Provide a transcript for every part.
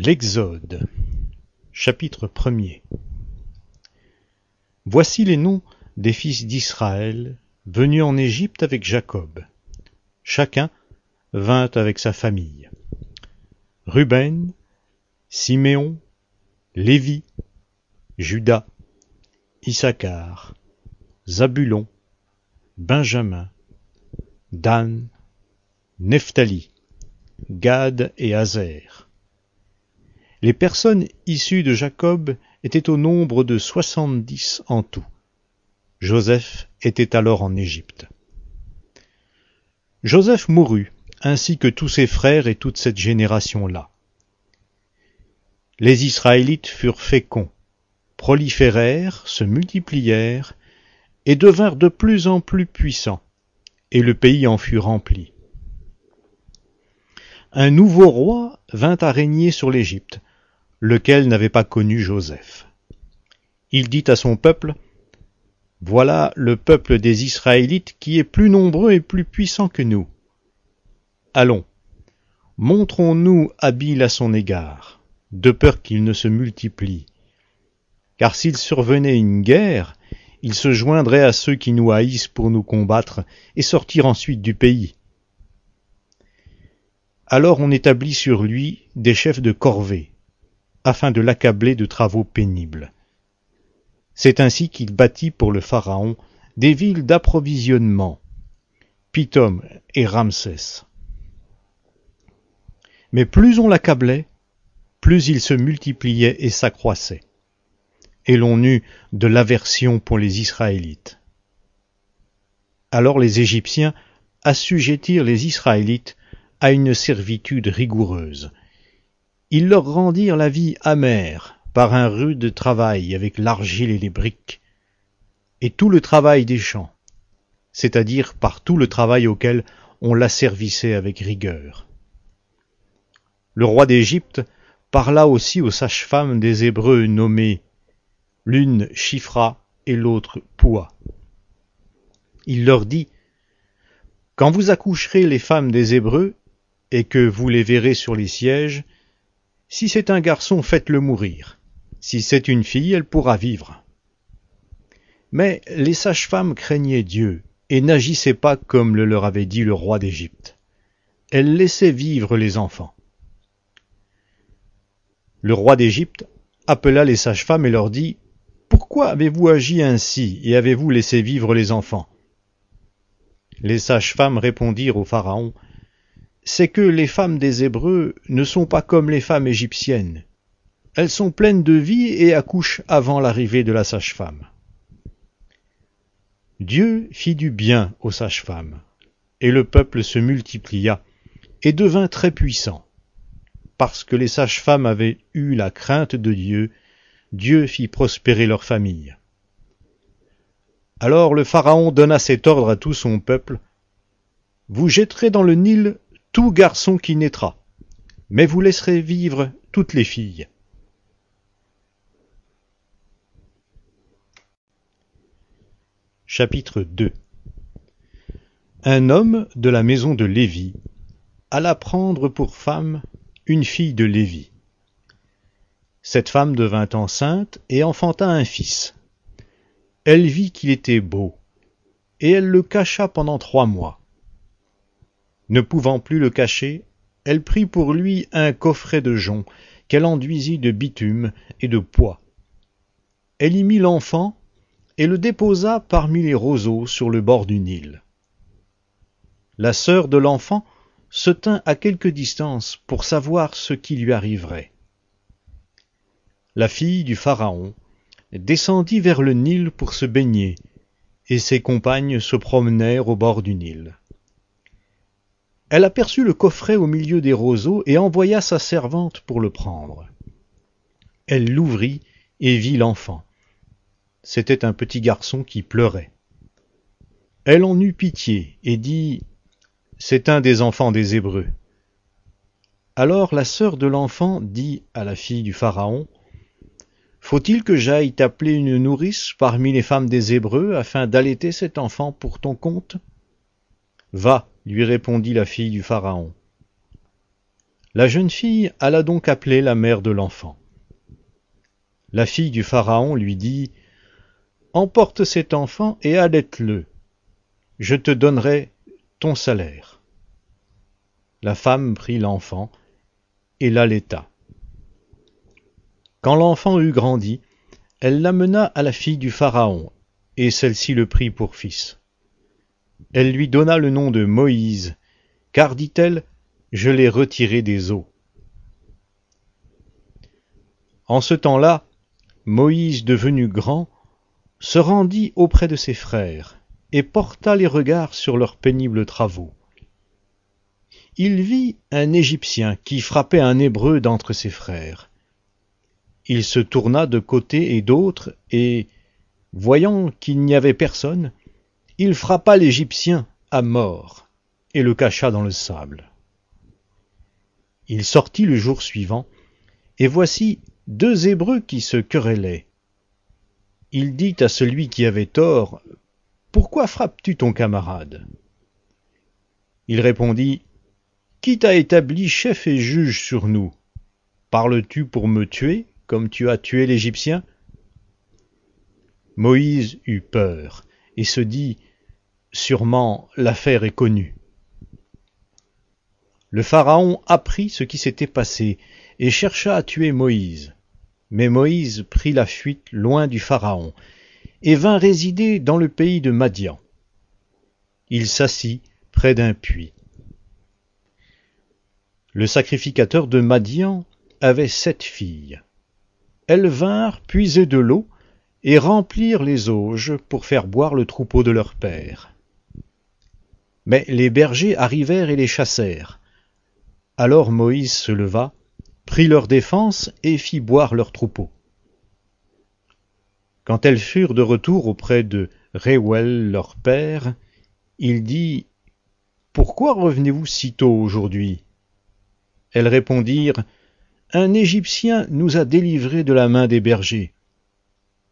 L'Exode Chapitre 1er Voici les noms des fils d'Israël venus en Égypte avec Jacob. Chacun vint avec sa famille. Ruben, Siméon, Lévi, Judas, Issachar, Zabulon, Benjamin, Dan, Nephtali, Gad et Azer. Les personnes issues de Jacob étaient au nombre de soixante-dix en tout. Joseph était alors en Égypte. Joseph mourut, ainsi que tous ses frères et toute cette génération-là. Les Israélites furent féconds, proliférèrent, se multiplièrent, et devinrent de plus en plus puissants, et le pays en fut rempli. Un nouveau roi vint à régner sur l'Égypte, lequel n'avait pas connu Joseph. Il dit à son peuple, Voilà le peuple des Israélites qui est plus nombreux et plus puissant que nous. Allons, montrons-nous habiles à son égard, de peur qu'il ne se multiplie. Car s'il survenait une guerre, il se joindrait à ceux qui nous haïssent pour nous combattre et sortir ensuite du pays. Alors on établit sur lui des chefs de corvée, afin de l'accabler de travaux pénibles. C'est ainsi qu'il bâtit pour le Pharaon des villes d'approvisionnement, Pithom et Ramsès. Mais plus on l'accablait, plus il se multipliait et s'accroissait. Et l'on eut de l'aversion pour les Israélites. Alors les Égyptiens assujettirent les Israélites à une servitude rigoureuse, ils leur rendirent la vie amère par un rude travail avec l'argile et les briques, et tout le travail des champs, c'est-à-dire par tout le travail auquel on l'asservissait avec rigueur. Le roi d'Égypte parla aussi aux sages-femmes des Hébreux nommées l'une Chifra et l'autre Poua. Il leur dit Quand vous accoucherez les femmes des Hébreux, et que vous les verrez sur les sièges, si c'est un garçon, faites-le mourir. Si c'est une fille, elle pourra vivre. Mais les sages-femmes craignaient Dieu et n'agissaient pas comme le leur avait dit le roi d'Égypte. Elles laissaient vivre les enfants. Le roi d'Égypte appela les sages-femmes et leur dit Pourquoi avez-vous agi ainsi et avez-vous laissé vivre les enfants? Les sages-femmes répondirent au Pharaon c'est que les femmes des Hébreux ne sont pas comme les femmes égyptiennes. Elles sont pleines de vie et accouchent avant l'arrivée de la sage-femme. Dieu fit du bien aux sages-femmes, et le peuple se multiplia et devint très puissant. Parce que les sages-femmes avaient eu la crainte de Dieu, Dieu fit prospérer leur famille. Alors le Pharaon donna cet ordre à tout son peuple. Vous jetterez dans le Nil tout garçon qui naîtra, mais vous laisserez vivre toutes les filles. Chapitre 2 Un homme de la maison de Lévi alla prendre pour femme une fille de Lévi. Cette femme devint enceinte et enfanta un fils. Elle vit qu'il était beau, et elle le cacha pendant trois mois. Ne pouvant plus le cacher, elle prit pour lui un coffret de jonc qu'elle enduisit de bitume et de pois. Elle y mit l'enfant et le déposa parmi les roseaux sur le bord du Nil. La sœur de l'enfant se tint à quelque distance pour savoir ce qui lui arriverait. La fille du Pharaon descendit vers le Nil pour se baigner, et ses compagnes se promenèrent au bord du Nil. Elle aperçut le coffret au milieu des roseaux et envoya sa servante pour le prendre. Elle l'ouvrit et vit l'enfant. C'était un petit garçon qui pleurait. Elle en eut pitié et dit C'est un des enfants des Hébreux. Alors la sœur de l'enfant dit à la fille du Pharaon Faut-il que j'aille t'appeler une nourrice parmi les femmes des Hébreux afin d'allaiter cet enfant pour ton compte Va, lui répondit la fille du Pharaon. La jeune fille alla donc appeler la mère de l'enfant. La fille du Pharaon lui dit Emporte cet enfant et allaite-le. Je te donnerai ton salaire. La femme prit l'enfant et l'allaita. Quand l'enfant eut grandi, elle l'amena à la fille du Pharaon, et celle-ci le prit pour fils. Elle lui donna le nom de Moïse, car, dit-elle, je l'ai retiré des eaux. En ce temps-là, Moïse, devenu grand, se rendit auprès de ses frères, et porta les regards sur leurs pénibles travaux. Il vit un Égyptien qui frappait un Hébreu d'entre ses frères. Il se tourna de côté et d'autre, et, voyant qu'il n'y avait personne, il frappa l'Égyptien à mort, et le cacha dans le sable. Il sortit le jour suivant, et voici deux Hébreux qui se querellaient. Il dit à celui qui avait tort, Pourquoi frappes-tu ton camarade? Il répondit, Qui t'a établi chef et juge sur nous? Parles-tu pour me tuer, comme tu as tué l'Égyptien? Moïse eut peur, et se dit, Sûrement l'affaire est connue. Le Pharaon apprit ce qui s'était passé, et chercha à tuer Moïse. Mais Moïse prit la fuite loin du Pharaon, et vint résider dans le pays de Madian. Il s'assit près d'un puits. Le sacrificateur de Madian avait sept filles. Elles vinrent puiser de l'eau et remplir les auges pour faire boire le troupeau de leur père. Mais les bergers arrivèrent et les chassèrent. Alors Moïse se leva, prit leur défense et fit boire leur troupeau. Quand elles furent de retour auprès de Reuel leur père, il dit Pourquoi revenez-vous si tôt aujourd'hui? Elles répondirent Un Égyptien nous a délivrés de la main des bergers.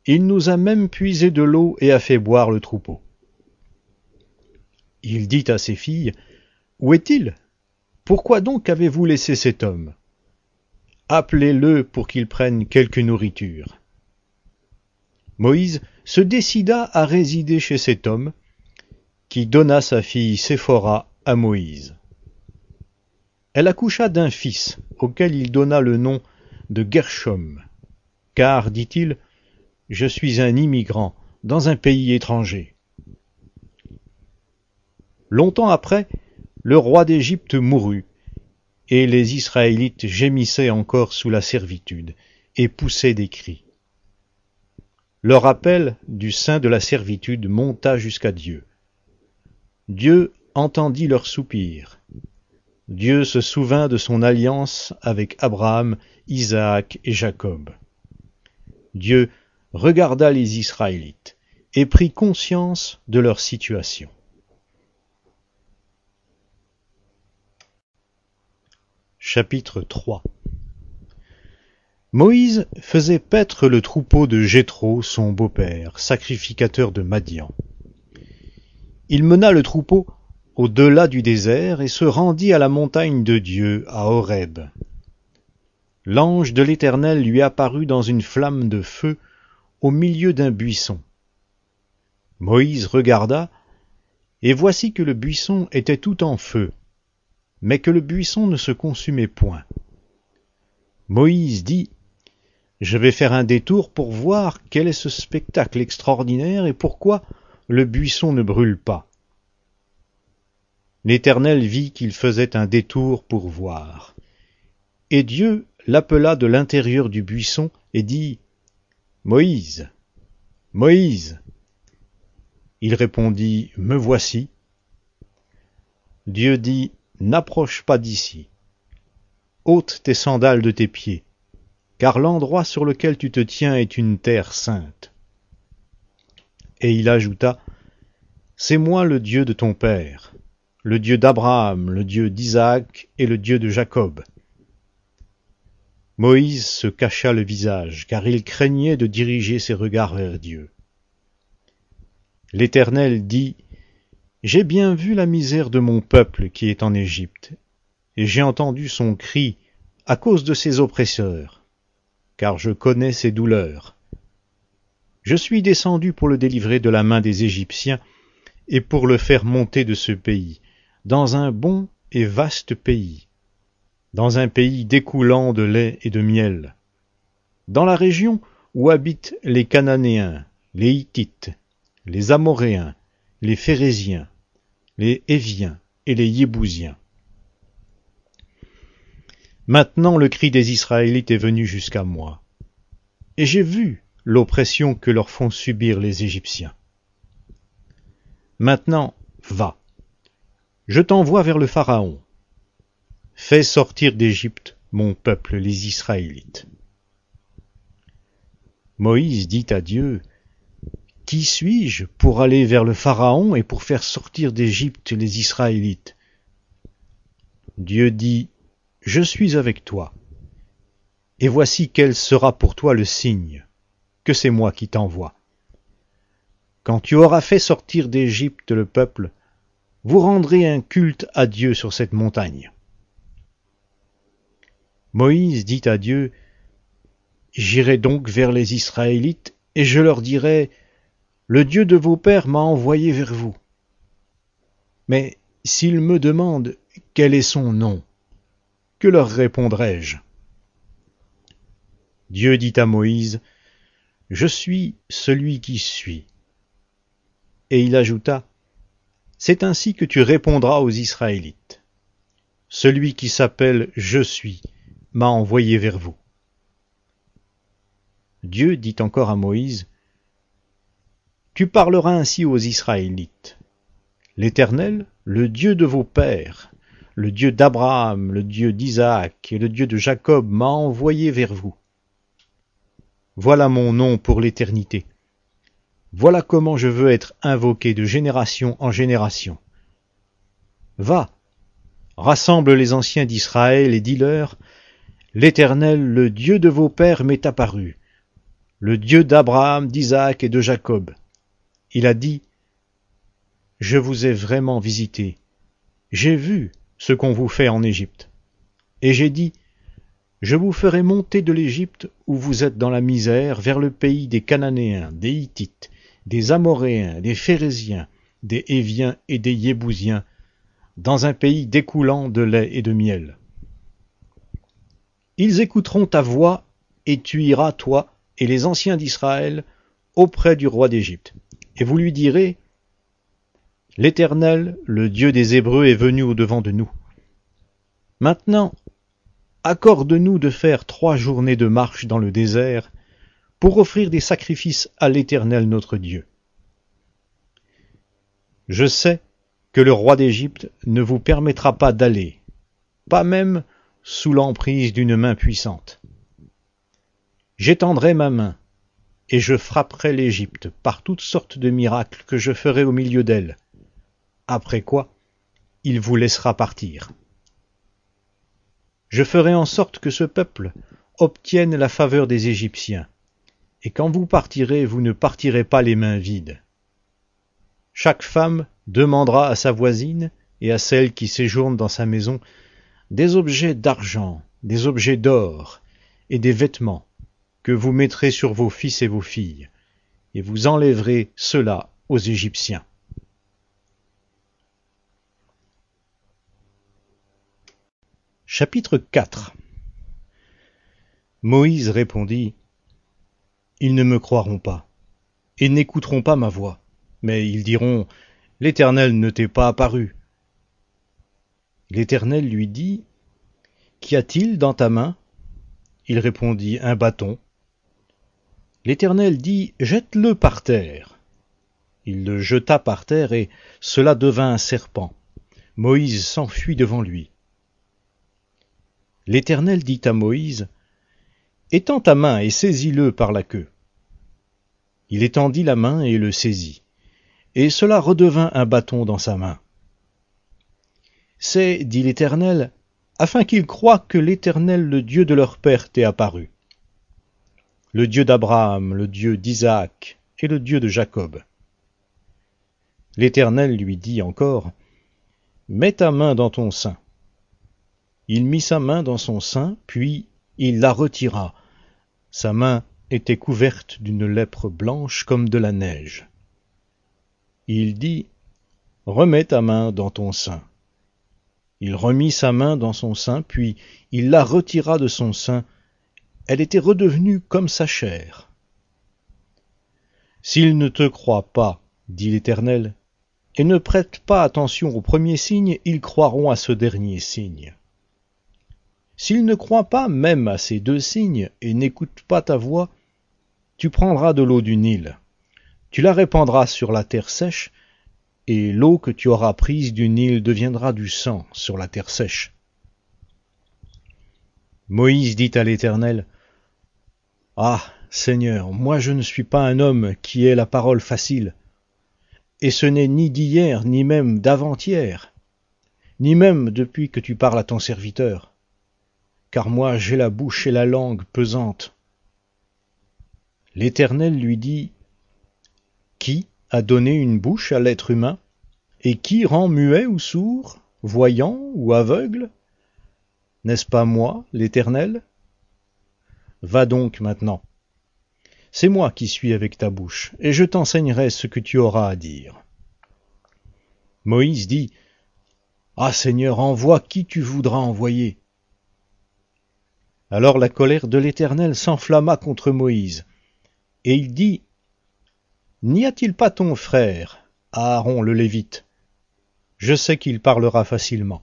Il nous a même puisé de l'eau et a fait boire le troupeau. Il dit à ses filles Où est-il? Pourquoi donc avez-vous laissé cet homme? Appelez-le pour qu'il prenne quelque nourriture. Moïse se décida à résider chez cet homme, qui donna sa fille Séphora à Moïse. Elle accoucha d'un fils, auquel il donna le nom de Gershom, car, dit-il, je suis un immigrant dans un pays étranger. Longtemps après, le roi d'Égypte mourut, et les Israélites gémissaient encore sous la servitude, et poussaient des cris. Leur appel du sein de la servitude monta jusqu'à Dieu. Dieu entendit leurs soupirs. Dieu se souvint de son alliance avec Abraham, Isaac et Jacob. Dieu regarda les Israélites et prit conscience de leur situation. Chapitre 3 Moïse faisait paître le troupeau de Jéthro, son beau-père, sacrificateur de Madian. Il mena le troupeau au-delà du désert et se rendit à la montagne de Dieu, à Horeb. L'ange de l'Éternel lui apparut dans une flamme de feu au milieu d'un buisson. Moïse regarda, et voici que le buisson était tout en feu, mais que le buisson ne se consumait point. Moïse dit Je vais faire un détour pour voir quel est ce spectacle extraordinaire et pourquoi le buisson ne brûle pas. L'Éternel vit qu'il faisait un détour pour voir. Et Dieu l'appela de l'intérieur du buisson et dit Moïse, Moïse. Il répondit Me voici. Dieu dit N'approche pas d'ici. ôte tes sandales de tes pieds, car l'endroit sur lequel tu te tiens est une terre sainte. Et il ajouta, C'est moi le Dieu de ton père, le Dieu d'Abraham, le Dieu d'Isaac et le Dieu de Jacob. Moïse se cacha le visage, car il craignait de diriger ses regards vers Dieu. L'Éternel dit, j'ai bien vu la misère de mon peuple qui est en Égypte, et j'ai entendu son cri à cause de ses oppresseurs, car je connais ses douleurs. Je suis descendu pour le délivrer de la main des Égyptiens, et pour le faire monter de ce pays, dans un bon et vaste pays, dans un pays découlant de lait et de miel, dans la région où habitent les Cananéens, les Hittites, les Amoréens, les Phérésiens, les Éviens et les Yébousiens. Maintenant le cri des Israélites est venu jusqu'à moi, et j'ai vu l'oppression que leur font subir les Égyptiens. Maintenant, va. Je t'envoie vers le Pharaon. Fais sortir d'Égypte mon peuple, les Israélites. Moïse dit à Dieu, Qui suis-je pour aller vers le Pharaon et pour faire sortir d'Égypte les Israélites? Dieu dit, Je suis avec toi. Et voici quel sera pour toi le signe, que c'est moi qui t'envoie. Quand tu auras fait sortir d'Égypte le peuple, vous rendrez un culte à Dieu sur cette montagne. Moïse dit à Dieu, J'irai donc vers les Israélites, et je leur dirai, Le Dieu de vos pères m'a envoyé vers vous. Mais s'ils me demandent quel est son nom, que leur répondrai-je? Dieu dit à Moïse, Je suis celui qui suis. Et il ajouta, C'est ainsi que tu répondras aux Israélites. Celui qui s'appelle Je suis m'a envoyé vers vous. Dieu dit encore à Moïse, Tu parleras ainsi aux Israélites. L'Éternel, le Dieu de vos pères, le Dieu d'Abraham, le Dieu d'Isaac et le Dieu de Jacob m'a envoyé vers vous. Voilà mon nom pour l'éternité. Voilà comment je veux être invoqué de génération en génération. Va, rassemble les anciens d'Israël et dis-leur, L'Éternel, le Dieu de vos pères, m'est apparu, le Dieu d'Abraham, d'Isaac et de Jacob. Il a dit, Je vous ai vraiment visité, j'ai vu ce qu'on vous fait en Égypte. Et j'ai dit, Je vous ferai monter de l'Égypte où vous êtes dans la misère vers le pays des Cananéens, des Hittites, des Amoréens, des Phérésiens, des Éviens et des Yébousiens, dans un pays découlant de lait et de miel. Ils écouteront ta voix, et tu iras, toi et les anciens d'Israël, auprès du roi d'Égypte. Et vous lui direz, L'Éternel, le Dieu des Hébreux, est venu au-devant de nous. Maintenant, accorde-nous de faire trois journées de marche dans le désert, pour offrir des sacrifices à l'Éternel notre Dieu. Je sais que le roi d'Égypte ne vous permettra pas d'aller, pas même sous l'emprise d'une main puissante. J'étendrai ma main, et je frapperai l'Égypte par toutes sortes de miracles que je ferai au milieu d'elle, après quoi il vous laissera partir. Je ferai en sorte que ce peuple obtienne la faveur des Égyptiens, et quand vous partirez, vous ne partirez pas les mains vides. Chaque femme demandera à sa voisine et à celle qui séjourne dans sa maison des objets d'argent, des objets d'or et des vêtements que vous mettrez sur vos fils et vos filles, et vous enlèverez cela aux Égyptiens. Chapitre 4 Moïse répondit ils ne me croiront pas, et n'écouteront pas ma voix, mais ils diront, L'Éternel ne t'est pas apparu. L'Éternel lui dit, Qu'y a-t-il dans ta main? Il répondit, Un bâton. L'Éternel dit, Jette-le par terre. Il le jeta par terre, et cela devint un serpent. Moïse s'enfuit devant lui. L'Éternel dit à Moïse, Étends ta main et saisis-le par la queue. Il étendit la main et le saisit, et cela redevint un bâton dans sa main. C'est, dit l'Éternel, afin qu'ils croient que l'Éternel, le Dieu de leur père, t'est apparu. Le Dieu d'Abraham, le Dieu d'Isaac et le Dieu de Jacob. L'Éternel lui dit encore, Mets ta main dans ton sein. Il mit sa main dans son sein, puis il la retira. Sa main était couverte d'une lèpre blanche comme de la neige. Il dit, Remets ta main dans ton sein. Il remit sa main dans son sein, puis il la retira de son sein. Elle était redevenue comme sa chair. S'ils ne te croient pas, dit l'Éternel, et ne prêtent pas attention au premier signe, ils croiront à ce dernier signe. S'ils ne croient pas même à ces deux signes et n'écoutent pas ta voix, tu prendras de l'eau du Nil, tu la répandras sur la terre sèche, et l'eau que tu auras prise du Nil deviendra du sang sur la terre sèche. Moïse dit à l'Éternel, Ah, Seigneur, moi je ne suis pas un homme qui ait la parole facile, et ce n'est ni d'hier, ni même d'avant-hier, ni même depuis que tu parles à ton serviteur, car moi j'ai la bouche et la langue pesante. L'Éternel lui dit, Qui a donné une bouche à l'être humain, et qui rend muet ou sourd, voyant ou aveugle? N'est-ce pas moi, l'Éternel? Va donc maintenant. C'est moi qui suis avec ta bouche, et je t'enseignerai ce que tu auras à dire. Moïse dit, Ah Seigneur, envoie qui tu voudras envoyer. Alors la colère de l'Éternel s'enflamma contre Moïse, et il dit, N'y a-t-il pas ton frère, Aaron le Lévite? Je sais qu'il parlera facilement.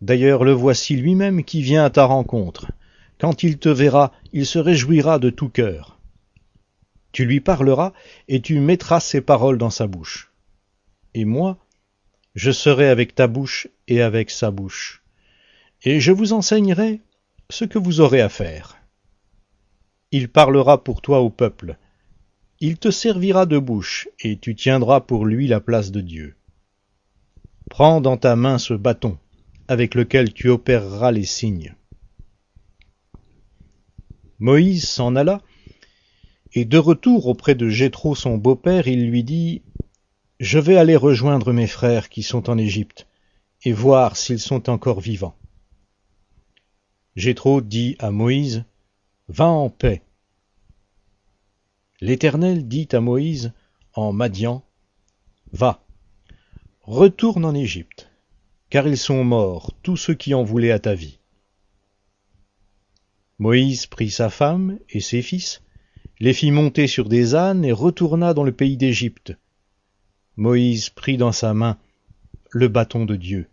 D'ailleurs le voici lui-même qui vient à ta rencontre. Quand il te verra, il se réjouira de tout cœur. Tu lui parleras, et tu mettras ses paroles dans sa bouche. Et moi, je serai avec ta bouche et avec sa bouche. Et je vous enseignerai ce que vous aurez à faire. Il parlera pour toi au peuple, il te servira de bouche, et tu tiendras pour lui la place de Dieu. Prends dans ta main ce bâton, avec lequel tu opéreras les signes. Moïse s'en alla, et de retour auprès de Jéthro son beau-père, il lui dit Je vais aller rejoindre mes frères qui sont en Égypte, et voir s'ils sont encore vivants. Jéthro dit à Moïse Va en paix, L'Éternel dit à Moïse en Madian, Va, retourne en Égypte, car ils sont morts, tous ceux qui en voulaient à ta vie. Moïse prit sa femme et ses fils, les fit monter sur des ânes et retourna dans le pays d'Égypte. Moïse prit dans sa main le bâton de Dieu.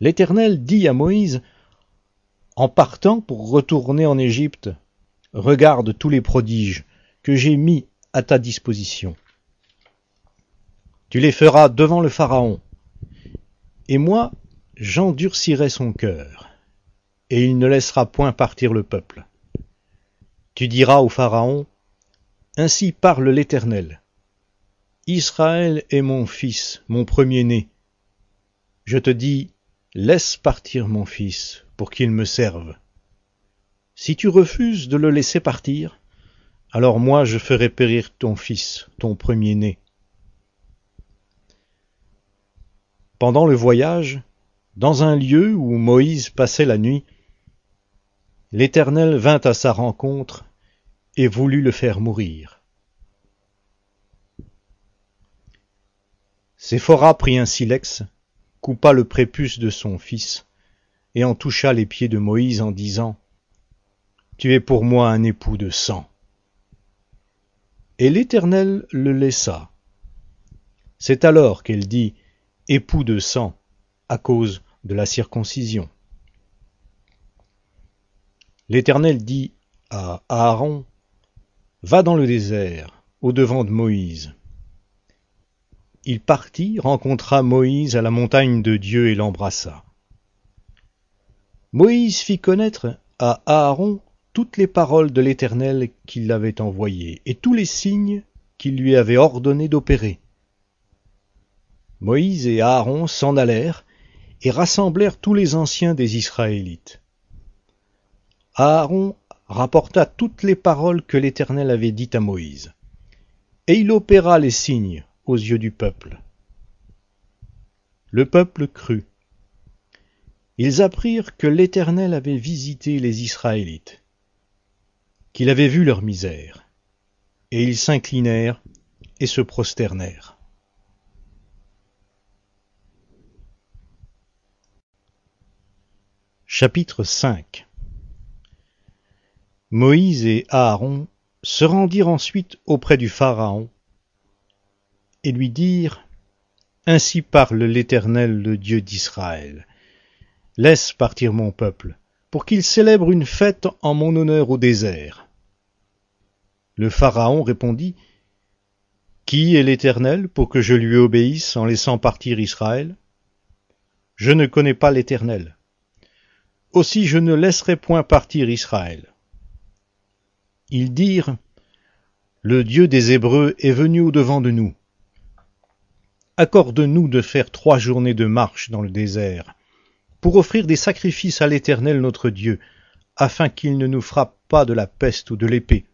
L'Éternel dit à Moïse, en partant pour retourner en Égypte, Regarde tous les prodiges que j'ai mis à ta disposition. Tu les feras devant le Pharaon, et moi j'endurcirai son cœur, et il ne laissera point partir le peuple. Tu diras au Pharaon, Ainsi parle l'Éternel. Israël est mon fils, mon premier-né. Je te dis, laisse partir mon fils, pour qu'il me serve. Si tu refuses de le laisser partir, alors moi je ferai périr ton fils, ton premier-né. Pendant le voyage, dans un lieu où Moïse passait la nuit, l'Éternel vint à sa rencontre et voulut le faire mourir. Séphora prit un silex, coupa le prépuce de son fils, et en toucha les pieds de Moïse en disant tu es pour moi un époux de sang. Et l'Éternel le laissa. C'est alors qu'elle dit époux de sang à cause de la circoncision. L'Éternel dit à Aaron, Va dans le désert, au devant de Moïse. Il partit, rencontra Moïse à la montagne de Dieu et l'embrassa. Moïse fit connaître à Aaron toutes les paroles de l'Éternel qui l'avait envoyé, et tous les signes qu'il lui avait ordonné d'opérer. Moïse et Aaron s'en allèrent et rassemblèrent tous les anciens des Israélites. Aaron rapporta toutes les paroles que l'Éternel avait dites à Moïse, et il opéra les signes aux yeux du peuple. Le peuple crut, ils apprirent que l'Éternel avait visité les Israélites, qu'il avait vu leur misère, et ils s'inclinèrent et se prosternèrent. Chapitre 5 Moïse et Aaron se rendirent ensuite auprès du Pharaon et lui dirent Ainsi parle l'Éternel, le Dieu d'Israël. Laisse partir mon peuple, pour qu'il célèbre une fête en mon honneur au désert. Le Pharaon répondit Qui est l'Éternel pour que je lui obéisse en laissant partir Israël? Je ne connais pas l'Éternel. Aussi je ne laisserai point partir Israël. Ils dirent Le Dieu des Hébreux est venu au-devant de nous accorde-nous de faire trois journées de marche dans le désert, pour offrir des sacrifices à l'Éternel notre Dieu, afin qu'il ne nous frappe pas de la peste ou de l'épée.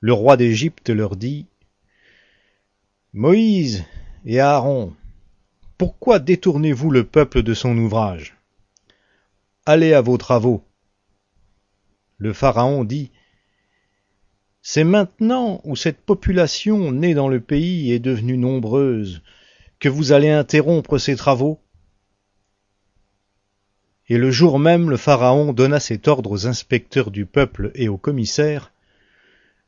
Le roi d'Égypte leur dit, Moïse et Aaron, pourquoi détournez-vous le peuple de son ouvrage? Allez à vos travaux. Le Pharaon dit, c'est maintenant où cette population née dans le pays est devenue nombreuse que vous allez interrompre ces travaux Et le jour même le Pharaon donna cet ordre aux inspecteurs du peuple et aux commissaires.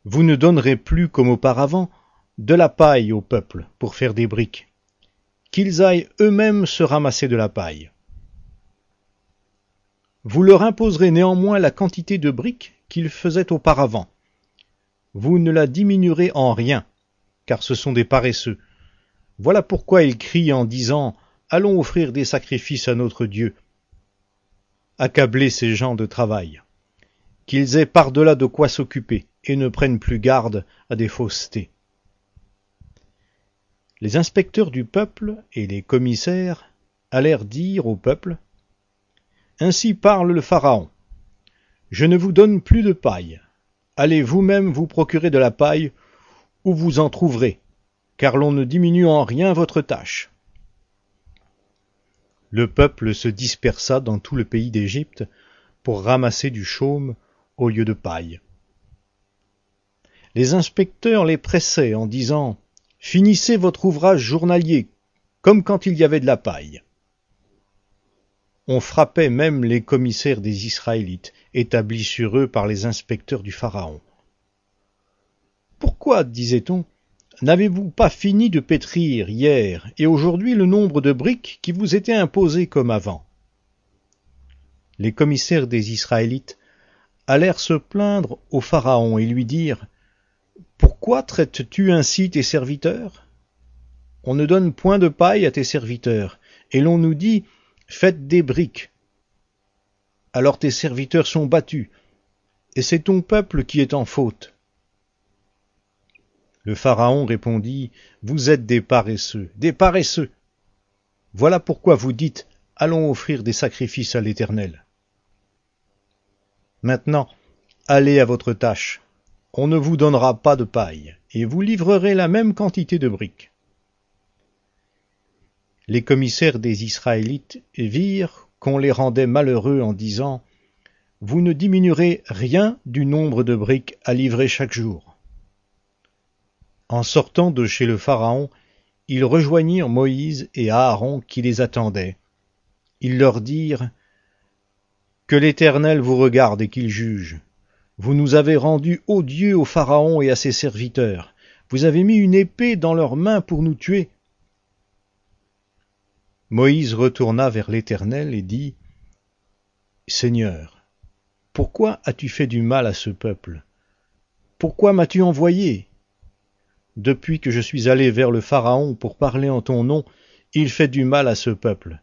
Vous ne donnerez plus comme auparavant de la paille au peuple pour faire des briques, qu'ils aillent eux-mêmes se ramasser de la paille. Vous leur imposerez néanmoins la quantité de briques qu'ils faisaient auparavant vous ne la diminuerez en rien, car ce sont des paresseux. Voilà pourquoi ils crient en disant Allons offrir des sacrifices à notre Dieu. Accablez ces gens de travail, qu'ils aient par-delà de quoi s'occuper, et ne prennent plus garde à des faussetés. Les inspecteurs du peuple et les commissaires allèrent dire au peuple Ainsi parle le Pharaon. Je ne vous donne plus de paille, Allez vous-même vous procurer de la paille, où vous en trouverez, car l'on ne diminue en rien votre tâche. Le peuple se dispersa dans tout le pays d'Égypte pour ramasser du chaume au lieu de paille. Les inspecteurs les pressaient en disant Finissez votre ouvrage journalier, comme quand il y avait de la paille. On frappait même les commissaires des Israélites, établis sur eux par les inspecteurs du Pharaon. Pourquoi, disait-on, n'avez-vous pas fini de pétrir hier et aujourd'hui le nombre de briques qui vous était imposé comme avant? Les commissaires des Israélites allèrent se plaindre au Pharaon et lui dire Pourquoi traites-tu ainsi tes serviteurs? On ne donne point de paille à tes serviteurs, et l'on nous dit Faites des briques. Alors tes serviteurs sont battus, et c'est ton peuple qui est en faute. Le Pharaon répondit, Vous êtes des paresseux, des paresseux. Voilà pourquoi vous dites, Allons offrir des sacrifices à l'Éternel. Maintenant, allez à votre tâche. On ne vous donnera pas de paille, et vous livrerez la même quantité de briques les commissaires des Israélites virent qu'on les rendait malheureux en disant Vous ne diminuerez rien du nombre de briques à livrer chaque jour. En sortant de chez le Pharaon, ils rejoignirent Moïse et Aaron qui les attendaient. Ils leur dirent Que l'Éternel vous regarde et qu'il juge. Vous nous avez rendus odieux au Pharaon et à ses serviteurs. Vous avez mis une épée dans leurs mains pour nous tuer. Moïse retourna vers l'Éternel et dit Seigneur, pourquoi as-tu fait du mal à ce peuple? Pourquoi m'as-tu envoyé? Depuis que je suis allé vers le Pharaon pour parler en ton nom, il fait du mal à ce peuple.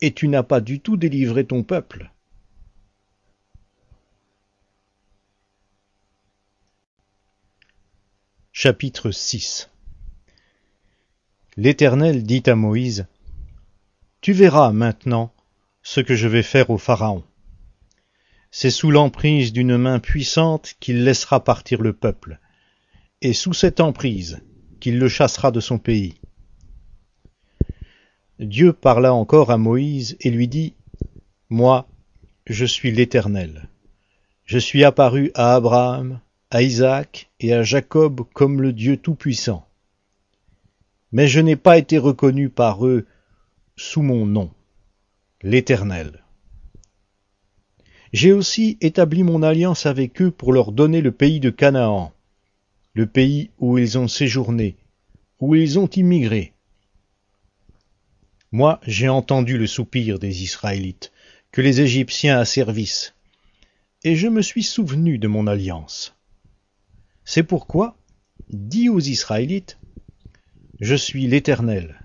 Et tu n'as pas du tout délivré ton peuple. Chapitre 6 L'Éternel dit à Moïse tu verras maintenant ce que je vais faire au Pharaon. C'est sous l'emprise d'une main puissante qu'il laissera partir le peuple, et sous cette emprise qu'il le chassera de son pays. Dieu parla encore à Moïse et lui dit, Moi, je suis l'Éternel. Je suis apparu à Abraham, à Isaac et à Jacob comme le Dieu Tout-Puissant. Mais je n'ai pas été reconnu par eux sous mon nom, l'Éternel. J'ai aussi établi mon alliance avec eux pour leur donner le pays de Canaan, le pays où ils ont séjourné, où ils ont immigré. Moi, j'ai entendu le soupir des Israélites, que les Égyptiens asservissent, et je me suis souvenu de mon alliance. C'est pourquoi, dis aux Israélites, Je suis l'Éternel,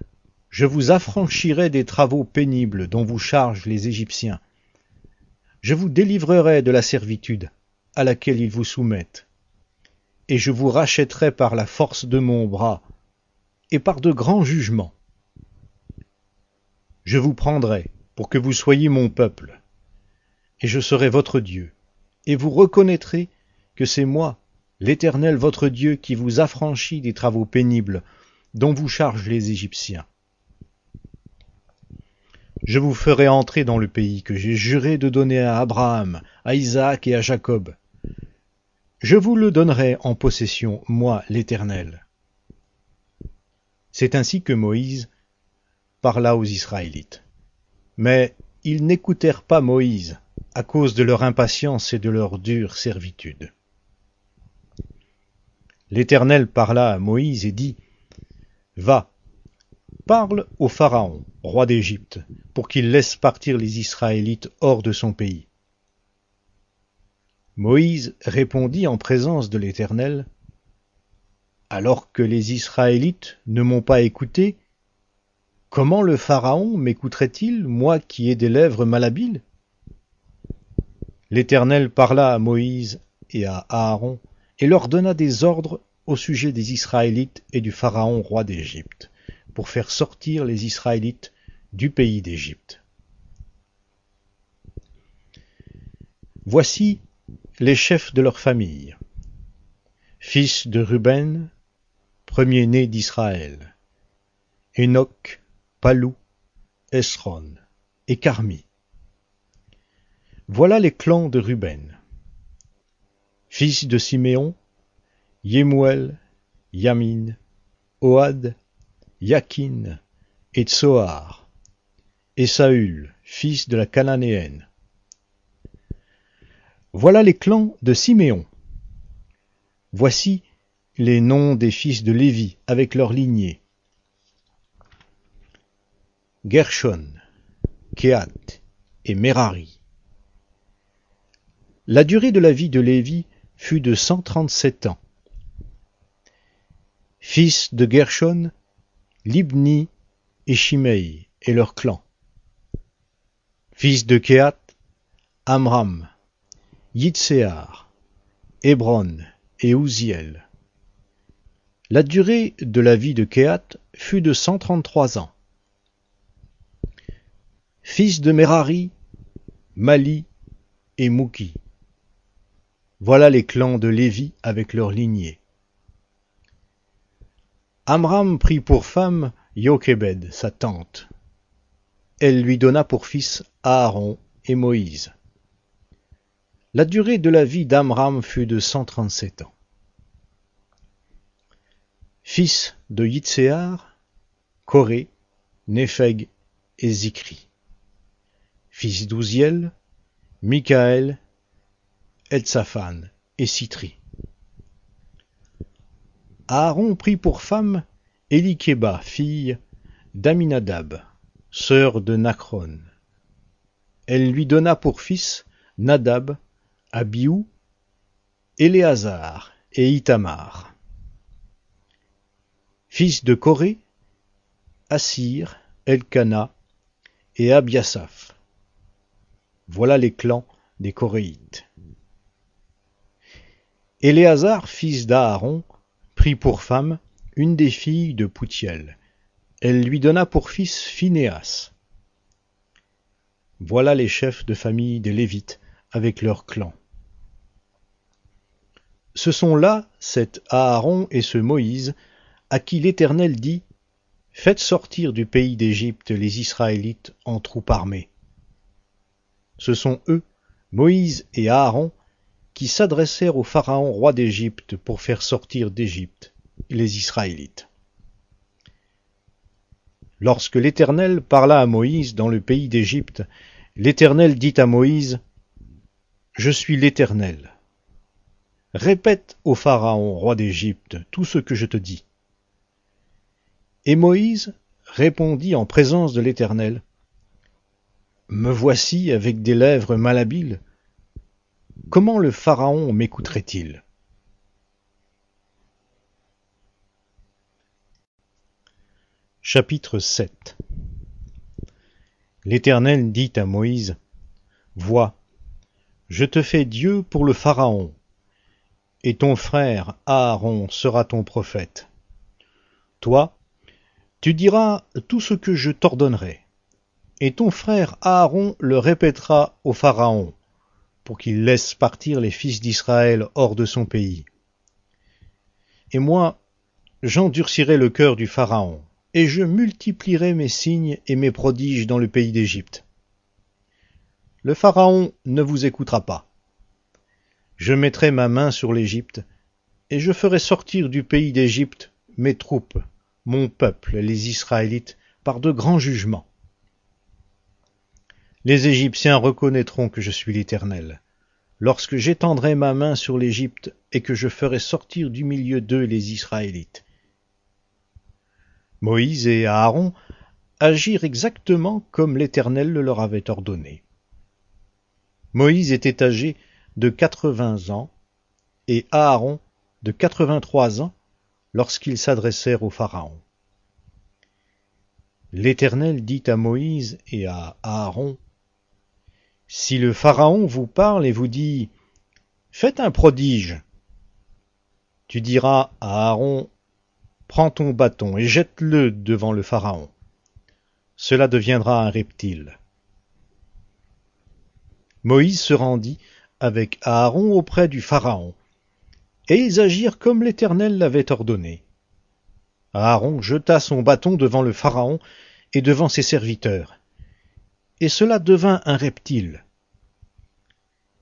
je vous affranchirai des travaux pénibles dont vous chargent les Égyptiens. Je vous délivrerai de la servitude à laquelle ils vous soumettent, et je vous rachèterai par la force de mon bras et par de grands jugements. Je vous prendrai pour que vous soyez mon peuple, et je serai votre Dieu, et vous reconnaîtrez que c'est moi, l'Éternel votre Dieu, qui vous affranchit des travaux pénibles dont vous chargent les Égyptiens. Je vous ferai entrer dans le pays que j'ai juré de donner à Abraham, à Isaac et à Jacob. Je vous le donnerai en possession, moi l'Éternel. C'est ainsi que Moïse parla aux Israélites. Mais ils n'écoutèrent pas Moïse à cause de leur impatience et de leur dure servitude. L'Éternel parla à Moïse et dit, Va, parle au Pharaon, roi d'Égypte, pour qu'il laisse partir les Israélites hors de son pays. Moïse répondit en présence de l'Éternel, Alors que les Israélites ne m'ont pas écouté, comment le Pharaon m'écouterait-il, moi qui ai des lèvres malhabiles? L'Éternel parla à Moïse et à Aaron, et leur donna des ordres au sujet des Israélites et du Pharaon roi d'Égypte, pour faire sortir les Israélites du pays d'Égypte. Voici les chefs de leur famille. Fils de Ruben, premier-né d'Israël. Enoch, Palou, Esron et Carmi. Voilà les clans de Ruben. Fils de Siméon, Yemuel, Yamin, Ohad, Yakin et Tsoar, et Saül, fils de la Cananéenne. Voilà les clans de Siméon. Voici les noms des fils de Lévi avec leur lignée. Gershon, Kehat et Merari. La durée de la vie de Lévi fut de cent trente-sept ans. Fils de Gershon, Libni et Shimei et leur clan. Fils de Kehat, Amram, Yitzéar, Hébron et Ouziel. La durée de la vie de Kehat fut de cent trente-trois ans. Fils de Merari, Mali et Mouki. Voilà les clans de Lévi avec leur lignée. Amram prit pour femme Yochebed, sa tante. Elle lui donna pour fils Aaron et Moïse. La durée de la vie d'Amram fut de cent trente-sept ans. Fils de Yitzéar, Coré, Népheg et Zikri. Fils d'Ouziel, Michaël Eltsaphan et Citri. Aaron prit pour femme Elikeba, fille d'Aminadab, sœur de Nachron. Elle lui donna pour fils Nadab, Abiou, Éléazar et Itamar. Fils de Corée, Assir, Elkana et Abiasaph. Voilà les clans des Coréites. Éléazar, fils d'Aaron, pour femme une des filles de Poutiel. Elle lui donna pour fils Phinéas. Voilà les chefs de famille des Lévites avec leurs clans. Ce sont là cet Aaron et ce Moïse à qui l'Éternel dit Faites sortir du pays d'Égypte les Israélites en troupes armées. Ce sont eux, Moïse et Aaron, qui s'adressèrent au Pharaon roi d'Égypte pour faire sortir d'Égypte les Israélites. Lorsque l'Éternel parla à Moïse dans le pays d'Égypte, l'Éternel dit à Moïse, Je suis l'Éternel. Répète au Pharaon, roi d'Égypte, tout ce que je te dis. Et Moïse répondit en présence de l'Éternel, Me voici avec des lèvres malhabiles. Comment le Pharaon m'écouterait-il? Chapitre 7 L'Éternel dit à Moïse, Vois, je te fais Dieu pour le Pharaon, et ton frère Aaron sera ton prophète. Toi, tu diras tout ce que je t'ordonnerai, et ton frère Aaron le répétera au Pharaon, pour qu'il laisse partir les fils d'Israël hors de son pays. Et moi, j'endurcirai le cœur du Pharaon, et je multiplierai mes signes et mes prodiges dans le pays d'Égypte. Le Pharaon ne vous écoutera pas. Je mettrai ma main sur l'Égypte, et je ferai sortir du pays d'Égypte mes troupes, mon peuple, les Israélites, par de grands jugements. Les Égyptiens reconnaîtront que je suis l'Éternel, lorsque j'étendrai ma main sur l'Égypte et que je ferai sortir du milieu d'eux les Israélites. Moïse et Aaron agirent exactement comme l'Éternel le leur avait ordonné. Moïse était âgé de quatre-vingts ans et Aaron de quatre-vingt-trois ans lorsqu'ils s'adressèrent au Pharaon. L'Éternel dit à Moïse et à Aaron, Si le Pharaon vous parle et vous dit, Faites un prodige, tu diras à Aaron, Prends ton bâton et jette-le devant le Pharaon. Cela deviendra un reptile. Moïse se rendit avec Aaron auprès du Pharaon, et ils agirent comme l'Éternel l'avait ordonné. Aaron jeta son bâton devant le Pharaon et devant ses serviteurs, et cela devint un reptile.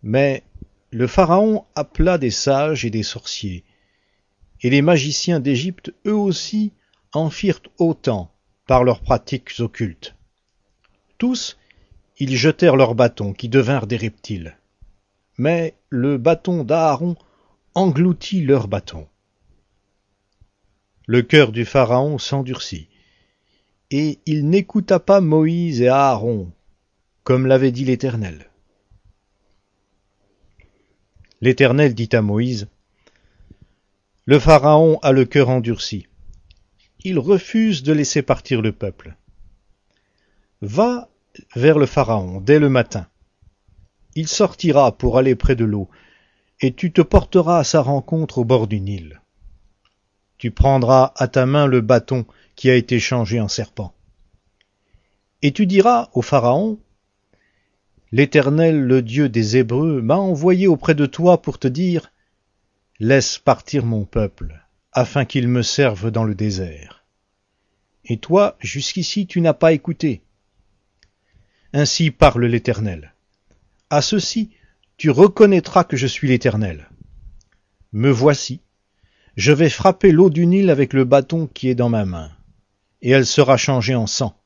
Mais le Pharaon appela des sages et des sorciers, et les magiciens d'Égypte eux aussi en firent autant par leurs pratiques occultes. Tous, ils jetèrent leurs bâtons qui devinrent des reptiles. Mais le bâton d'Aaron engloutit leurs bâtons. Le cœur du Pharaon s'endurcit, et il n'écouta pas Moïse et Aaron, comme l'avait dit l'Éternel. L'Éternel dit à Moïse, le Pharaon a le cœur endurci. Il refuse de laisser partir le peuple. Va vers le Pharaon dès le matin. Il sortira pour aller près de l'eau, et tu te porteras à sa rencontre au bord du Nil. Tu prendras à ta main le bâton qui a été changé en serpent. Et tu diras au Pharaon, L'Éternel, le Dieu des Hébreux, m'a envoyé auprès de toi pour te dire, Laisse partir mon peuple, afin qu'il me serve dans le désert. Et toi, jusqu'ici, tu n'as pas écouté. Ainsi parle l'Éternel. À ceci, tu reconnaîtras que je suis l'Éternel. Me voici, je vais frapper l'eau du Nil avec le bâton qui est dans ma main, et elle sera changée en sang.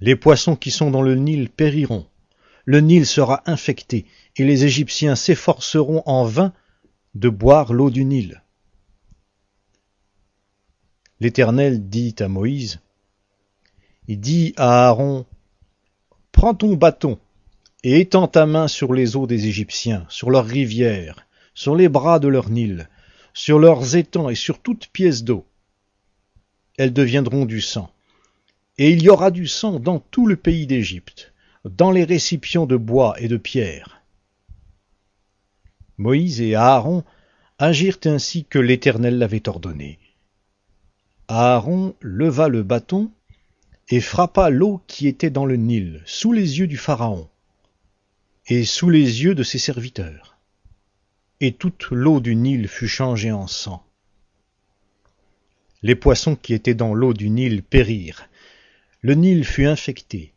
Les poissons qui sont dans le Nil périront, le Nil sera infecté, et les Égyptiens s'efforceront en vain de boire l'eau du Nil. L'Éternel dit à Moïse, il dit à Aaron, Prends ton bâton et étends ta main sur les eaux des Égyptiens, sur leurs rivières, sur les bras de leur Nil, sur leurs étangs et sur toute pièce d'eau. Elles deviendront du sang. Et il y aura du sang dans tout le pays d'Égypte, dans les récipients de bois et de pierre. Moïse et Aaron agirent ainsi que l'Éternel l'avait ordonné. Aaron leva le bâton et frappa l'eau qui était dans le Nil, sous les yeux du Pharaon, et sous les yeux de ses serviteurs. Et toute l'eau du Nil fut changée en sang. Les poissons qui étaient dans l'eau du Nil périrent. Le Nil fut infecté.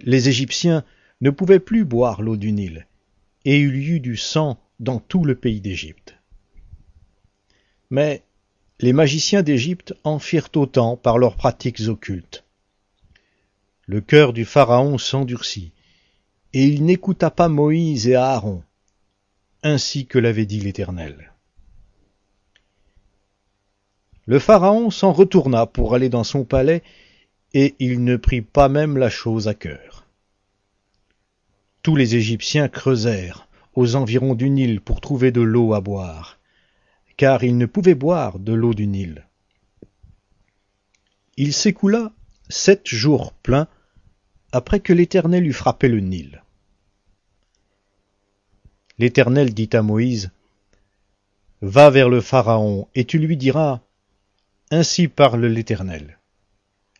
Les Égyptiens ne pouvaient plus boire l'eau du Nil, et il y eut du sang dans tout le pays d'Égypte. Mais les magiciens d'Égypte en firent autant par leurs pratiques occultes. Le cœur du Pharaon s'endurcit, et il n'écouta pas Moïse et Aaron, ainsi que l'avait dit l'Éternel. Le Pharaon s'en retourna pour aller dans son palais, et il ne prit pas même la chose à cœur. Tous les Égyptiens creusèrent aux environs du Nil pour trouver de l'eau à boire, car ils ne pouvaient boire de l'eau du Nil. Il s'écoula sept jours pleins après que l'Éternel eut frappé le Nil. L'Éternel dit à Moïse, Va vers le Pharaon, et tu lui diras, Ainsi parle l'Éternel.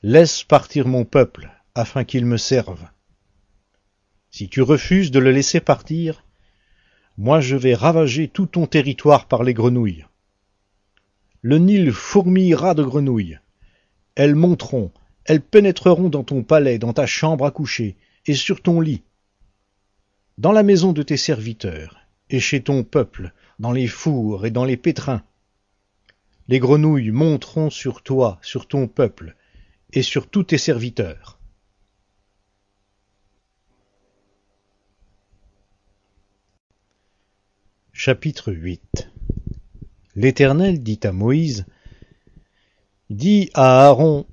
Laisse partir mon peuple, afin qu'il me serve. Si tu refuses de le laisser partir, moi je vais ravager tout ton territoire par les grenouilles. Le Nil fourmillera de grenouilles. Elles monteront, elles pénétreront dans ton palais, dans ta chambre à coucher, et sur ton lit, dans la maison de tes serviteurs, et chez ton peuple, dans les fours et dans les pétrins. Les grenouilles monteront sur toi, sur ton peuple, et sur tous tes serviteurs. Chapitre 8 L'Éternel dit à Moïse, Dis à Aaron,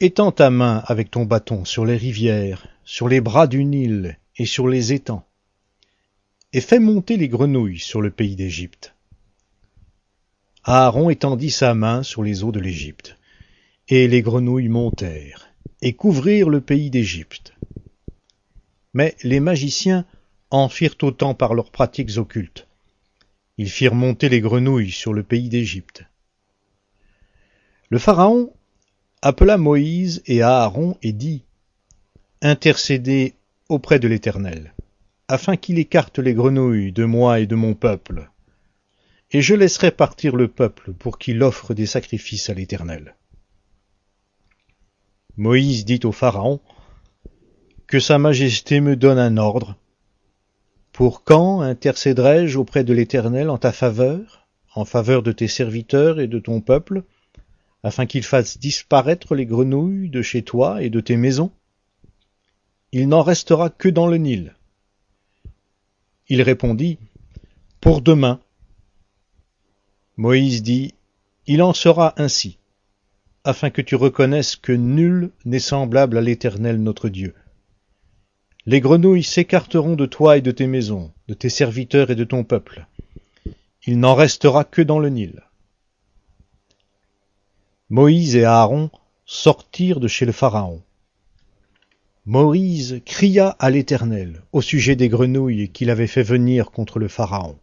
Étends ta main avec ton bâton sur les rivières, sur les bras du Nil et sur les étangs, et fais monter les grenouilles sur le pays d'Égypte. Aaron étendit sa main sur les eaux de l'Égypte, et les grenouilles montèrent, et couvrirent le pays d'Égypte. Mais les magiciens en firent autant par leurs pratiques occultes. Ils firent monter les grenouilles sur le pays d'Égypte. Le Pharaon appela Moïse et Aaron et dit Intercédez auprès de l'Éternel, afin qu'il écarte les grenouilles de moi et de mon peuple, et je laisserai partir le peuple pour qu'il offre des sacrifices à l'Éternel. Moïse dit au Pharaon Que Sa Majesté me donne un ordre. Pour quand intercéderai-je auprès de l'Éternel en ta faveur, en faveur de tes serviteurs et de ton peuple, afin qu'il fasse disparaître les grenouilles de chez toi et de tes maisons? Il n'en restera que dans le Nil. Il répondit, Pour demain. Moïse dit, Il en sera ainsi, afin que tu reconnaisses que nul n'est semblable à l'Éternel notre Dieu. Les grenouilles s'écarteront de toi et de tes maisons, de tes serviteurs et de ton peuple. Il n'en restera que dans le Nil. Moïse et Aaron sortirent de chez le Pharaon. Moïse cria à l'Éternel au sujet des grenouilles qu'il avait fait venir contre le Pharaon.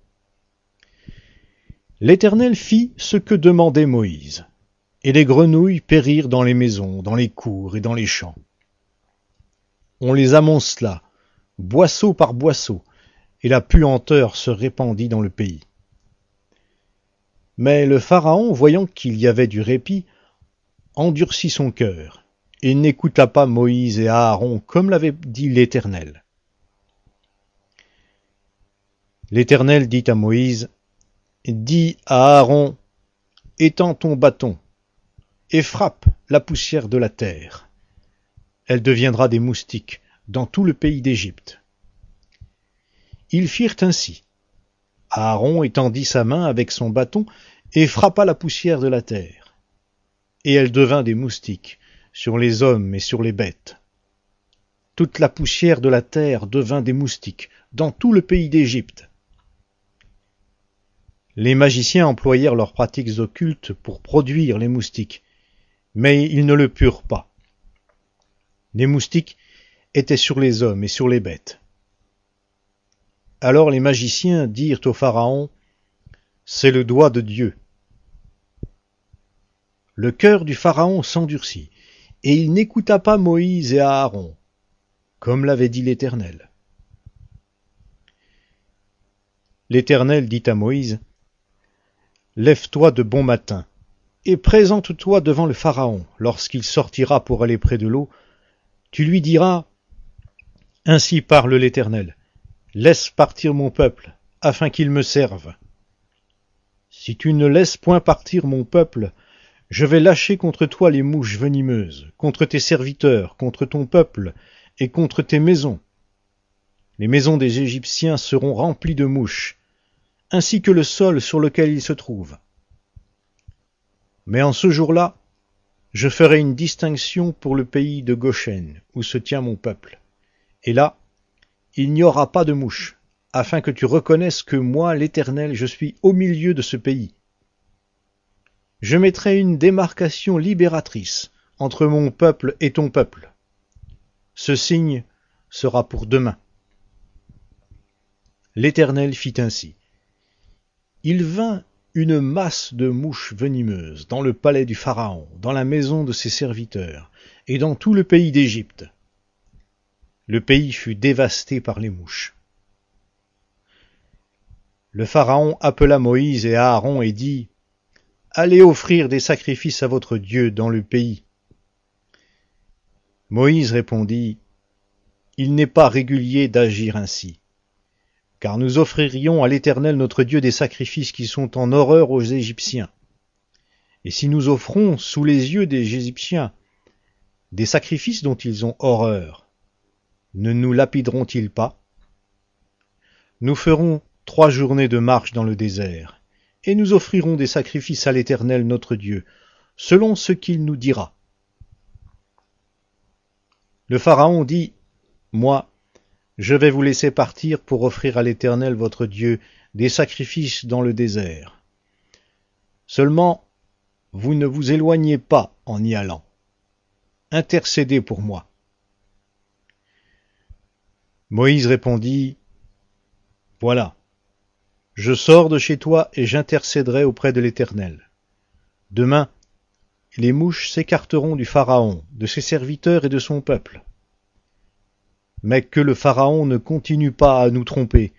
L'Éternel fit ce que demandait Moïse, et les grenouilles périrent dans les maisons, dans les cours et dans les champs. On les amoncela, boisseau par boisseau, et la puanteur se répandit dans le pays. Mais le Pharaon, voyant qu'il y avait du répit, endurcit son cœur, et n'écouta pas Moïse et Aaron comme l'avait dit l'Éternel. L'Éternel dit à Moïse, Dis à Aaron, étends ton bâton, et frappe la poussière de la terre. Elle deviendra des moustiques dans tout le pays d'Égypte. Ils firent ainsi. Aaron étendit sa main avec son bâton et frappa la poussière de la terre et elle devint des moustiques sur les hommes et sur les bêtes. Toute la poussière de la terre devint des moustiques dans tout le pays d'Égypte. Les magiciens employèrent leurs pratiques occultes pour produire les moustiques, mais ils ne le purent pas. Les moustiques étaient sur les hommes et sur les bêtes. Alors les magiciens dirent au Pharaon, C'est le doigt de Dieu le cœur du Pharaon s'endurcit, et il n'écouta pas Moïse et Aaron, comme l'avait dit l'Éternel. L'Éternel dit à Moïse, Lève-toi de bon matin, et présente-toi devant le Pharaon lorsqu'il sortira pour aller près de l'eau. Tu lui diras Ainsi parle l'Éternel. Laisse partir mon peuple, afin qu'il me serve. Si tu ne laisses point partir mon peuple, je vais lâcher contre toi les mouches venimeuses, contre tes serviteurs, contre ton peuple, et contre tes maisons. Les maisons des Égyptiens seront remplies de mouches, ainsi que le sol sur lequel ils se trouvent. Mais en ce jour-là, je ferai une distinction pour le pays de Goshen, où se tient mon peuple. Et là, il n'y aura pas de mouches, afin que tu reconnaisses que moi, l'Éternel, je suis au milieu de ce pays. Je mettrai une démarcation libératrice entre mon peuple et ton peuple. Ce signe sera pour demain. L'Éternel fit ainsi. Il vint une masse de mouches venimeuses dans le palais du Pharaon, dans la maison de ses serviteurs, et dans tout le pays d'Égypte. Le pays fut dévasté par les mouches. Le Pharaon appela Moïse et Aaron et dit, Allez offrir des sacrifices à votre Dieu dans le pays. Moïse répondit, Il n'est pas régulier d'agir ainsi, car nous offririons à l'Éternel notre Dieu des sacrifices qui sont en horreur aux Égyptiens. Et si nous offrons sous les yeux des Égyptiens des sacrifices dont ils ont horreur, ne nous lapideront-ils pas? Nous ferons trois journées de marche dans le désert, et nous offrirons des sacrifices à l'Éternel notre Dieu, selon ce qu'il nous dira. Le Pharaon dit, Moi, je vais vous laisser partir pour offrir à l'Éternel votre Dieu des sacrifices dans le désert. Seulement, vous ne vous éloignez pas en y allant. Intercédez pour moi. Moïse répondit, Voilà, je sors de chez toi et j'intercéderai auprès de l'Éternel. Demain, les mouches s'écarteront du Pharaon, de ses serviteurs et de son peuple. Mais que le Pharaon ne continue pas à nous tromper,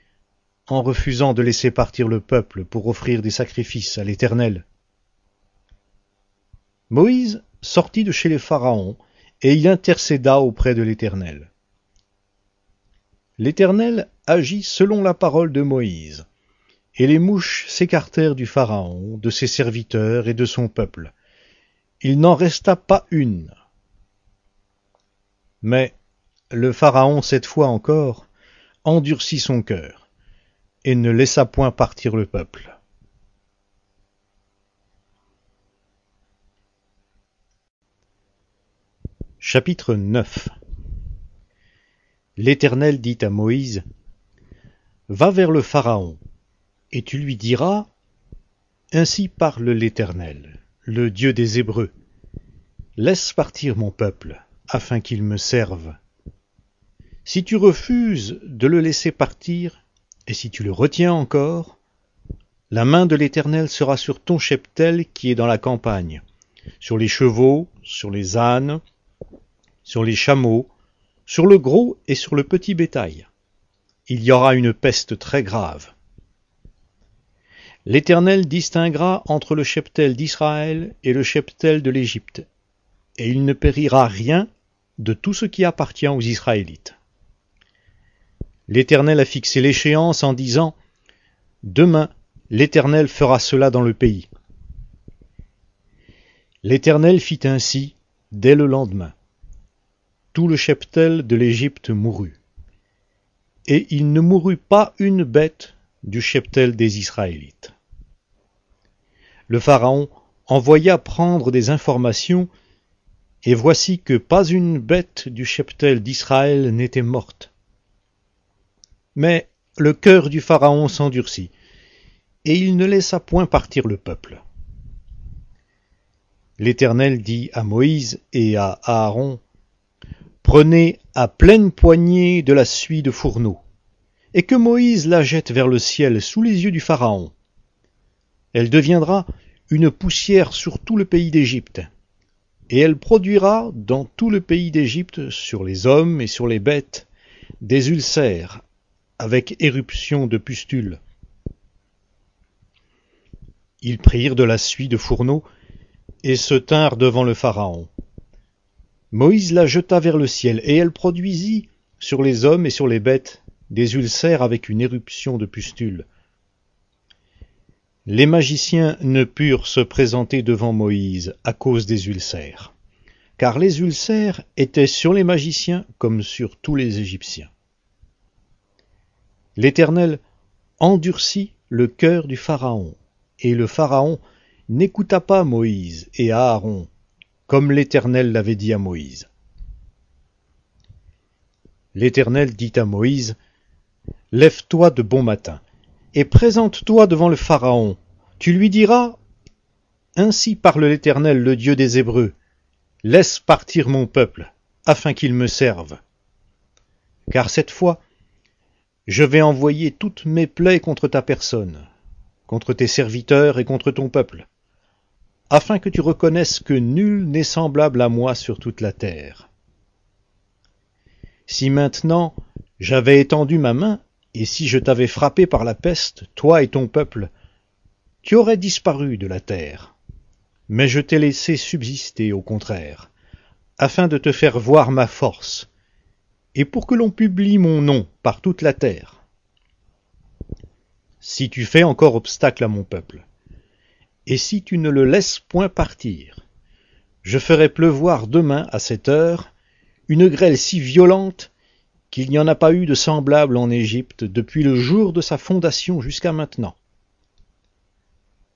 en refusant de laisser partir le peuple pour offrir des sacrifices à l'Éternel. Moïse sortit de chez les Pharaons, et il intercéda auprès de l'Éternel. L'Éternel agit selon la parole de Moïse. Et les mouches s'écartèrent du Pharaon, de ses serviteurs et de son peuple. Il n'en resta pas une. Mais le Pharaon, cette fois encore, endurcit son cœur, et ne laissa point partir le peuple. Chapitre 9 L'Éternel dit à Moïse, Va vers le Pharaon, et tu lui diras, Ainsi parle l'Éternel, le Dieu des Hébreux. Laisse partir mon peuple, afin qu'il me serve. Si tu refuses de le laisser partir, et si tu le retiens encore, la main de l'Éternel sera sur ton cheptel qui est dans la campagne, sur les chevaux, sur les ânes, sur les chameaux, sur le gros et sur le petit bétail. Il y aura une peste très grave. L'Éternel distinguera entre le cheptel d'Israël et le cheptel de l'Égypte, et il ne périra rien de tout ce qui appartient aux Israélites. L'Éternel a fixé l'échéance en disant Demain, l'Éternel fera cela dans le pays. L'Éternel fit ainsi dès le lendemain. Tout le cheptel de l'Égypte mourut. Et il ne mourut pas une bête du cheptel des Israélites. Le Pharaon envoya prendre des informations, et voici que pas une bête du cheptel d'Israël n'était morte. Mais le cœur du Pharaon s'endurcit, et il ne laissa point partir le peuple. L'Éternel dit à Moïse et à Aaron, Prenez à pleine poignée de la suie de fourneau, et que Moïse la jette vers le ciel sous les yeux du Pharaon. Elle deviendra une poussière sur tout le pays d'Égypte, et elle produira dans tout le pays d'Égypte, sur les hommes et sur les bêtes, des ulcères, avec éruption de pustules. Ils prirent de la suie de fourneau, et se tinrent devant le Pharaon. Moïse la jeta vers le ciel, et elle produisit sur les hommes et sur les bêtes des ulcères avec une éruption de pustules. Les magiciens ne purent se présenter devant Moïse à cause des ulcères, car les ulcères étaient sur les magiciens comme sur tous les Égyptiens. L'Éternel endurcit le cœur du Pharaon, et le Pharaon n'écouta pas Moïse et Aaron, comme l'Éternel l'avait dit à Moïse. L'Éternel dit à Moïse, Lève-toi de bon matin, et présente-toi devant le Pharaon. Tu lui diras, Ainsi parle l'Éternel, le Dieu des Hébreux, Laisse partir mon peuple, afin qu'il me serve. Car cette fois, je vais envoyer toutes mes plaies contre ta personne, contre tes serviteurs et contre ton peuple, afin que tu reconnaisses que nul n'est semblable à moi sur toute la terre. Si maintenant j'avais étendu ma main, et si je t'avais frappé par la peste, toi et ton peuple, tu aurais disparu de la terre. Mais je t'ai laissé subsister au contraire, afin de te faire voir ma force, et pour que l'on publie mon nom par toute la terre. Si tu fais encore obstacle à mon peuple, et si tu ne le laisses point partir, je ferai pleuvoir demain à cette heure une grêle si violente qu'il n'y en a pas eu de semblable en Égypte depuis le jour de sa fondation jusqu'à maintenant.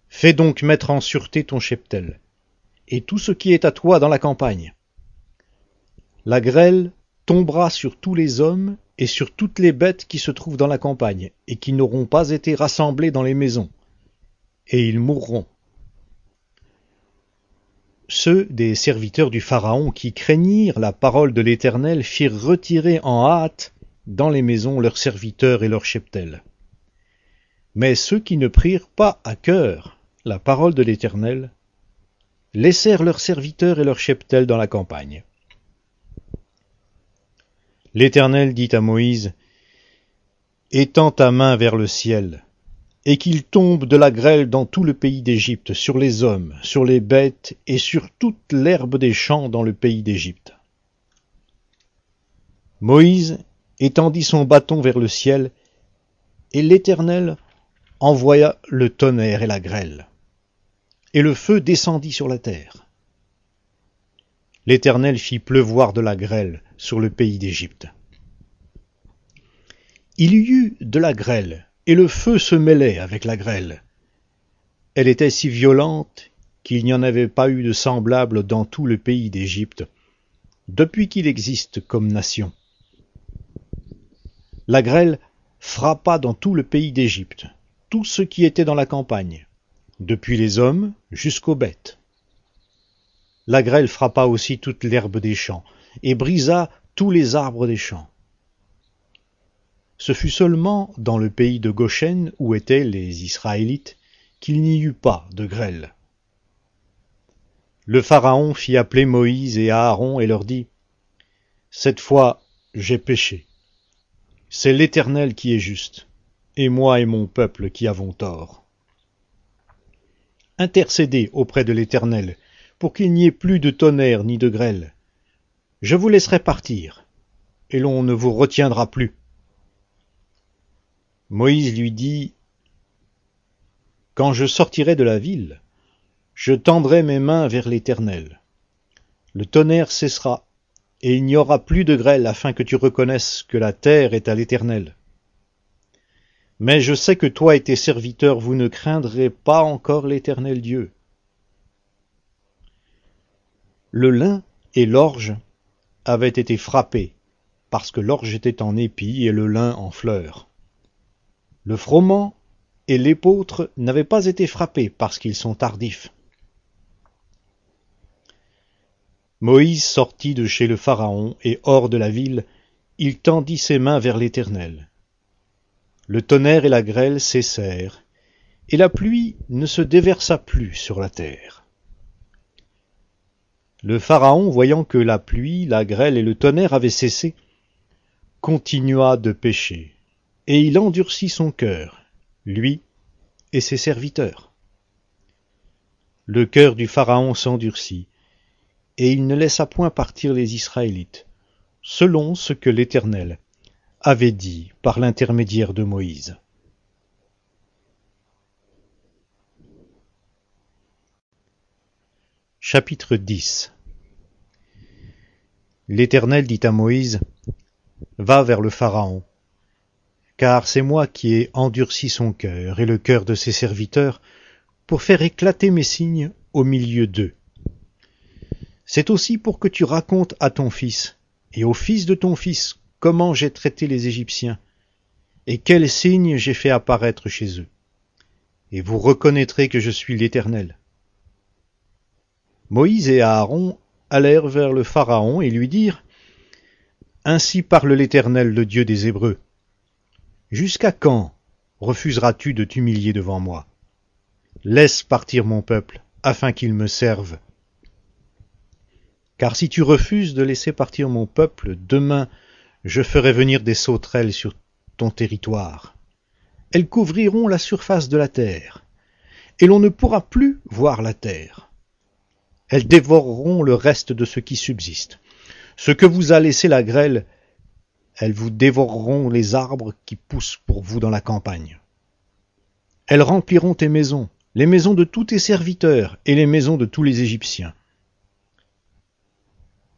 Fais donc mettre en sûreté ton cheptel, et tout ce qui est à toi dans la campagne. La grêle tombera sur tous les hommes et sur toutes les bêtes qui se trouvent dans la campagne, et qui n'auront pas été rassemblées dans les maisons, et ils mourront. Ceux des serviteurs du Pharaon qui craignirent la parole de l'Éternel firent retirer en hâte dans les maisons leurs serviteurs et leurs cheptels. Mais ceux qui ne prirent pas à cœur la parole de l'Éternel laissèrent leurs serviteurs et leurs cheptels dans la campagne. L'Éternel dit à Moïse, Étends ta main vers le ciel, et qu'il tombe de la grêle dans tout le pays d'Égypte, sur les hommes, sur les bêtes, et sur toute l'herbe des champs dans le pays d'Égypte. Moïse étendit son bâton vers le ciel, et l'Éternel envoya le tonnerre et la grêle, et le feu descendit sur la terre. L'Éternel fit pleuvoir de la grêle sur le pays d'Égypte. Il y eut de la grêle, et le feu se mêlait avec la grêle. Elle était si violente qu'il n'y en avait pas eu de semblable dans tout le pays d'Égypte, depuis qu'il existe comme nation. La grêle frappa dans tout le pays d'Égypte, tout ce qui était dans la campagne, depuis les hommes jusqu'aux bêtes. La grêle frappa aussi toute l'herbe des champs, et brisa tous les arbres des champs. Ce fut seulement dans le pays de Goshen, où étaient les Israélites, qu'il n'y eut pas de grêle. Le Pharaon fit appeler Moïse et Aaron et leur dit, Cette fois j'ai péché. C'est l'Éternel qui est juste, et moi et mon peuple qui avons tort. Intercédez auprès de l'Éternel, pour qu'il n'y ait plus de tonnerre ni de grêle. Je vous laisserai partir, et l'on ne vous retiendra plus. Moïse lui dit, Quand je sortirai de la ville, je tendrai mes mains vers l'Éternel. Le tonnerre cessera, et il n'y aura plus de grêle afin que tu reconnaisses que la terre est à l'Éternel. Mais je sais que toi et tes serviteurs, vous ne craindrez pas encore l'Éternel Dieu. Le lin et l'orge avaient été frappés, parce que l'orge était en épi et le lin en fleurs. Le froment et l'épeautre n'avaient pas été frappés parce qu'ils sont tardifs. Moïse sortit de chez le Pharaon, et hors de la ville, il tendit ses mains vers l'Éternel. Le tonnerre et la grêle cessèrent, et la pluie ne se déversa plus sur la terre. Le Pharaon, voyant que la pluie, la grêle et le tonnerre avaient cessé, continua de pécher et il endurcit son cœur, lui et ses serviteurs. le cœur du Pharaon s'endurcit, et il ne laissa point partir les Israélites, selon ce que l'Éternel avait dit par l'intermédiaire de Moïse. Chapitre 10 L'Éternel dit à Moïse, Va vers le Pharaon, car c'est moi qui ai endurci son cœur et le cœur de ses serviteurs, pour faire éclater mes signes au milieu d'eux. C'est aussi pour que tu racontes à ton fils et au fils de ton fils comment j'ai traité les Égyptiens et quels signes j'ai fait apparaître chez eux. Et vous reconnaîtrez que je suis l'Éternel. Moïse et Aaron allèrent vers le Pharaon et lui dirent Ainsi parle l'Éternel, le Dieu des Hébreux. Jusqu'à quand refuseras-tu de t'humilier devant moi? Laisse partir mon peuple, afin qu'il me serve. Car si tu refuses de laisser partir mon peuple, demain je ferai venir des sauterelles sur ton territoire. Elles couvriront la surface de la terre, et l'on ne pourra plus voir la terre. Elles dévoreront le reste de ce qui subsiste. Ce que vous a laissé la grêle, elles vous dévoreront les arbres qui poussent pour vous dans la campagne. Elles rempliront tes maisons, les maisons de tous tes serviteurs et les maisons de tous les Égyptiens.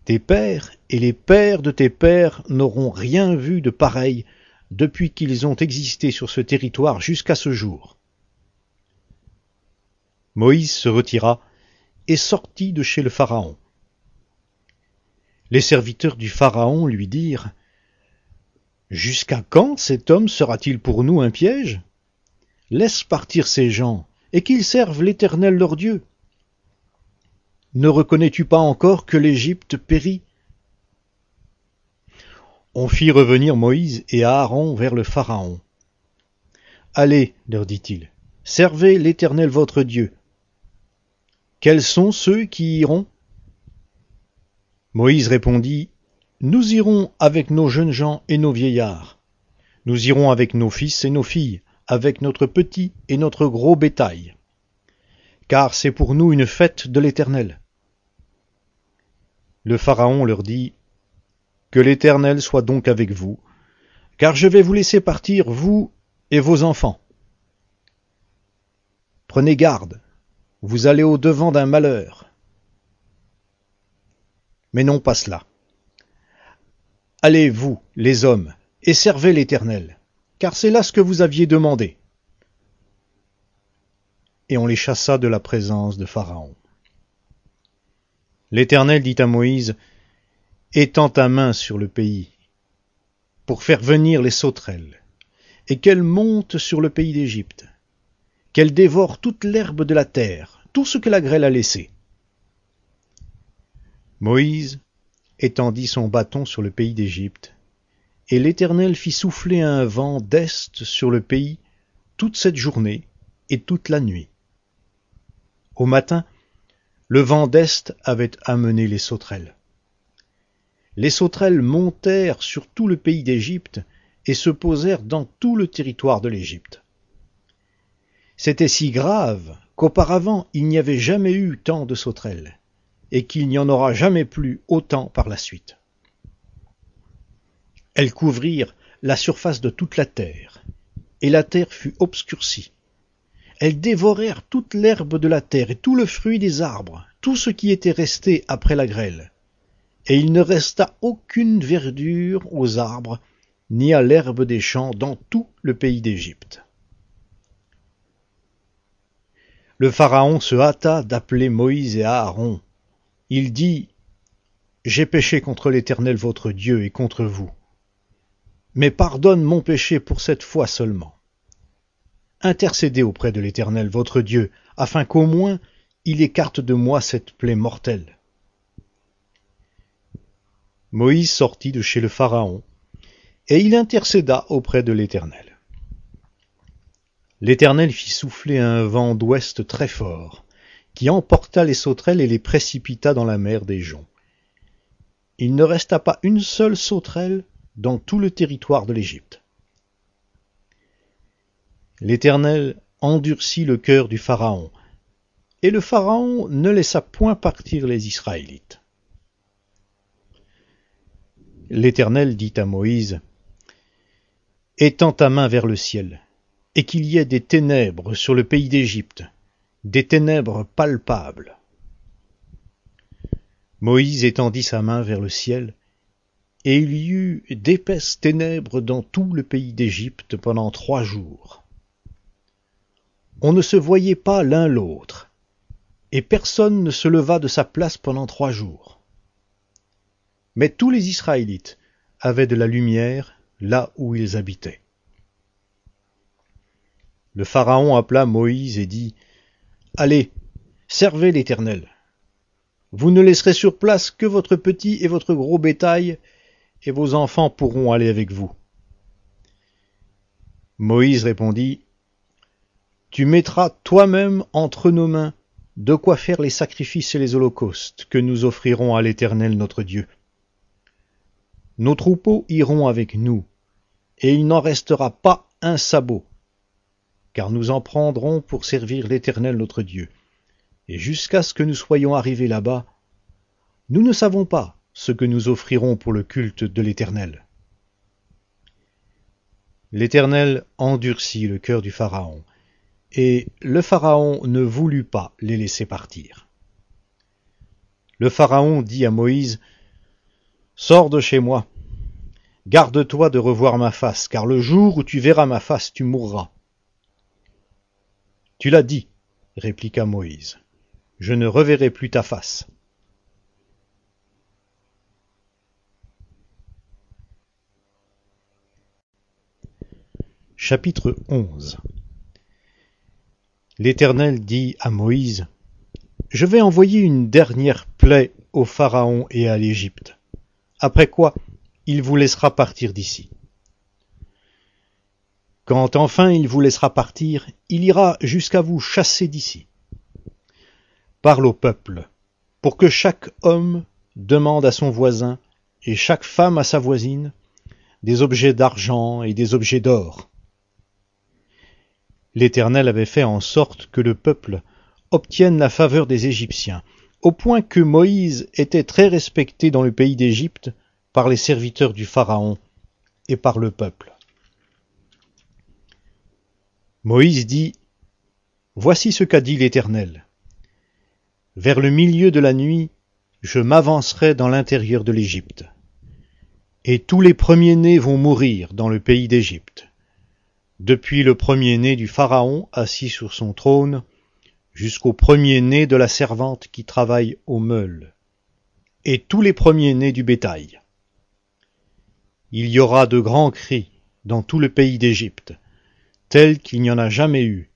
Tes pères et les pères de tes pères n'auront rien vu de pareil depuis qu'ils ont existé sur ce territoire jusqu'à ce jour. Moïse se retira et sortit de chez le Pharaon. Les serviteurs du Pharaon lui dirent Jusqu'à quand cet homme sera-t-il pour nous un piège? Laisse partir ces gens, et qu'ils servent l'Éternel leur Dieu. Ne reconnais-tu pas encore que l'Égypte périt? On fit revenir Moïse et Aaron vers le Pharaon. Allez, leur dit-il, servez l'Éternel votre Dieu. Quels sont ceux qui iront? Moïse répondit, Nous irons avec nos jeunes gens et nos vieillards. Nous irons avec nos fils et nos filles, avec notre petit et notre gros bétail. Car c'est pour nous une fête de l'Éternel. Le Pharaon leur dit, Que l'Éternel soit donc avec vous, car je vais vous laisser partir, vous et vos enfants. Prenez garde, vous allez au devant d'un malheur. Mais non pas cela. Allez, vous, les hommes, et servez l'Éternel car c'est là ce que vous aviez demandé. Et on les chassa de la présence de Pharaon. L'Éternel dit à Moïse, Étends ta main sur le pays, pour faire venir les sauterelles, et qu'elles montent sur le pays d'Égypte, qu'elles dévorent toute l'herbe de la terre, tout ce que la grêle a laissé. Moïse étendit son bâton sur le pays d'Égypte, et l'Éternel fit souffler un vent d'est sur le pays toute cette journée et toute la nuit. Au matin, le vent d'est avait amené les sauterelles. Les sauterelles montèrent sur tout le pays d'Égypte et se posèrent dans tout le territoire de l'Égypte. C'était si grave qu'auparavant il n'y avait jamais eu tant de sauterelles, et qu'il n'y en aura jamais plus autant par la suite. Elles couvrirent la surface de toute la terre, et la terre fut obscurcie. Elles dévorèrent toute l'herbe de la terre et tout le fruit des arbres, tout ce qui était resté après la grêle. Et il ne resta aucune verdure aux arbres, ni à l'herbe des champs dans tout le pays d'Égypte. Le Pharaon se hâta d'appeler Moïse et Aaron. Il dit, J'ai péché contre l'Éternel votre Dieu et contre vous mais pardonne mon péché pour cette fois seulement. Intercédez auprès de l'Éternel votre Dieu, afin qu'au moins il écarte de moi cette plaie mortelle. Moïse sortit de chez le Pharaon, et il intercéda auprès de l'Éternel. L'Éternel fit souffler un vent d'ouest très fort, qui emporta les sauterelles et les précipita dans la mer des joncs. Il ne resta pas une seule sauterelle dans tout le territoire de l'Égypte. L'Éternel endurcit le cœur du Pharaon, Et le Pharaon ne laissa point partir les Israélites. L'Éternel dit à Moïse, Étends ta main vers le ciel, et qu'il y ait des ténèbres sur le pays d'Égypte, des ténèbres palpables. Moïse étendit sa main vers le ciel, et il y eut d'épaisses ténèbres dans tout le pays d'Égypte pendant trois jours. On ne se voyait pas l'un l'autre, et personne ne se leva de sa place pendant trois jours. Mais tous les Israélites avaient de la lumière là où ils habitaient. Le Pharaon appela Moïse et dit, Allez, servez l'Éternel. Vous ne laisserez sur place que votre petit et votre gros bétail, et vos enfants pourront aller avec vous. Moïse répondit, Tu mettras toi-même entre nos mains de quoi faire les sacrifices et les holocaustes que nous offrirons à l'Éternel notre Dieu. Nos troupeaux iront avec nous, et il n'en restera pas un sabot, car nous en prendrons pour servir l'Éternel notre Dieu. Et jusqu'à ce que nous soyons arrivés là-bas, nous ne savons pas ce que nous offrirons pour le culte de l'Éternel. L'Éternel endurcit le cœur du Pharaon, et le Pharaon ne voulut pas les laisser partir. Le Pharaon dit à Moïse, Sors de chez moi, garde-toi de revoir ma face, car le jour où tu verras ma face, tu mourras. Tu l'as dit, répliqua Moïse, je ne reverrai plus ta face. Chapitre 11 L'Éternel dit à Moïse, Je vais envoyer une dernière plaie au Pharaon et à l'Égypte, après quoi il vous laissera partir d'ici. Quand enfin il vous laissera partir, il ira jusqu'à vous chasser d'ici. Parle au peuple, pour que chaque homme demande à son voisin et chaque femme à sa voisine des objets d'argent et des objets d'or, L'Éternel avait fait en sorte que le peuple obtienne la faveur des Égyptiens, au point que Moïse était très respecté dans le pays d'Égypte par les serviteurs du Pharaon et par le peuple. Moïse dit, Voici ce qu'a dit l'Éternel. Vers le milieu de la nuit, je m'avancerai dans l'intérieur de l'Égypte, et tous les premiers-nés vont mourir dans le pays d'Égypte depuis le premier-né du Pharaon assis sur son trône, jusqu'au premier-né de la servante qui travaille au meule, et tous les premiers-nés du bétail. Il y aura de grands cris dans tout le pays d'Égypte, tels qu'il n'y en a jamais eu,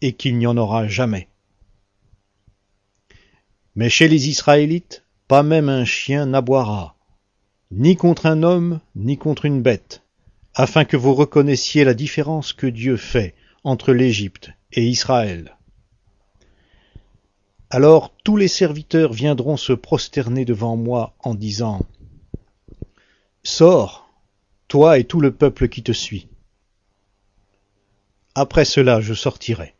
et qu'il n'y en aura jamais. Mais chez les Israélites, pas même un chien n'aboiera, ni contre un homme, ni contre une bête, afin que vous reconnaissiez la différence que Dieu fait entre l'Égypte et Israël. Alors tous les serviteurs viendront se prosterner devant moi en disant Sors, toi et tout le peuple qui te suit. Après cela je sortirai.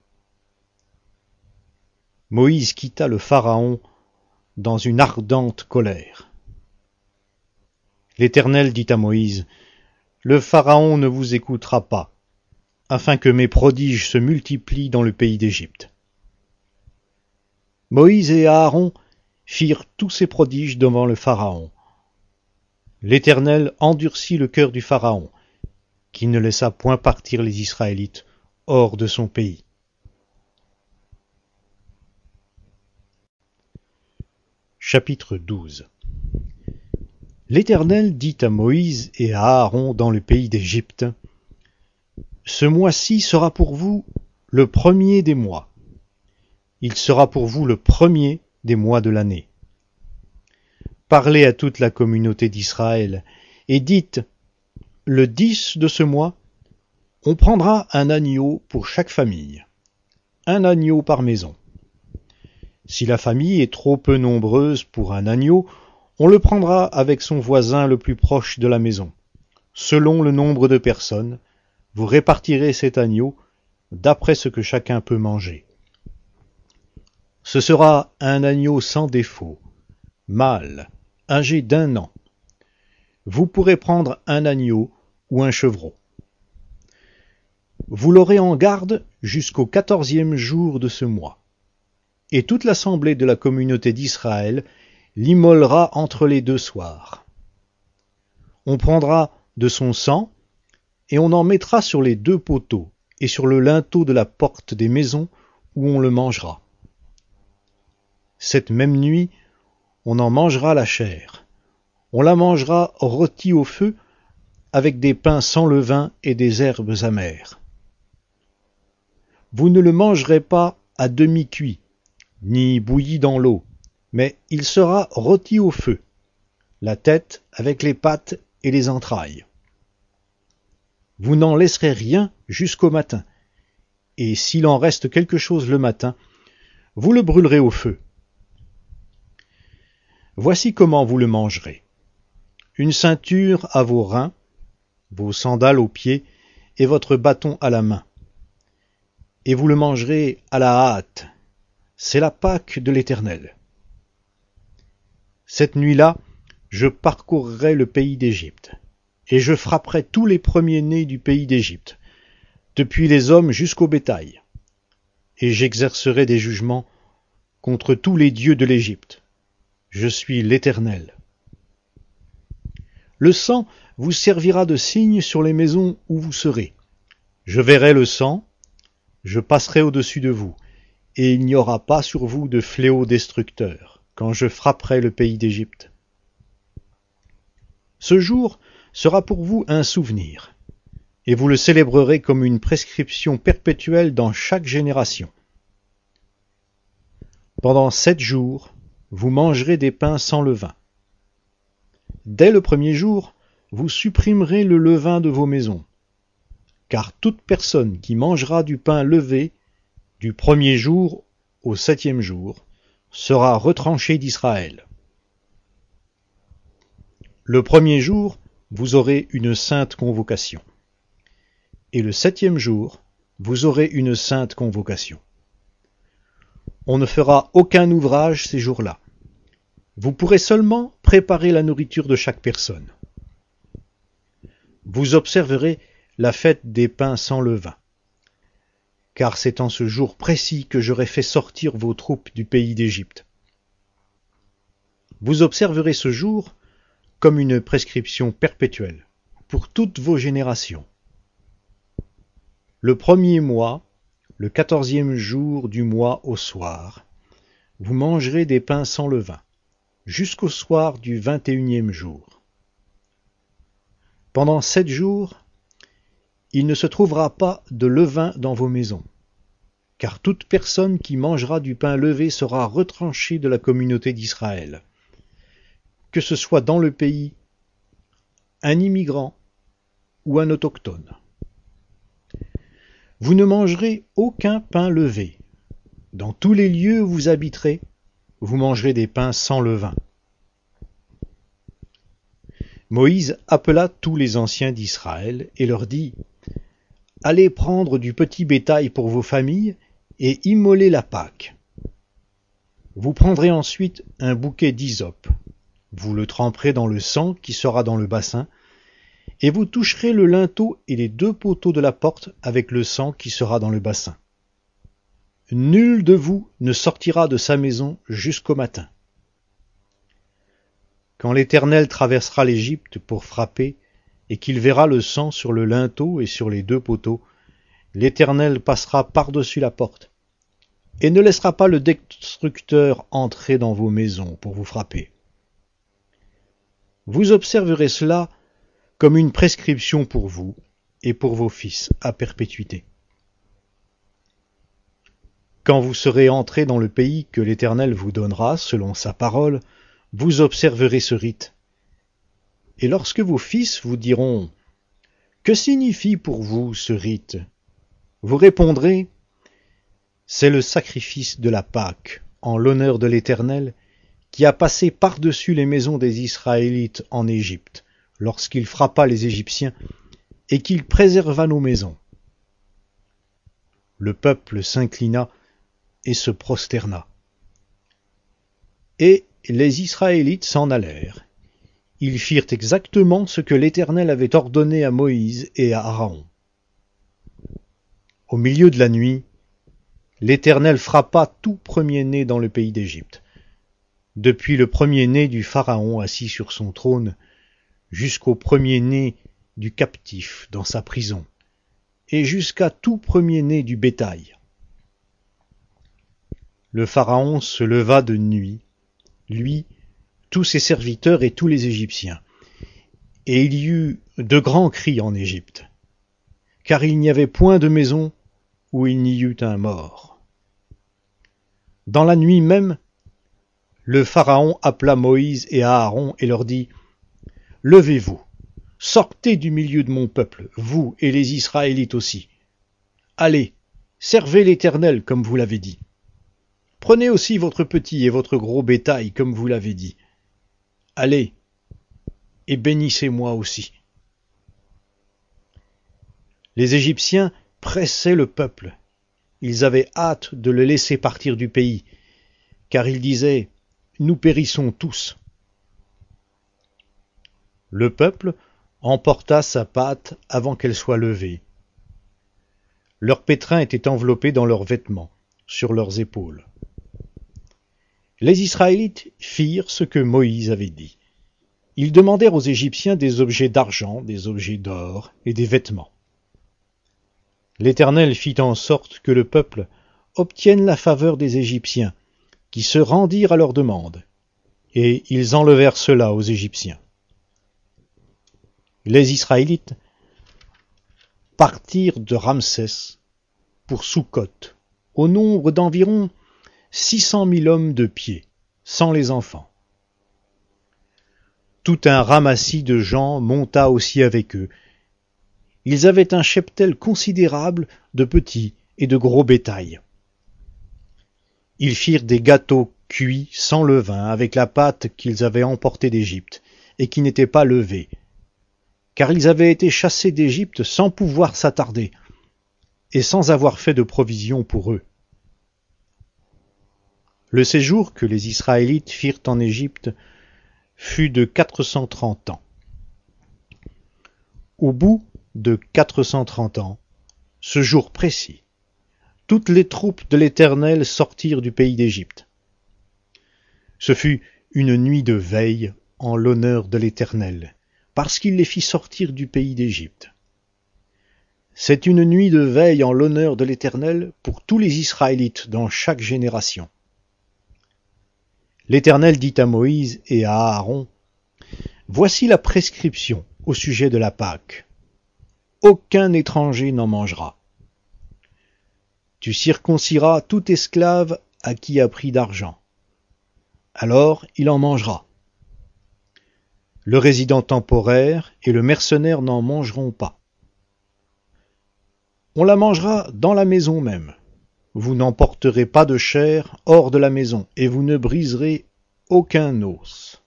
Moïse quitta le Pharaon dans une ardente colère. L'Éternel dit à Moïse, le Pharaon ne vous écoutera pas, afin que mes prodiges se multiplient dans le pays d'Égypte. Moïse et Aaron firent tous ces prodiges devant le Pharaon. L'Éternel endurcit le cœur du Pharaon, qui ne laissa point partir les Israélites hors de son pays. Chapitre 12 L'Éternel dit à Moïse et à Aaron dans le pays d'Égypte, Ce mois-ci sera pour vous le premier des mois. Il sera pour vous le premier des mois de l'année. Parlez à toute la communauté d'Israël et dites, le dix de ce mois, on prendra un agneau pour chaque famille, un agneau par maison. Si la famille est trop peu nombreuse pour un agneau, on le prendra avec son voisin le plus proche de la maison. Selon le nombre de personnes, vous répartirez cet agneau d'après ce que chacun peut manger. Ce sera un agneau sans défaut, mâle, âgé d'un an. Vous pourrez prendre un agneau ou un chevreau. Vous l'aurez en garde jusqu'au quatorzième jour de ce mois. Et toute l'assemblée de la communauté d'Israël l'immolera entre les deux soirs. On prendra de son sang, et on en mettra sur les deux poteaux et sur le linteau de la porte des maisons où on le mangera. Cette même nuit, on en mangera la chair. On la mangera rôtie au feu avec des pains sans levain et des herbes amères. Vous ne le mangerez pas à demi cuit, ni bouilli dans l'eau, mais il sera rôti au feu, la tête avec les pattes et les entrailles. Vous n'en laisserez rien jusqu'au matin, et s'il en reste quelque chose le matin, vous le brûlerez au feu. Voici comment vous le mangerez. Une ceinture à vos reins, vos sandales aux pieds et votre bâton à la main. Et vous le mangerez à la hâte. C'est la Pâque de l'Éternel. Cette nuit-là, je parcourrai le pays d'Égypte, et je frapperai tous les premiers-nés du pays d'Égypte, depuis les hommes jusqu'au bétail, et j'exercerai des jugements contre tous les dieux de l'Égypte. Je suis l'Éternel. Le sang vous servira de signe sur les maisons où vous serez. Je verrai le sang, je passerai au-dessus de vous, et il n'y aura pas sur vous de fléau destructeur, quand je frapperai le pays d'Égypte. Ce jour sera pour vous un souvenir, et vous le célébrerez comme une prescription perpétuelle dans chaque génération. Pendant sept jours, vous mangerez des pains sans levain. Dès le premier jour, vous supprimerez le levain de vos maisons. Car toute personne qui mangera du pain levé du premier jour au septième jour sera retranchée d'Israël. Le premier jour, vous aurez une sainte convocation. Et le septième jour, vous aurez une sainte convocation. On ne fera aucun ouvrage ces jours-là. Vous pourrez seulement préparer la nourriture de chaque personne vous observerez la fête des pains sans levain. Car c'est en ce jour précis que j'aurai fait sortir vos troupes du pays d'Égypte. Vous observerez ce jour comme une prescription perpétuelle pour toutes vos générations. Le premier mois, le quatorzième jour du mois au soir, vous mangerez des pains sans levain, jusqu'au soir du vingt et unième jour. Pendant sept jours, il ne se trouvera pas de levain dans vos maisons, car toute personne qui mangera du pain levé sera retranchée de la communauté d'Israël, que ce soit dans le pays un immigrant ou un autochtone. Vous ne mangerez aucun pain levé. Dans tous les lieux où vous habiterez, vous mangerez des pains sans levain. Moïse appela tous les anciens d'Israël et leur dit Allez prendre du petit bétail pour vos familles et immoler la Pâque. Vous prendrez ensuite un bouquet d'hysope, vous le tremperez dans le sang qui sera dans le bassin, et vous toucherez le linteau et les deux poteaux de la porte avec le sang qui sera dans le bassin. Nul de vous ne sortira de sa maison jusqu'au matin. Quand l'Éternel traversera l'Égypte pour frapper, et qu'il verra le sang sur le linteau et sur les deux poteaux, l'Éternel passera par-dessus la porte, et ne laissera pas le destructeur entrer dans vos maisons pour vous frapper. Vous observerez cela comme une prescription pour vous et pour vos fils à perpétuité. Quand vous serez entrés dans le pays que l'Éternel vous donnera selon sa parole, vous observerez ce rite. Et lorsque vos fils vous diront Que signifie pour vous ce rite? Vous répondrez C'est le sacrifice de la Pâque, en l'honneur de l'Éternel, qui a passé par-dessus les maisons des Israélites en Égypte, lorsqu'il frappa les Égyptiens, et qu'il préserva nos maisons. Le peuple s'inclina et se prosterna, Et les Israélites s'en allèrent. Ils firent exactement ce que l'Éternel avait ordonné à Moïse et à Aaron. Au milieu de la nuit, l'Éternel frappa tout premier-né dans le pays d'Égypte, depuis le premier-né du Pharaon assis sur son trône, jusqu'au premier-né du captif dans sa prison, et jusqu'à tout premier-né du bétail. Le Pharaon se leva de nuit, lui, tous ses serviteurs et tous les Égyptiens. Et il y eut de grands cris en Égypte, car il n'y avait point de maison où il n'y eût un mort. Dans la nuit même, le Pharaon appela Moïse et Aaron et leur dit, Levez-vous, sortez du milieu de mon peuple, vous et les Israélites aussi. Allez, servez l'Éternel comme vous l'avez dit. Prenez aussi votre petit et votre gros bétail comme vous l'avez dit. Allez, et bénissez-moi aussi. Les Égyptiens pressaient le peuple. Ils avaient hâte de le laisser partir du pays, car ils disaient Nous périssons tous. Le peuple emporta sa pâte avant qu'elle soit levée. Leurs pétrins étaient enveloppés dans leurs vêtements, sur leurs épaules. Les Israélites firent ce que Moïse avait dit. Ils demandèrent aux Égyptiens des objets d'argent, des objets d'or et des vêtements. L'Éternel fit en sorte que le peuple obtienne la faveur des Égyptiens, qui se rendirent à leur demande, et ils enlevèrent cela aux Égyptiens. Les Israélites partirent de Ramsès pour Soukhot, au nombre d'environ six cent mille hommes de pied, sans les enfants. Tout un ramassis de gens monta aussi avec eux. Ils avaient un cheptel considérable de petits et de gros bétail. Ils firent des gâteaux cuits sans levain avec la pâte qu'ils avaient emportée d'Égypte et qui n'était pas levée, car ils avaient été chassés d'Égypte sans pouvoir s'attarder et sans avoir fait de provisions pour eux. Le séjour que les Israélites firent en Égypte fut de quatre cent trente ans. Au bout de quatre cent trente ans, ce jour précis, toutes les troupes de l'Éternel sortirent du pays d'Égypte. Ce fut une nuit de veille en l'honneur de l'Éternel, parce qu'il les fit sortir du pays d'Égypte. C'est une nuit de veille en l'honneur de l'Éternel pour tous les Israélites dans chaque génération. L'Éternel dit à Moïse et à Aaron, Voici la prescription au sujet de la Pâque. Aucun étranger n'en mangera. Tu circonciras tout esclave à qui a pris d'argent. Alors il en mangera. Le résident temporaire et le mercenaire n'en mangeront pas. On la mangera dans la maison même. Vous n'emporterez pas de chair hors de la maison, et vous ne briserez aucun os.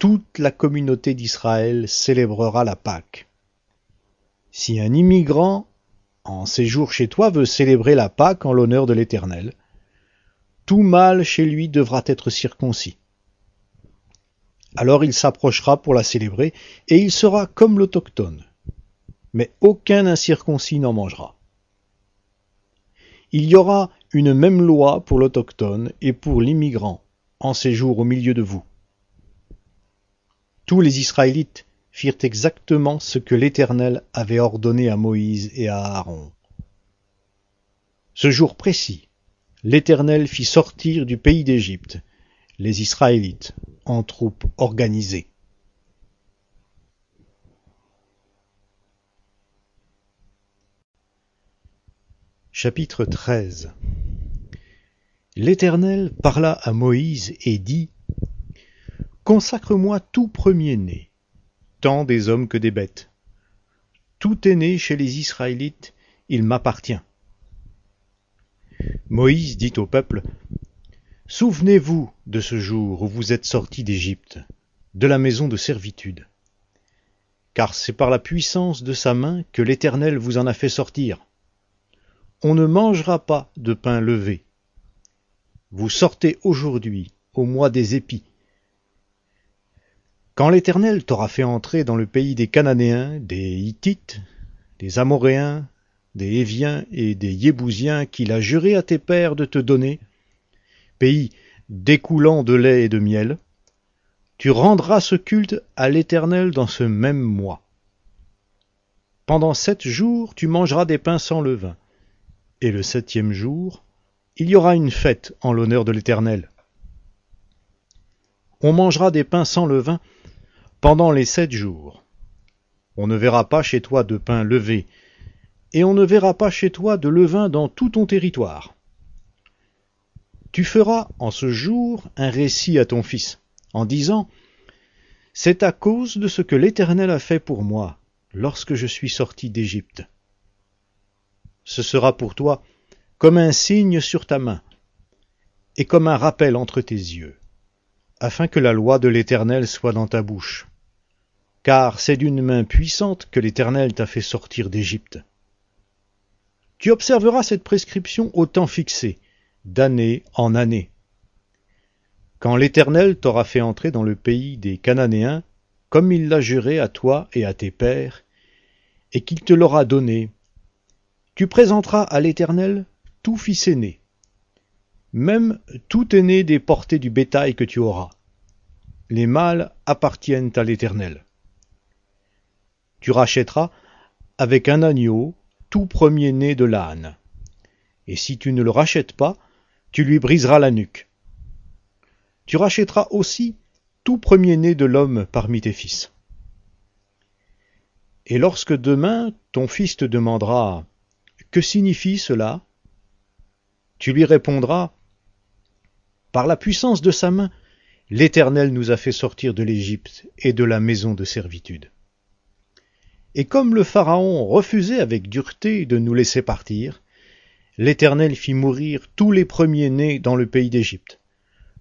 Toute la communauté d'Israël célébrera la Pâque. Si un immigrant en séjour chez toi veut célébrer la Pâque en l'honneur de l'Éternel, tout mâle chez lui devra être circoncis. Alors il s'approchera pour la célébrer, et il sera comme l'autochtone. Mais aucun incirconcis n'en mangera. Il y aura une même loi pour l'autochtone et pour l'immigrant en séjour au milieu de vous. Tous les Israélites firent exactement ce que l'Éternel avait ordonné à Moïse et à Aaron. Ce jour précis, l'Éternel fit sortir du pays d'Égypte les Israélites en troupes organisées. Chapitre 13 L'Éternel parla à Moïse et dit Consacre-moi tout premier-né, tant des hommes que des bêtes. Tout est né chez les Israélites, il m'appartient. Moïse dit au peuple Souvenez-vous de ce jour où vous êtes sortis d'Égypte, de la maison de servitude. Car c'est par la puissance de sa main que l'Éternel vous en a fait sortir on ne mangera pas de pain levé. vous sortez aujourd'hui, au mois des épis. Quand l'Éternel t'aura fait entrer dans le pays des Cananéens, des Hittites, des Amoréens, des Héviens et des Yébousiens qu'il a juré à tes pères de te donner, pays découlant de lait et de miel, tu rendras ce culte à l'Éternel dans ce même mois. Pendant sept jours tu mangeras des pains sans levain, et le septième jour il y aura une fête en l'honneur de l'Éternel. On mangera des pains sans levain pendant les sept jours. On ne verra pas chez toi de pain levé, et on ne verra pas chez toi de levain dans tout ton territoire. Tu feras en ce jour un récit à ton fils, en disant C'est à cause de ce que l'Éternel a fait pour moi lorsque je suis sorti d'Égypte. Ce sera pour toi comme un signe sur ta main, et comme un rappel entre tes yeux, afin que la loi de l'Éternel soit dans ta bouche. Car c'est d'une main puissante que l'Éternel t'a fait sortir d'Égypte. Tu observeras cette prescription au temps fixé, d'année en année. Quand l'Éternel t'aura fait entrer dans le pays des Cananéens, comme il l'a juré à toi et à tes pères, et qu'il te l'aura donné, tu présenteras à l'Éternel tout fils aîné, même tout aîné des portées du bétail que tu auras. Les mâles appartiennent à l'Éternel. Tu rachèteras avec un agneau tout premier-né de l'âne. Et si tu ne le rachètes pas, tu lui briseras la nuque. Tu rachèteras aussi tout premier-né de l'homme parmi tes fils. Et lorsque demain ton fils te demandera Que signifie cela? Tu lui répondras Par la puissance de sa main, l'Éternel nous a fait sortir de l'Égypte et de la maison de servitude. Et comme le Pharaon refusait avec dureté de nous laisser partir, l'Éternel fit mourir tous les premiers-nés dans le pays d'Égypte,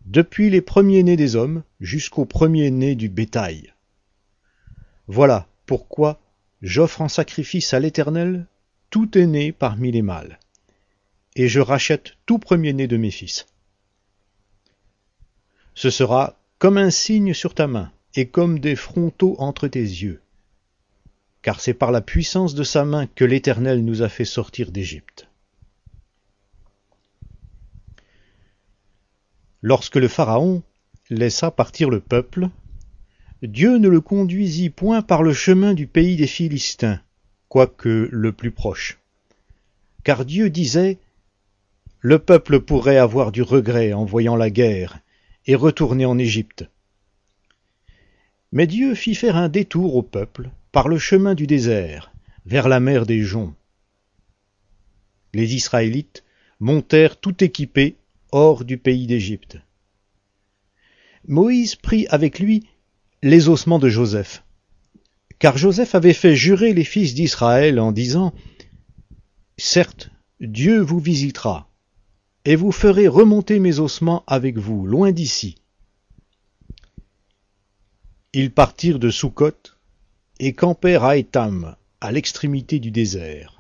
depuis les premiers-nés des hommes jusqu'aux premiers-nés du bétail. Voilà pourquoi j'offre en sacrifice à l'Éternel tout aîné parmi les mâles et je rachète tout premier-né de mes fils. Ce sera comme un signe sur ta main, et comme des frontaux entre tes yeux. Car c'est par la puissance de sa main que l'Éternel nous a fait sortir d'Égypte. Lorsque le Pharaon laissa partir le peuple, Dieu ne le conduisit point par le chemin du pays des Philistins, quoique le plus proche. Car Dieu disait le peuple pourrait avoir du regret en voyant la guerre et retourner en Égypte. Mais Dieu fit faire un détour au peuple par le chemin du désert, vers la mer des Joncs. Les Israélites montèrent tout équipés hors du pays d'Égypte. Moïse prit avec lui les ossements de Joseph, car Joseph avait fait jurer les fils d'Israël en disant Certes, Dieu vous visitera, et vous ferez remonter mes ossements avec vous, loin d'ici. Ils partirent de Soukhot et campèrent à Étam, à l'extrémité du désert.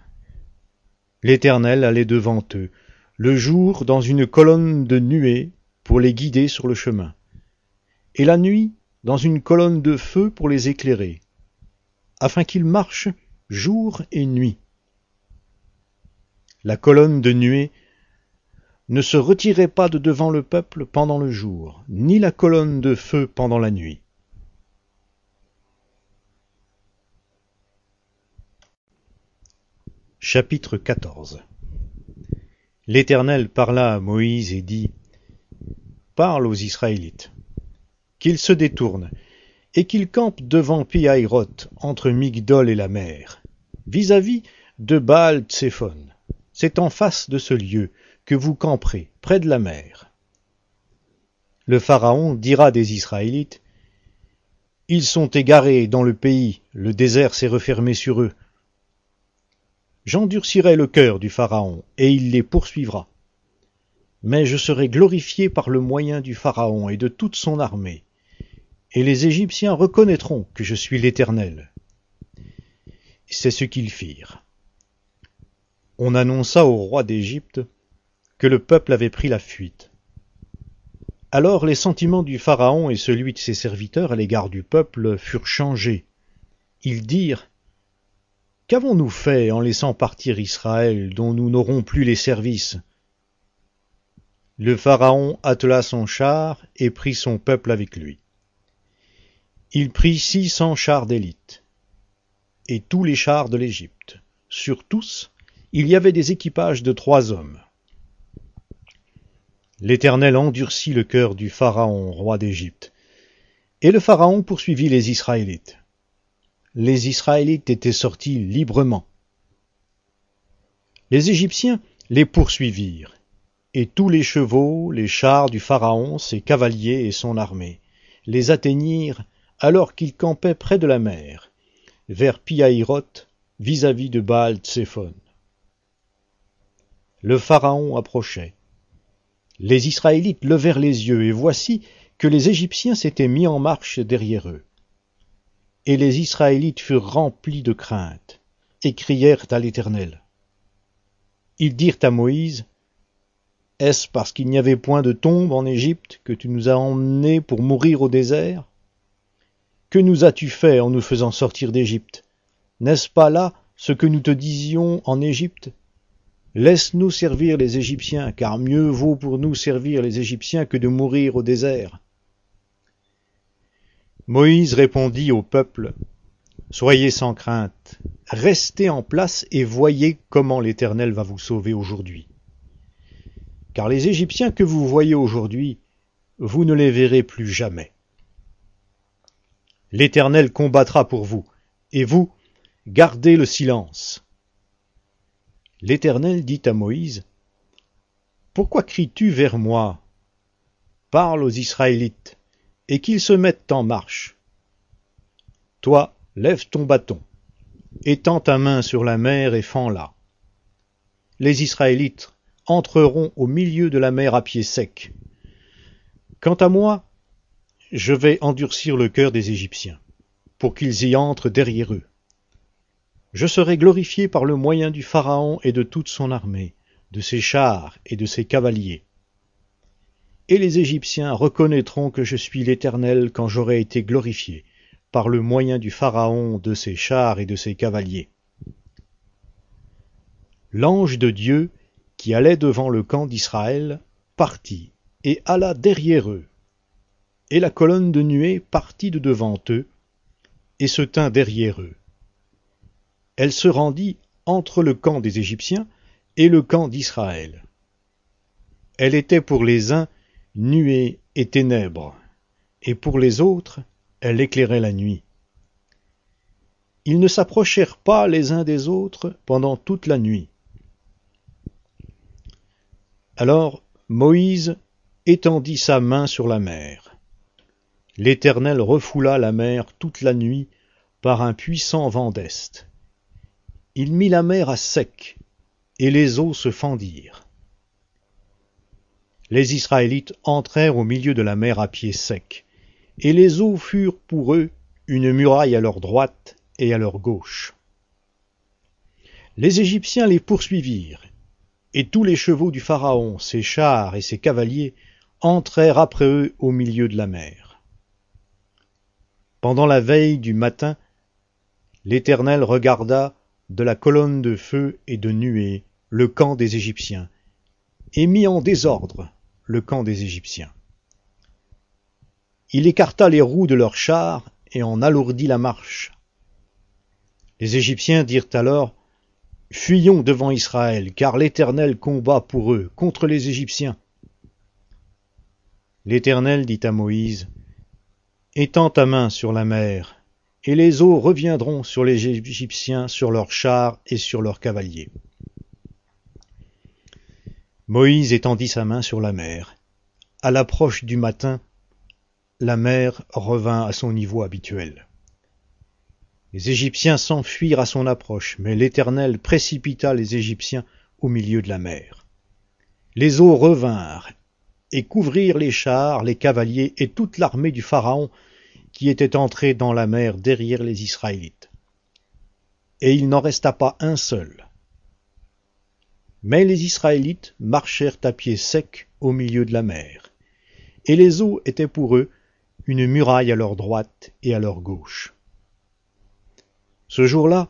L'Éternel allait devant eux, le jour dans une colonne de nuée pour les guider sur le chemin, et la nuit dans une colonne de feu pour les éclairer, afin qu'ils marchent jour et nuit. La colonne de nuée ne se retirait pas de devant le peuple pendant le jour, ni la colonne de feu pendant la nuit. Chapitre 14 L'Éternel parla à Moïse et dit Parle aux Israélites, qu'ils se détournent, et qu'ils campent devant Pihaïroth, entre Migdol et la mer, vis-à-vis de Baal Tsephon. C'est en face de ce lieu que vous camperez près de la mer. Le Pharaon dira des Israélites, Ils sont égarés dans le pays, le désert s'est refermé sur eux. J'endurcirai le cœur du Pharaon, et il les poursuivra. Mais je serai glorifié par le moyen du Pharaon et de toute son armée, et les Égyptiens reconnaîtront que je suis l'Éternel. C'est ce qu'ils firent. On annonça au roi d'Égypte que le peuple avait pris la fuite, Alors les sentiments du Pharaon et celui de ses serviteurs à l'égard du peuple furent changés. Ils dirent Qu'avons-nous fait en laissant partir Israël, dont nous n'aurons plus les services? Le Pharaon attela son char et prit son peuple avec lui. Il prit six cents chars d'élite, et tous les chars de l'Égypte. Sur tous, il y avait des équipages de trois hommes. L'Éternel endurcit le cœur du Pharaon, roi d'Égypte, et le Pharaon poursuivit les Israélites les Israélites étaient sortis librement. Les Égyptiens les poursuivirent, et tous les chevaux, les chars du Pharaon, ses cavaliers et son armée, les atteignirent alors qu'ils campaient près de la mer, vers Piahiroth, vis-à-vis de Baal Tséphon. Le Pharaon approchait. Les Israélites levèrent les yeux, et voici que les Égyptiens s'étaient mis en marche derrière eux. Et les Israélites furent remplis de crainte, et crièrent à l'Éternel. Ils dirent à Moïse, Est-ce parce qu'il n'y avait point de tombe en Égypte que tu nous as emmenés pour mourir au désert? Que nous as-tu fait en nous faisant sortir d'Égypte? N'est-ce pas là ce que nous te disions en Égypte? Laisse-nous servir les Égyptiens, car mieux vaut pour nous servir les Égyptiens que de mourir au désert. Moïse répondit au peuple, Soyez sans crainte, restez en place et voyez comment l'Éternel va vous sauver aujourd'hui. Car les Égyptiens que vous voyez aujourd'hui, vous ne les verrez plus jamais. L'Éternel combattra pour vous, et vous, gardez le silence. L'Éternel dit à Moïse, Pourquoi cries-tu vers moi? Parle aux Israélites et qu'ils se mettent en marche. Toi, lève ton bâton, étends ta main sur la mer et fends-la. Les Israélites entreront au milieu de la mer à pied sec. Quant à moi, je vais endurcir le cœur des Égyptiens, pour qu'ils y entrent derrière eux. Je serai glorifié par le moyen du Pharaon et de toute son armée, de ses chars et de ses cavaliers et les Égyptiens reconnaîtront que je suis l'Éternel quand j'aurai été glorifié, par le moyen du Pharaon, de ses chars et de ses cavaliers. L'ange de Dieu, qui allait devant le camp d'Israël, partit, et alla derrière eux. Et la colonne de nuée partit de devant eux, et se tint derrière eux. Elle se rendit entre le camp des Égyptiens et le camp d'Israël. Elle était pour les uns nuée et ténèbres, et pour les autres, elle éclairait la nuit. Ils ne s'approchèrent pas les uns des autres pendant toute la nuit. Alors Moïse étendit sa main sur la mer. L'Éternel refoula la mer toute la nuit par un puissant vent d'est. Il mit la mer à sec, et les eaux se fendirent les Israélites entrèrent au milieu de la mer à pied sec, et les eaux furent pour eux une muraille à leur droite et à leur gauche. Les Égyptiens les poursuivirent, et tous les chevaux du Pharaon, ses chars et ses cavaliers entrèrent après eux au milieu de la mer. Pendant la veille du matin, l'Éternel regarda de la colonne de feu et de nuée le camp des Égyptiens, et mit en désordre le camp des Égyptiens. Il écarta les roues de leurs chars et en alourdit la marche. Les Égyptiens dirent alors Fuyons devant Israël, car l'Éternel combat pour eux contre les Égyptiens. L'Éternel dit à Moïse Étends ta main sur la mer, et les eaux reviendront sur les Égyptiens, sur leurs chars et sur leurs cavaliers. Moïse étendit sa main sur la mer. À l'approche du matin, la mer revint à son niveau habituel. Les Égyptiens s'enfuirent à son approche, mais l'Éternel précipita les Égyptiens au milieu de la mer. Les eaux revinrent et couvrirent les chars, les cavaliers et toute l'armée du Pharaon qui était entrée dans la mer derrière les Israélites. Et il n'en resta pas un seul, mais les Israélites marchèrent à pied sec au milieu de la mer, et les eaux étaient pour eux une muraille à leur droite et à leur gauche. Ce jour-là,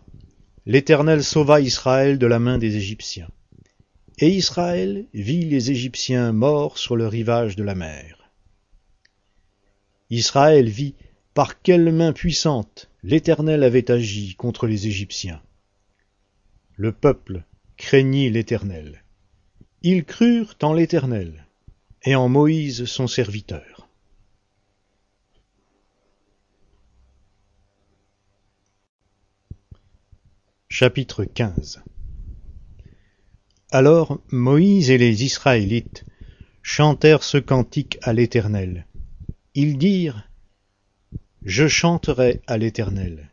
l'Éternel sauva Israël de la main des Égyptiens. Et Israël vit les Égyptiens morts sur le rivage de la mer. Israël vit par quelle main puissante l'Éternel avait agi contre les Égyptiens. Le peuple craignit l'Éternel. Ils crurent en l'Éternel et en Moïse son serviteur. Chapitre 15 Alors Moïse et les Israélites chantèrent ce cantique à l'Éternel. Ils dirent Je chanterai à l'Éternel,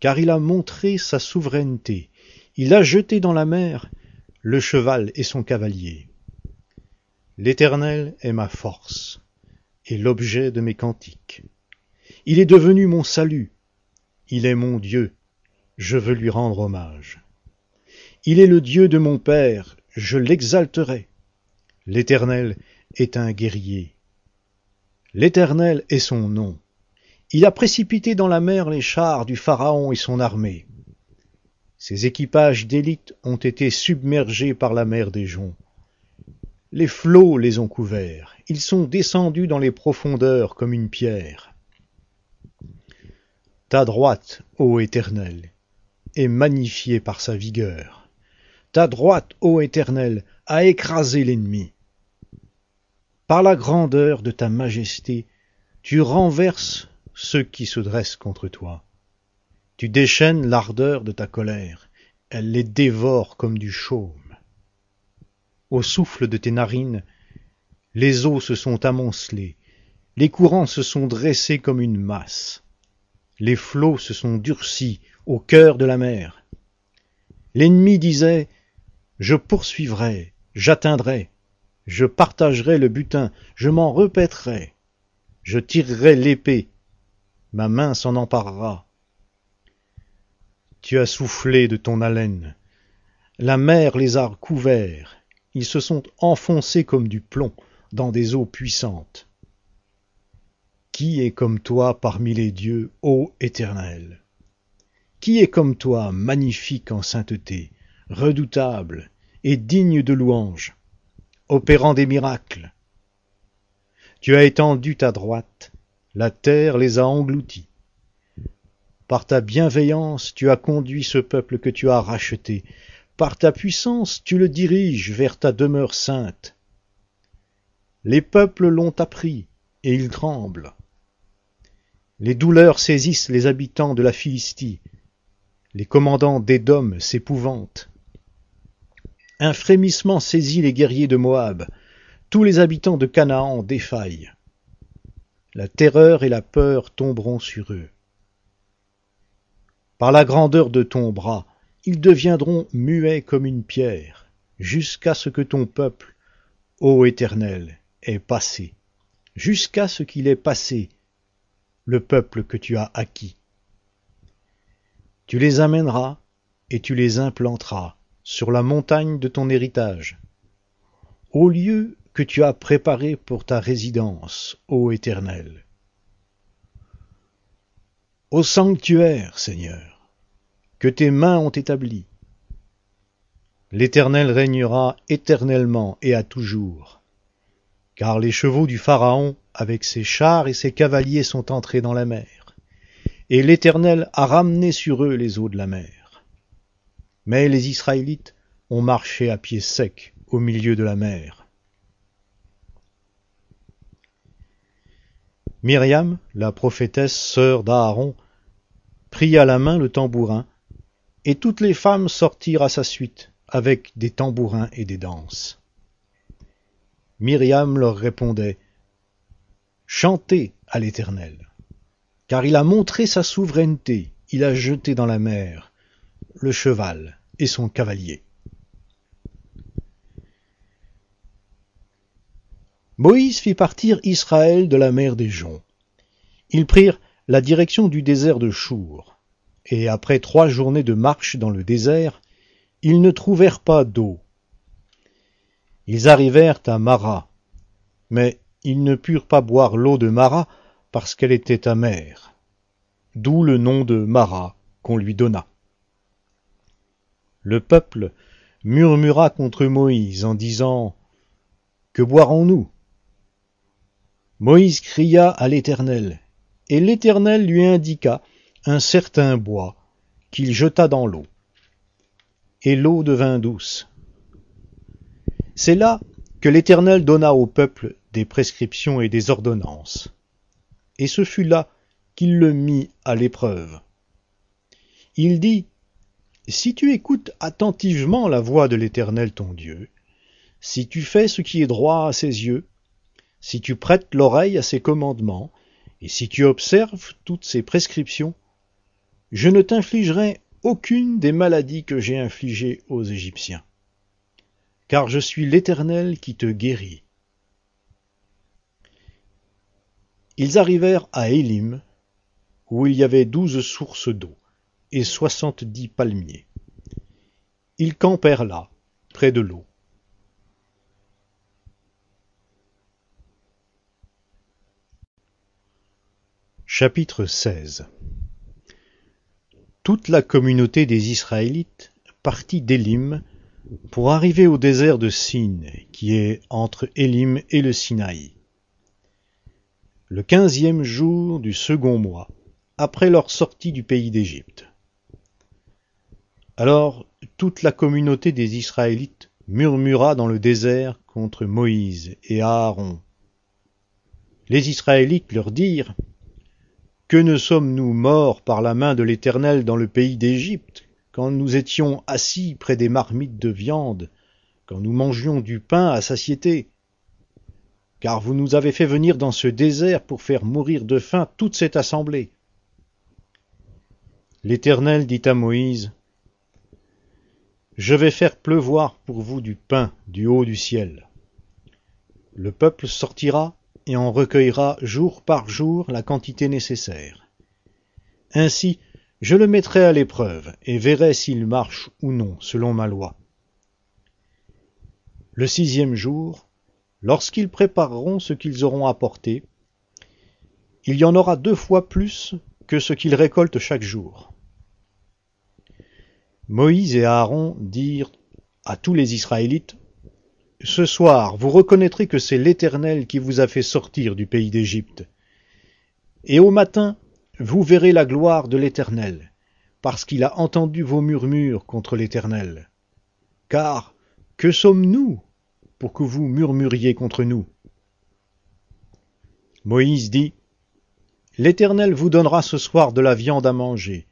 car il a montré sa souveraineté, il a jeté dans la mer le cheval et son cavalier. L'Éternel est ma force et l'objet de mes cantiques. Il est devenu mon salut, il est mon Dieu, je veux lui rendre hommage. Il est le Dieu de mon Père, je l'exalterai. L'Éternel est un guerrier. L'Éternel est son nom. Il a précipité dans la mer les chars du Pharaon et son armée. Ses équipages d'élite ont été submergés par la mer des joncs. Les flots les ont couverts, ils sont descendus dans les profondeurs comme une pierre. Ta droite, ô Éternel, est magnifiée par sa vigueur. Ta droite, ô Éternel, a écrasé l'ennemi. Par la grandeur de ta majesté, tu renverses ceux qui se dressent contre toi. Tu déchaînes l'ardeur de ta colère, elle les dévore comme du chaume. Au souffle de tes narines, les eaux se sont amoncelées, les courants se sont dressés comme une masse, les flots se sont durcis au cœur de la mer. L'ennemi disait Je poursuivrai, j'atteindrai, je partagerai le butin, je m'en repèterai, je tirerai l'épée, ma main s'en emparera, tu as soufflé de ton haleine. La mer les a couverts. Ils se sont enfoncés comme du plomb dans des eaux puissantes. Qui est comme toi parmi les dieux, ô Éternel? Qui est comme toi, magnifique en sainteté, redoutable et digne de louange, opérant des miracles Tu as étendu ta droite, la terre les a engloutis. Par ta bienveillance, tu as conduit ce peuple que tu as racheté. Par ta puissance, tu le diriges vers ta demeure sainte. Les peuples l'ont appris, et ils tremblent. Les douleurs saisissent les habitants de la Philistie. Les commandants d'Édom s'épouvantent. Un frémissement saisit les guerriers de Moab. Tous les habitants de Canaan défaillent. La terreur et la peur tomberont sur eux. Par la grandeur de ton bras, ils deviendront muets comme une pierre, jusqu'à ce que ton peuple, ô Éternel, ait passé, jusqu'à ce qu'il ait passé, le peuple que tu as acquis. Tu les amèneras et tu les implanteras sur la montagne de ton héritage, au lieu que tu as préparé pour ta résidence, ô Éternel au sanctuaire, Seigneur, que tes mains ont établi. L'Éternel régnera éternellement et à toujours, car les chevaux du Pharaon avec ses chars et ses cavaliers sont entrés dans la mer, et l'Éternel a ramené sur eux les eaux de la mer. Mais les Israélites ont marché à pied sec au milieu de la mer. Myriam, la prophétesse sœur d'Aaron, prit à la main le tambourin, et toutes les femmes sortirent à sa suite, avec des tambourins et des danses. Myriam leur répondait Chantez à l'Éternel, car il a montré sa souveraineté, il a jeté dans la mer le cheval et son cavalier. Moïse fit partir Israël de la mer des Joncs. Ils prirent la direction du désert de Chour, et après trois journées de marche dans le désert, ils ne trouvèrent pas d'eau. Ils arrivèrent à Mara, mais ils ne purent pas boire l'eau de Mara parce qu'elle était amère. D'où le nom de Mara qu'on lui donna. Le peuple murmura contre Moïse en disant Que boirons-nous? Moïse cria à l'Éternel, et l'Éternel lui indiqua un certain bois qu'il jeta dans l'eau. Et l'eau devint douce. C'est là que l'Éternel donna au peuple des prescriptions et des ordonnances. Et ce fut là qu'il le mit à l'épreuve. Il dit, Si tu écoutes attentivement la voix de l'Éternel ton Dieu, si tu fais ce qui est droit à ses yeux, si tu prêtes l'oreille à ses commandements, et si tu observes toutes ses prescriptions, je ne t'infligerai aucune des maladies que j'ai infligées aux Égyptiens. Car je suis l'Éternel qui te guérit. Ils arrivèrent à Élim, où il y avait douze sources d'eau et soixante-dix palmiers. Ils campèrent là, près de l'eau. Chapitre 16 Toute la communauté des Israélites partit d'Élim pour arriver au désert de Sin, qui est entre Élim et le Sinaï. Le quinzième jour du second mois, après leur sortie du pays d'Égypte. Alors toute la communauté des Israélites murmura dans le désert contre Moïse et Aaron. Les Israélites leur dirent Que ne sommes-nous morts par la main de l'Éternel dans le pays d'Égypte, quand nous étions assis près des marmites de viande, quand nous mangions du pain à satiété? Car vous nous avez fait venir dans ce désert pour faire mourir de faim toute cette assemblée. L'Éternel dit à Moïse, Je vais faire pleuvoir pour vous du pain du haut du ciel. Le peuple sortira et en recueillera jour par jour la quantité nécessaire. Ainsi, je le mettrai à l'épreuve et verrai s'il marche ou non selon ma loi. Le sixième jour, lorsqu'ils prépareront ce qu'ils auront apporté, il y en aura deux fois plus que ce qu'ils récoltent chaque jour. Moïse et Aaron dirent à tous les Israélites, Ce soir vous reconnaîtrez que c'est l'Éternel qui vous a fait sortir du pays d'Égypte. Et au matin vous verrez la gloire de l'Éternel, parce qu'il a entendu vos murmures contre l'Éternel. Car que sommes-nous pour que vous murmuriez contre nous? Moïse dit, L'Éternel vous donnera ce soir de la viande à manger,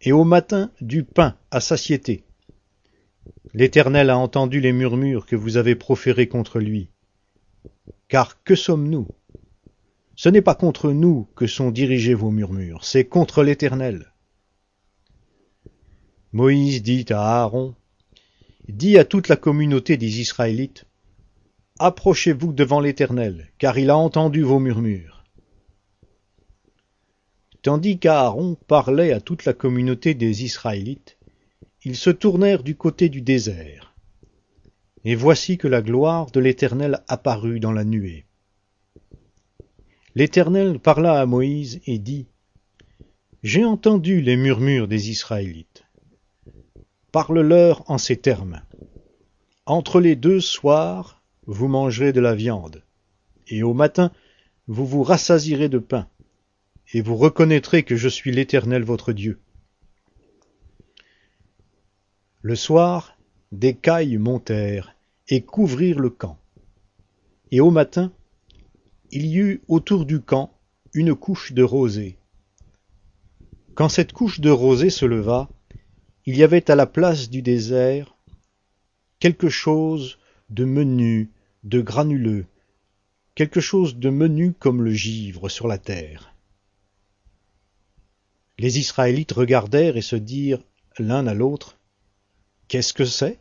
et au matin du pain à satiété. L'Éternel a entendu les murmures que vous avez proférés contre lui. Car que sommes-nous? Ce n'est pas contre nous que sont dirigés vos murmures, c'est contre l'Éternel. Moïse dit à Aaron, Dis à toute la communauté des Israélites, Approchez-vous devant l'Éternel, car il a entendu vos murmures. Tandis qu'Aaron parlait à toute la communauté des Israélites, ils se tournèrent du côté du désert. Et voici que la gloire de l'Éternel apparut dans la nuée. L'Éternel parla à Moïse et dit, J'ai entendu les murmures des Israélites. Parle-leur en ces termes. Entre les deux soirs, vous mangerez de la viande, et au matin, vous vous rassasirez de pain et vous reconnaîtrez que je suis l'Éternel votre Dieu. Le soir, des cailles montèrent et couvrirent le camp. Et au matin, il y eut autour du camp une couche de rosée. Quand cette couche de rosée se leva, il y avait à la place du désert quelque chose de menu, de granuleux, quelque chose de menu comme le givre sur la terre. Les Israélites regardèrent et se dirent l'un à l'autre Qu'est-ce que c'est?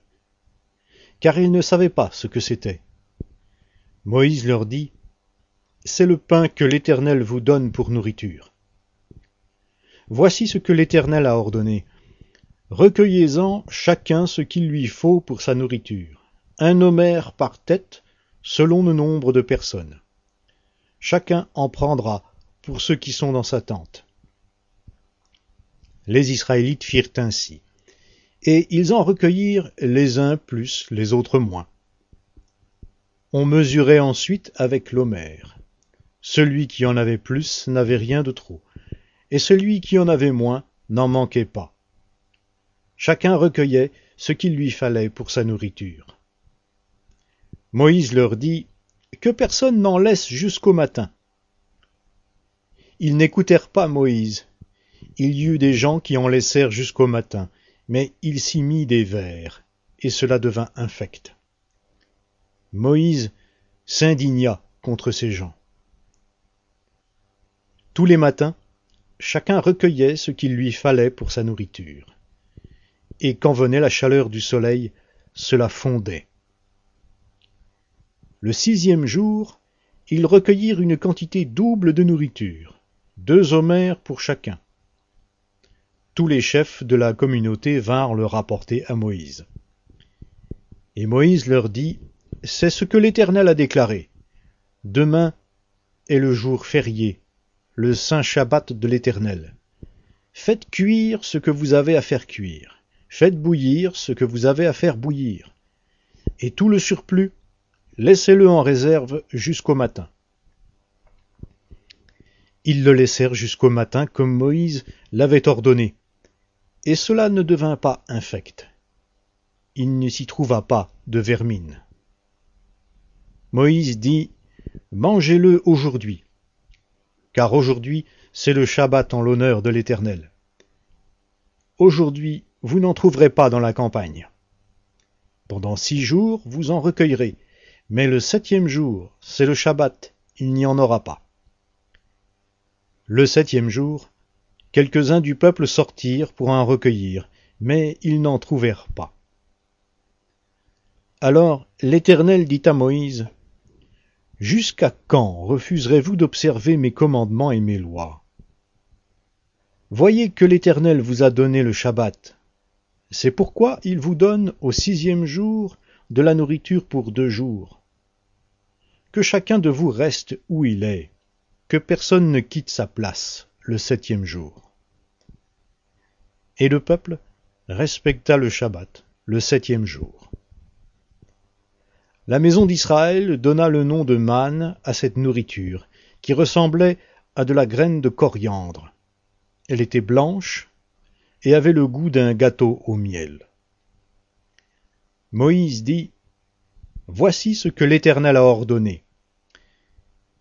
Car ils ne savaient pas ce que c'était. Moïse leur dit C'est le pain que l'Éternel vous donne pour nourriture. Voici ce que l'Éternel a ordonné. Recueillez-en chacun ce qu'il lui faut pour sa nourriture, un homère par tête, selon le nombre de personnes. chacun en prendra pour ceux qui sont dans sa tente. Les Israélites firent ainsi, et ils en recueillirent les uns plus, les autres moins. On mesurait ensuite avec l'homère. Celui qui en avait plus n'avait rien de trop, et celui qui en avait moins n'en manquait pas. Chacun recueillait ce qu'il lui fallait pour sa nourriture. Moïse leur dit Que personne n'en laisse jusqu'au matin. Ils n'écoutèrent pas Moïse. Il y eut des gens qui en laissèrent jusqu'au matin, mais il s'y mit des vers, et cela devint infect. Moïse s'indigna contre ces gens. Tous les matins, chacun recueillait ce qu'il lui fallait pour sa nourriture. Et quand venait la chaleur du soleil, cela fondait. Le sixième jour, ils recueillirent une quantité double de nourriture, deux homères pour chacun. Tous les chefs de la communauté vinrent le rapporter à Moïse. Et Moïse leur dit, C'est ce que l'Éternel a déclaré. Demain est le jour férié, le saint Shabbat de l'Éternel. Faites cuire ce que vous avez à faire cuire, faites bouillir ce que vous avez à faire bouillir, et tout le surplus, laissez-le en réserve jusqu'au matin. Ils le laissèrent jusqu'au matin comme Moïse l'avait ordonné, et cela ne devint pas infect. Il ne s'y trouva pas de vermine. Moïse dit Mangez-le aujourd'hui, car aujourd'hui c'est le Shabbat en l'honneur de l'Éternel. Aujourd'hui vous n'en trouverez pas dans la campagne. Pendant six jours vous en recueillerez, mais le septième jour c'est le Shabbat, il n'y en aura pas. Le septième jour, quelques-uns du peuple sortirent pour en recueillir, mais ils n'en trouvèrent pas. Alors l'Éternel dit à Moïse, Jusqu'à quand refuserez-vous d'observer mes commandements et mes lois? Voyez que l'Éternel vous a donné le Shabbat. C'est pourquoi il vous donne au sixième jour de la nourriture pour deux jours. Que chacun de vous reste où il est que personne ne quitte sa place le septième jour. Et le peuple respecta le Shabbat le septième jour. La maison d'Israël donna le nom de manne à cette nourriture, qui ressemblait à de la graine de coriandre. Elle était blanche et avait le goût d'un gâteau au miel. Moïse dit, Voici ce que l'Éternel a ordonné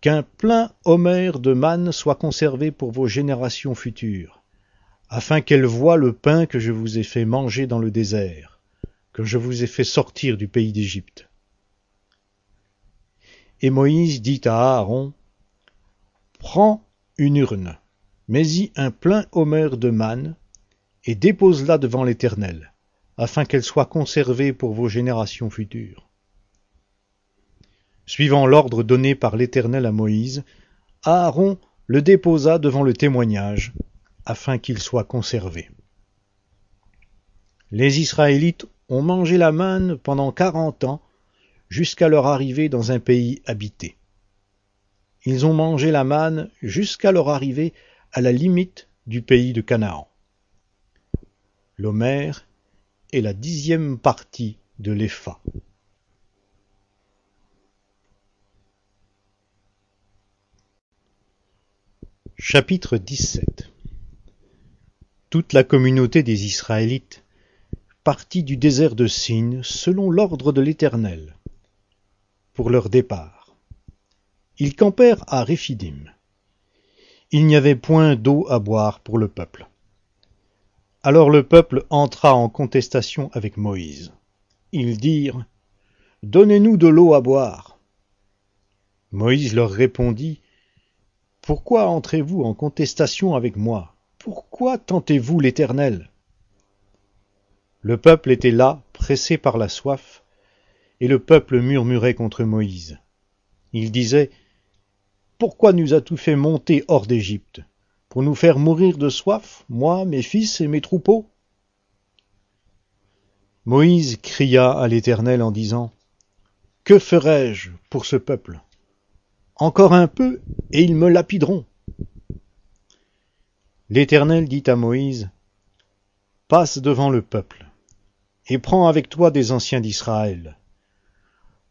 qu'un plein homère de manne soit conservé pour vos générations futures, afin qu'elles voient le pain que je vous ai fait manger dans le désert, que je vous ai fait sortir du pays d'Égypte. Et Moïse dit à Aaron, Prends une urne, mets-y un plein homère de manne, et dépose-la devant l'Éternel, afin qu'elle soit conservée pour vos générations futures. Suivant l'ordre donné par l'Éternel à Moïse, Aaron le déposa devant le témoignage, afin qu'il soit conservé. Les Israélites ont mangé la manne pendant quarante ans, jusqu'à leur arrivée dans un pays habité. Ils ont mangé la manne jusqu'à leur arrivée à la limite du pays de Canaan. L'Homère est la dixième partie de l'Epha. Chapitre 17 Toute la communauté des Israélites partit du désert de Sin selon l'ordre de l'Éternel pour leur départ. Ils campèrent à Réphidim. Il n'y avait point d'eau à boire pour le peuple. Alors le peuple entra en contestation avec Moïse. Ils dirent Donnez-nous de l'eau à boire. Moïse leur répondit pourquoi entrez-vous en contestation avec moi? Pourquoi tentez-vous l'Éternel? Le peuple était là, pressé par la soif, et le peuple murmurait contre Moïse. Il disait Pourquoi nous as-tu fait monter hors d'Égypte? Pour nous faire mourir de soif, moi, mes fils et mes troupeaux? Moïse cria à l'Éternel en disant Que ferai-je pour ce peuple? Encore un peu, et ils me lapideront. L'Éternel dit à Moïse, Passe devant le peuple, et prends avec toi des anciens d'Israël.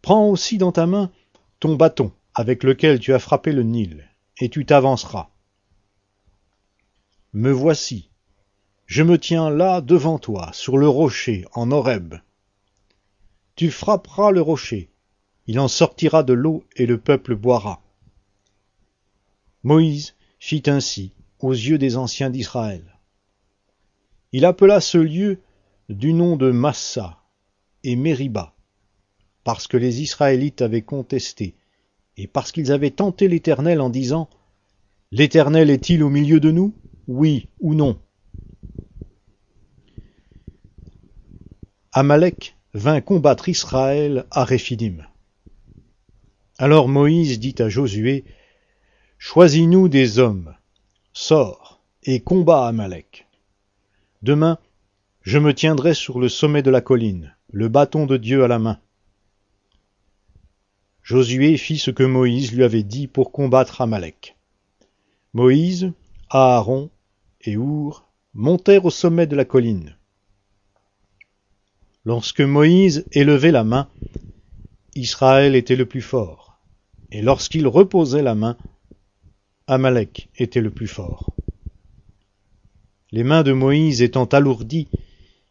Prends aussi dans ta main ton bâton avec lequel tu as frappé le Nil, et tu t'avanceras. Me voici, je me tiens là devant toi, sur le rocher, en Horeb. Tu frapperas le rocher, il en sortira de l'eau et le peuple boira. Moïse fit ainsi aux yeux des anciens d'Israël. Il appela ce lieu du nom de Massa et Mériba, parce que les Israélites avaient contesté, et parce qu'ils avaient tenté l'Éternel en disant L'Éternel est-il au milieu de nous Oui ou non? Amalek vint combattre Israël à Réphidim. Alors Moïse dit à Josué, Choisis-nous des hommes, sors et combat Amalek. Demain, je me tiendrai sur le sommet de la colline, le bâton de Dieu à la main. Josué fit ce que Moïse lui avait dit pour combattre Amalek. Moïse, Aaron et Our montèrent au sommet de la colline. Lorsque Moïse élevait la main, Israël était le plus fort et lorsqu'il reposait la main, Amalek était le plus fort. Les mains de Moïse étant alourdies,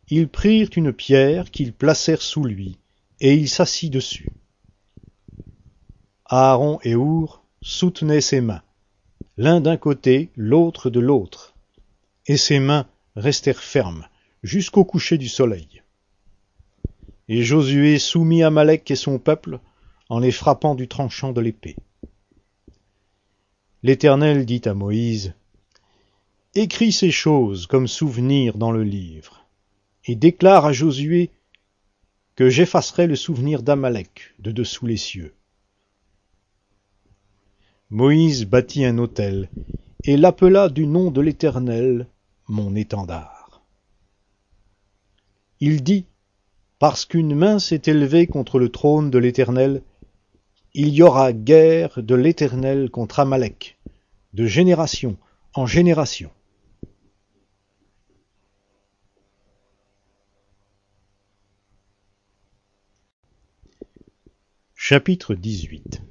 ils prirent une pierre qu'ils placèrent sous lui, et il s'assit dessus. Aaron et Our soutenaient ses mains, l'un d'un côté, l'autre de l'autre, et ses mains restèrent fermes jusqu'au coucher du soleil. Et Josué soumit Amalek et son peuple en les frappant du tranchant de l'épée. L'Éternel dit à Moïse, Écris ces choses comme souvenir dans le livre, et déclare à Josué que j'effacerai le souvenir d'Amalek de dessous les cieux. Moïse bâtit un autel, et l'appela du nom de l'Éternel mon étendard. Il dit, Parce qu'une main s'est élevée contre le trône de l'Éternel, il y aura guerre de l'Éternel contre Amalek, de génération en génération. Chapitre 18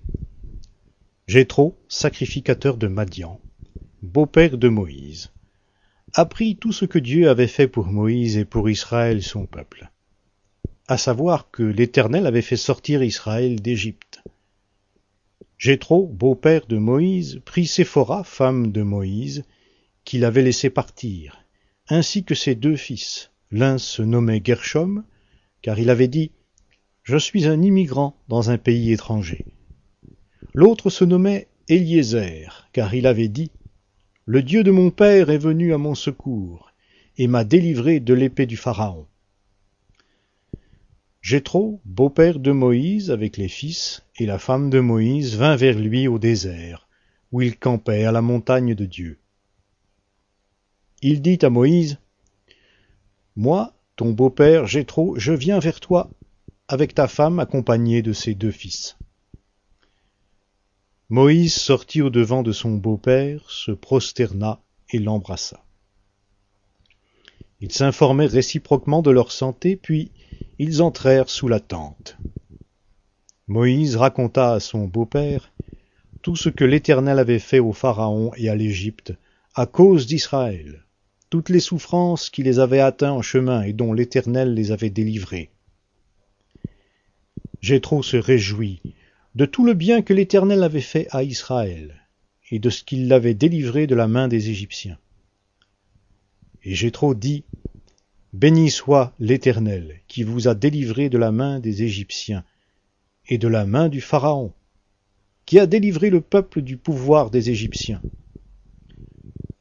Jéthro, sacrificateur de Madian, beau-père de Moïse, apprit tout ce que Dieu avait fait pour Moïse et pour Israël son peuple, à savoir que l'Éternel avait fait sortir Israël d'Égypte Jéthro, beau-père de Moïse, prit Séphora, femme de Moïse, qu'il avait laissé partir, ainsi que ses deux fils. L'un se nommait Gershom, car il avait dit Je suis un immigrant dans un pays étranger. L'autre se nommait Eliezer, car il avait dit Le Dieu de mon père est venu à mon secours, et m'a délivré de l'épée du Pharaon. Jéthro, beau-père de Moïse, avec les fils, et la femme de Moïse vint vers lui au désert, où il campait à la montagne de Dieu. Il dit à Moïse, Moi, ton beau-père Jéthro, je viens vers toi avec ta femme accompagnée de ses deux fils. Moïse sortit au-devant de son beau-père, se prosterna et l'embrassa. Ils s'informèrent réciproquement de leur santé, puis ils entrèrent sous la tente. Moïse raconta à son beau-père tout ce que l'Éternel avait fait au Pharaon et à l'Égypte à cause d'Israël, toutes les souffrances qui les avaient atteints en chemin et dont l'Éternel les avait délivrés. Jéthro se réjouit de tout le bien que l'Éternel avait fait à Israël et de ce qu'il l'avait délivré de la main des Égyptiens. Et Jéthro dit Béni soit l'Éternel, qui vous a délivré de la main des Égyptiens et de la main du Pharaon, qui a délivré le peuple du pouvoir des Égyptiens.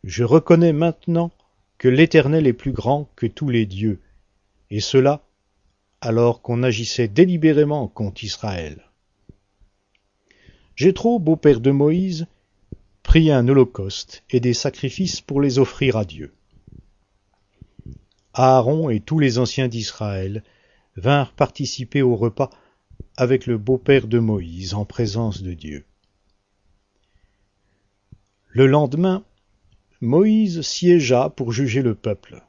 Je reconnais maintenant que l'Éternel est plus grand que tous les dieux, et cela alors qu'on agissait délibérément contre Israël. Jéthro, beau-père de Moïse, prit un holocauste et des sacrifices pour les offrir à Dieu. Aaron et tous les anciens d'Israël vinrent participer au repas avec le beau-père de Moïse en présence de Dieu. Le lendemain, Moïse siégea pour juger le peuple.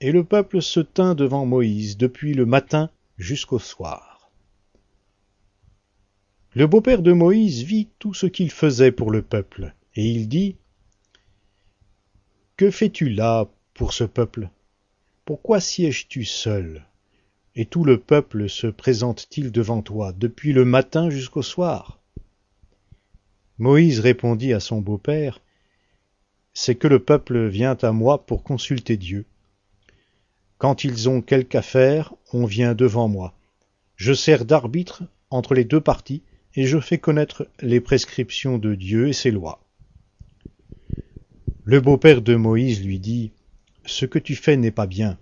Et le peuple se tint devant Moïse depuis le matin jusqu'au soir. Le beau-père de Moïse vit tout ce qu'il faisait pour le peuple, et il dit Que fais-tu là pour ce peuple? Pourquoi sièges-tu seul? Et tout le peuple se présente-t-il devant toi depuis le matin jusqu'au soir? Moïse répondit à son beau-père C'est que le peuple vient à moi pour consulter Dieu. Quand ils ont quelque affaire, on vient devant moi. Je sers d'arbitre entre les deux parties et je fais connaître les prescriptions de Dieu et ses lois. Le beau-père de Moïse lui dit Ce que tu fais n'est pas bien.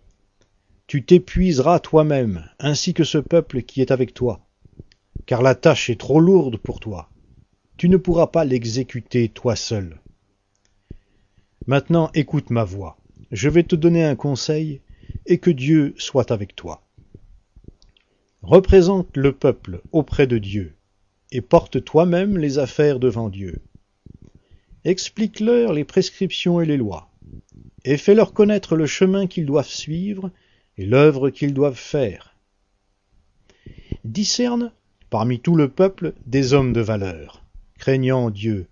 Tu t'épuiseras toi-même, ainsi que ce peuple qui est avec toi, car la tâche est trop lourde pour toi. Tu ne pourras pas l'exécuter toi seul. Maintenant écoute ma voix. Je vais te donner un conseil et que Dieu soit avec toi. Représente le peuple auprès de Dieu, et porte toi-même les affaires devant Dieu. Explique-leur les prescriptions et les lois, et fais-leur connaître le chemin qu'ils doivent suivre et l'œuvre qu'ils doivent faire. Discerne, parmi tout le peuple, des hommes de valeur, craignant Dieu,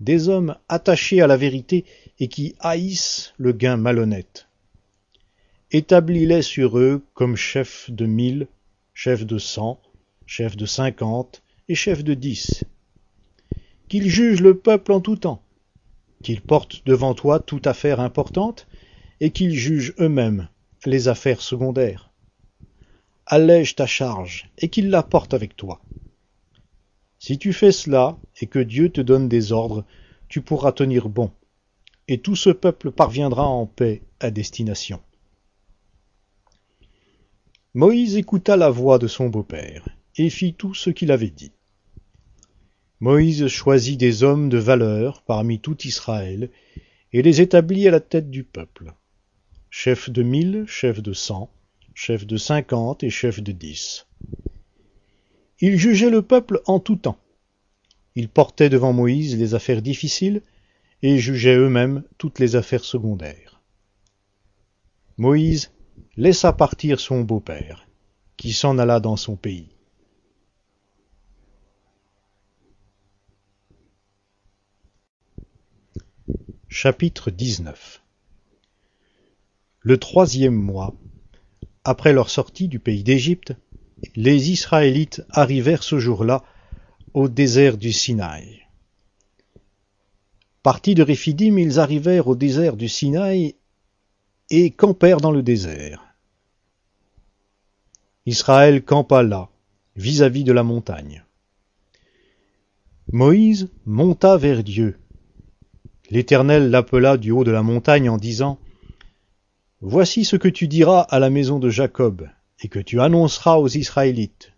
des hommes attachés à la vérité et qui haïssent le gain malhonnête établis-les sur eux comme chefs de mille, chefs de cent, chefs de cinquante et chefs de dix. Qu'ils jugent le peuple en tout temps, qu'ils portent devant toi toute affaire importante, et qu'ils jugent eux-mêmes les affaires secondaires. Allège ta charge, et qu'ils la portent avec toi. Si tu fais cela, et que Dieu te donne des ordres, tu pourras tenir bon, et tout ce peuple parviendra en paix à destination. Moïse écouta la voix de son beau-père, et fit tout ce qu'il avait dit. Moïse choisit des hommes de valeur parmi tout Israël, et les établit à la tête du peuple. Chef de mille, chef de cent, chef de cinquante et chef de dix. Il jugeait le peuple en tout temps. Ils portaient devant Moïse les affaires difficiles, et jugeaient eux-mêmes toutes les affaires secondaires. Moïse laissa partir son beau-père, qui s'en alla dans son pays. Chapitre 19 Le troisième mois, après leur sortie du pays d'Égypte, les Israélites arrivèrent ce jour-là au désert du Sinaï. Partis de Réphidim, ils arrivèrent au désert du Sinaï et campèrent dans le désert. Israël campa là, vis-à-vis de la montagne. Moïse monta vers Dieu. L'Éternel l'appela du haut de la montagne en disant Voici ce que tu diras à la maison de Jacob, et que tu annonceras aux Israélites.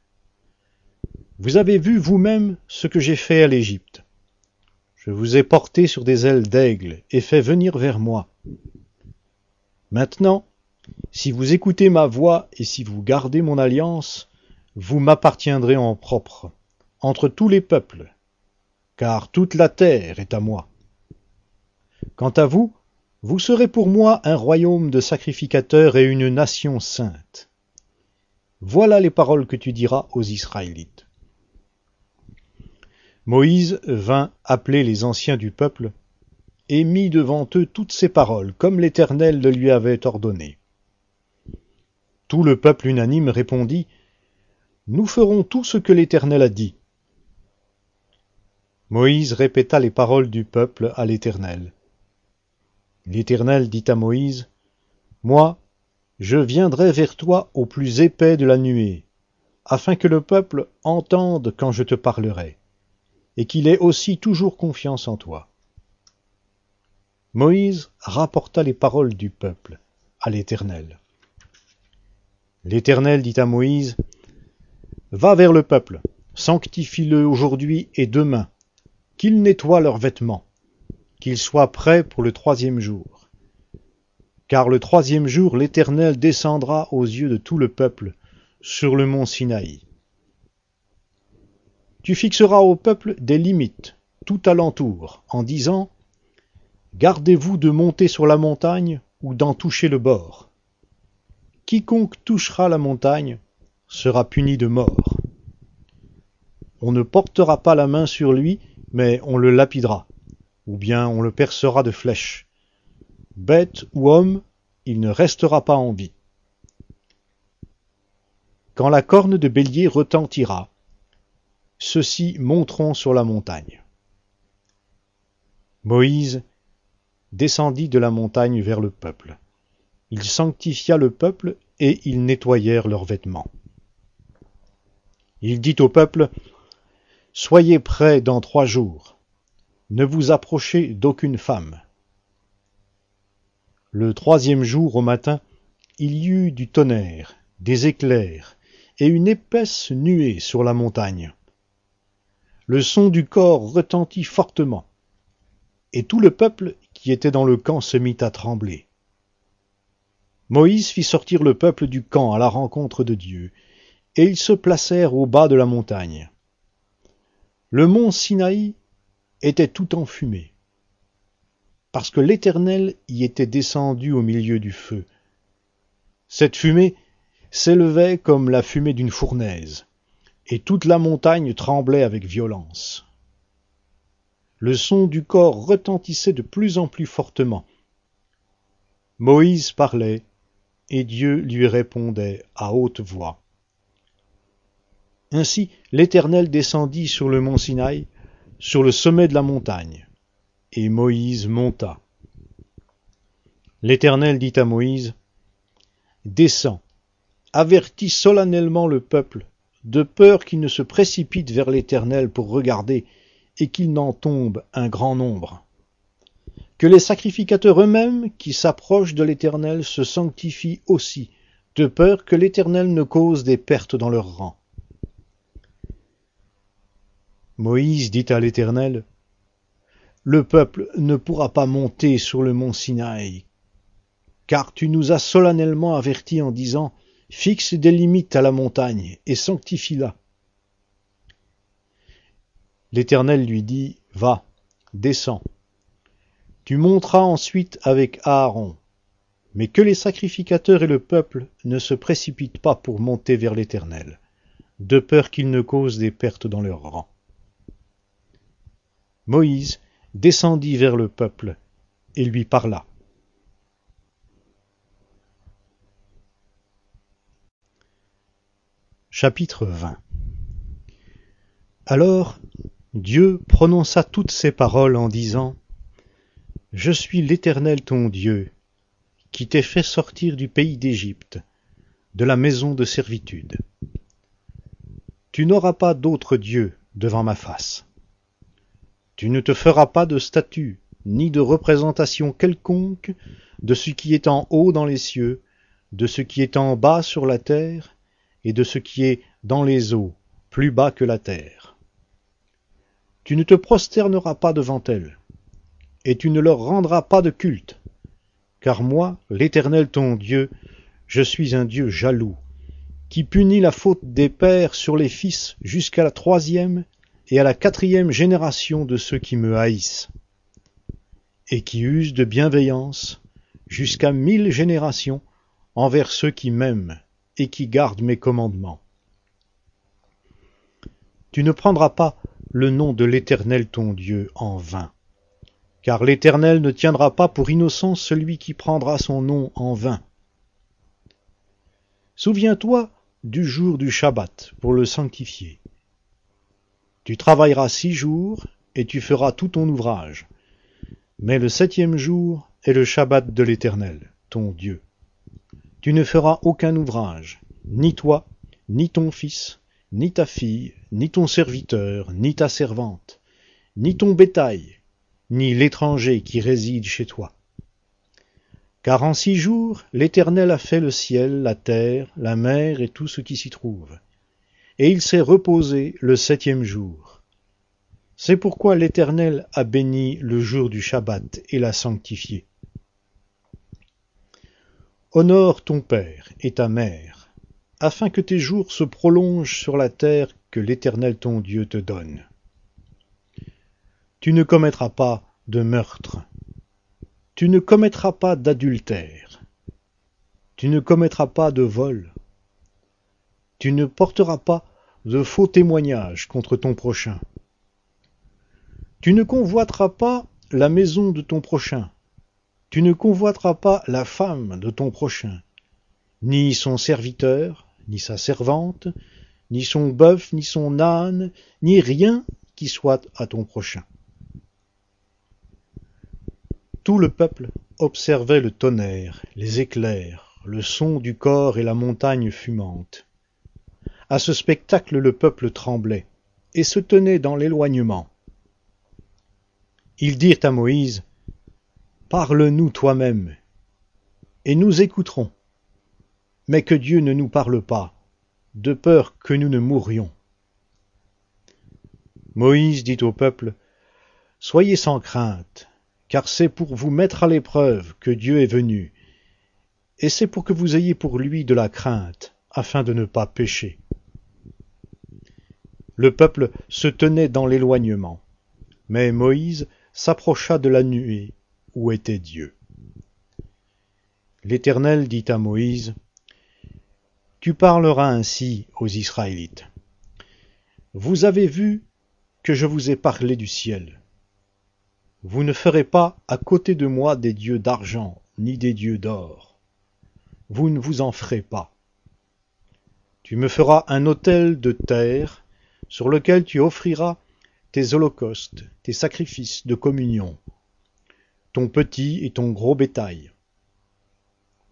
Vous avez vu vous-même ce que j'ai fait à l'Égypte. Je vous ai porté sur des ailes d'aigle et fait venir vers moi. Maintenant, si vous écoutez ma voix et si vous gardez mon alliance, vous m'appartiendrez en propre, entre tous les peuples, car toute la terre est à moi. Quant à vous, vous serez pour moi un royaume de sacrificateurs et une nation sainte. Voilà les paroles que tu diras aux Israélites. Moïse vint appeler les anciens du peuple, et mit devant eux toutes ces paroles, comme l'Éternel le lui avait ordonné. Tout le peuple unanime répondit Nous ferons tout ce que l'Éternel a dit. Moïse répéta les paroles du peuple à l'Éternel. L'Éternel dit à Moïse Moi, je viendrai vers toi au plus épais de la nuée, afin que le peuple entende quand je te parlerai, et qu'il ait aussi toujours confiance en toi. Moïse rapporta les paroles du peuple à l'Éternel. L'Éternel dit à Moïse, Va vers le peuple, sanctifie-le aujourd'hui et demain, qu'ils nettoient leurs vêtements, qu'ils soient prêts pour le troisième jour. Car le troisième jour l'Éternel descendra aux yeux de tout le peuple sur le mont Sinaï. Tu fixeras au peuple des limites tout alentour, en disant Gardez-vous de monter sur la montagne ou d'en toucher le bord. Quiconque touchera la montagne sera puni de mort. On ne portera pas la main sur lui, mais on le lapidera, ou bien on le percera de flèches. Bête ou homme, il ne restera pas en vie. Quand la corne de bélier retentira, ceux-ci monteront sur la montagne. Moïse descendit de la montagne vers le peuple. Il sanctifia le peuple et ils nettoyèrent leurs vêtements. Il dit au peuple, Soyez prêts dans trois jours. Ne vous approchez d'aucune femme. Le troisième jour au matin, il y eut du tonnerre, des éclairs, et une épaisse nuée sur la montagne. Le son du corps retentit fortement, et tout le peuple qui était dans le camp se mit à trembler. Moïse fit sortir le peuple du camp à la rencontre de Dieu, et ils se placèrent au bas de la montagne. Le mont Sinaï était tout enfumé, parce que l'Éternel y était descendu au milieu du feu. Cette fumée s'élevait comme la fumée d'une fournaise, et toute la montagne tremblait avec violence. Le son du corps retentissait de plus en plus fortement. Moïse parlait, et Dieu lui répondait à haute voix. Ainsi l'Éternel descendit sur le mont Sinaï, sur le sommet de la montagne, et Moïse monta. L'Éternel dit à Moïse, Descends, avertis solennellement le peuple, de peur qu'il ne se précipite vers l'Éternel pour regarder, et qu'il n'en tombe un grand nombre. Que les sacrificateurs eux-mêmes qui s'approchent de l'Éternel se sanctifient aussi, de peur que l'Éternel ne cause des pertes dans leur rang. Moïse dit à l'Éternel, Le peuple ne pourra pas monter sur le mont Sinaï, car tu nous as solennellement avertis en disant, Fixe des limites à la montagne et sanctifie-la. L'Éternel lui dit, Va, descends. Tu monteras ensuite avec Aaron, mais que les sacrificateurs et le peuple ne se précipitent pas pour monter vers l'Éternel, de peur qu'ils ne causent des pertes dans leur rang. Moïse descendit vers le peuple et lui parla. Chapitre 20 Alors Dieu prononça toutes ces paroles en disant Je suis l'Éternel ton Dieu, qui t'ai fait sortir du pays d'Égypte, de la maison de servitude. Tu n'auras pas d'autre Dieu devant ma face. Tu ne te feras pas de statue, ni de représentation quelconque de ce qui est en haut dans les cieux, de ce qui est en bas sur la terre, et de ce qui est dans les eaux, plus bas que la terre. Tu ne te prosterneras pas devant elles, et tu ne leur rendras pas de culte, car moi, l'Éternel ton Dieu, je suis un Dieu jaloux, qui punit la faute des pères sur les fils jusqu'à la troisième et à la quatrième génération de ceux qui me haïssent, et qui usent de bienveillance jusqu'à mille générations envers ceux qui m'aiment et qui gardent mes commandements. Tu ne prendras pas le nom de l'Éternel ton Dieu en vain, car l'Éternel ne tiendra pas pour innocent celui qui prendra son nom en vain. Souviens-toi du jour du Shabbat pour le sanctifier. Tu travailleras six jours, et tu feras tout ton ouvrage. Mais le septième jour est le Shabbat de l'Éternel, ton Dieu. Tu ne feras aucun ouvrage, ni toi, ni ton fils, ni ta fille, ni ton serviteur, ni ta servante, ni ton bétail, ni l'étranger qui réside chez toi. Car en six jours l'Éternel a fait le ciel, la terre, la mer et tout ce qui s'y trouve et il s'est reposé le septième jour. C'est pourquoi l'Éternel a béni le jour du Shabbat et l'a sanctifié. Honore ton père et ta mère, afin que tes jours se prolongent sur la terre que l'Éternel ton Dieu te donne. Tu ne commettras pas de meurtre. Tu ne commettras pas d'adultère. Tu ne commettras pas de vol. Tu ne porteras pas de faux témoignages contre ton prochain. Tu ne convoiteras pas la maison de ton prochain. Tu ne convoiteras pas la femme de ton prochain, ni son serviteur, ni sa servante, ni son bœuf, ni son âne, ni rien qui soit à ton prochain. Tout le peuple observait le tonnerre, les éclairs, le son du corps et la montagne fumante. À ce spectacle le peuple tremblait et se tenait dans l'éloignement. Ils dirent à Moïse, Parle-nous toi-même, et nous écouterons. Mais que Dieu ne nous parle pas, de peur que nous ne mourions. Moïse dit au peuple, Soyez sans crainte, car c'est pour vous mettre à l'épreuve que Dieu est venu, et c'est pour que vous ayez pour lui de la crainte, afin de ne pas pécher. Le peuple se tenait dans l'éloignement, mais Moïse s'approcha de la nuée où était Dieu. L'Éternel dit à Moïse, Tu parleras ainsi aux Israélites. Vous avez vu que je vous ai parlé du ciel. Vous ne ferez pas à côté de moi des dieux d'argent, ni des dieux d'or. Vous ne vous en ferez pas. Tu me feras un autel de terre sur lequel tu offriras tes holocaustes, tes sacrifices de communion, ton petit et ton gros bétail.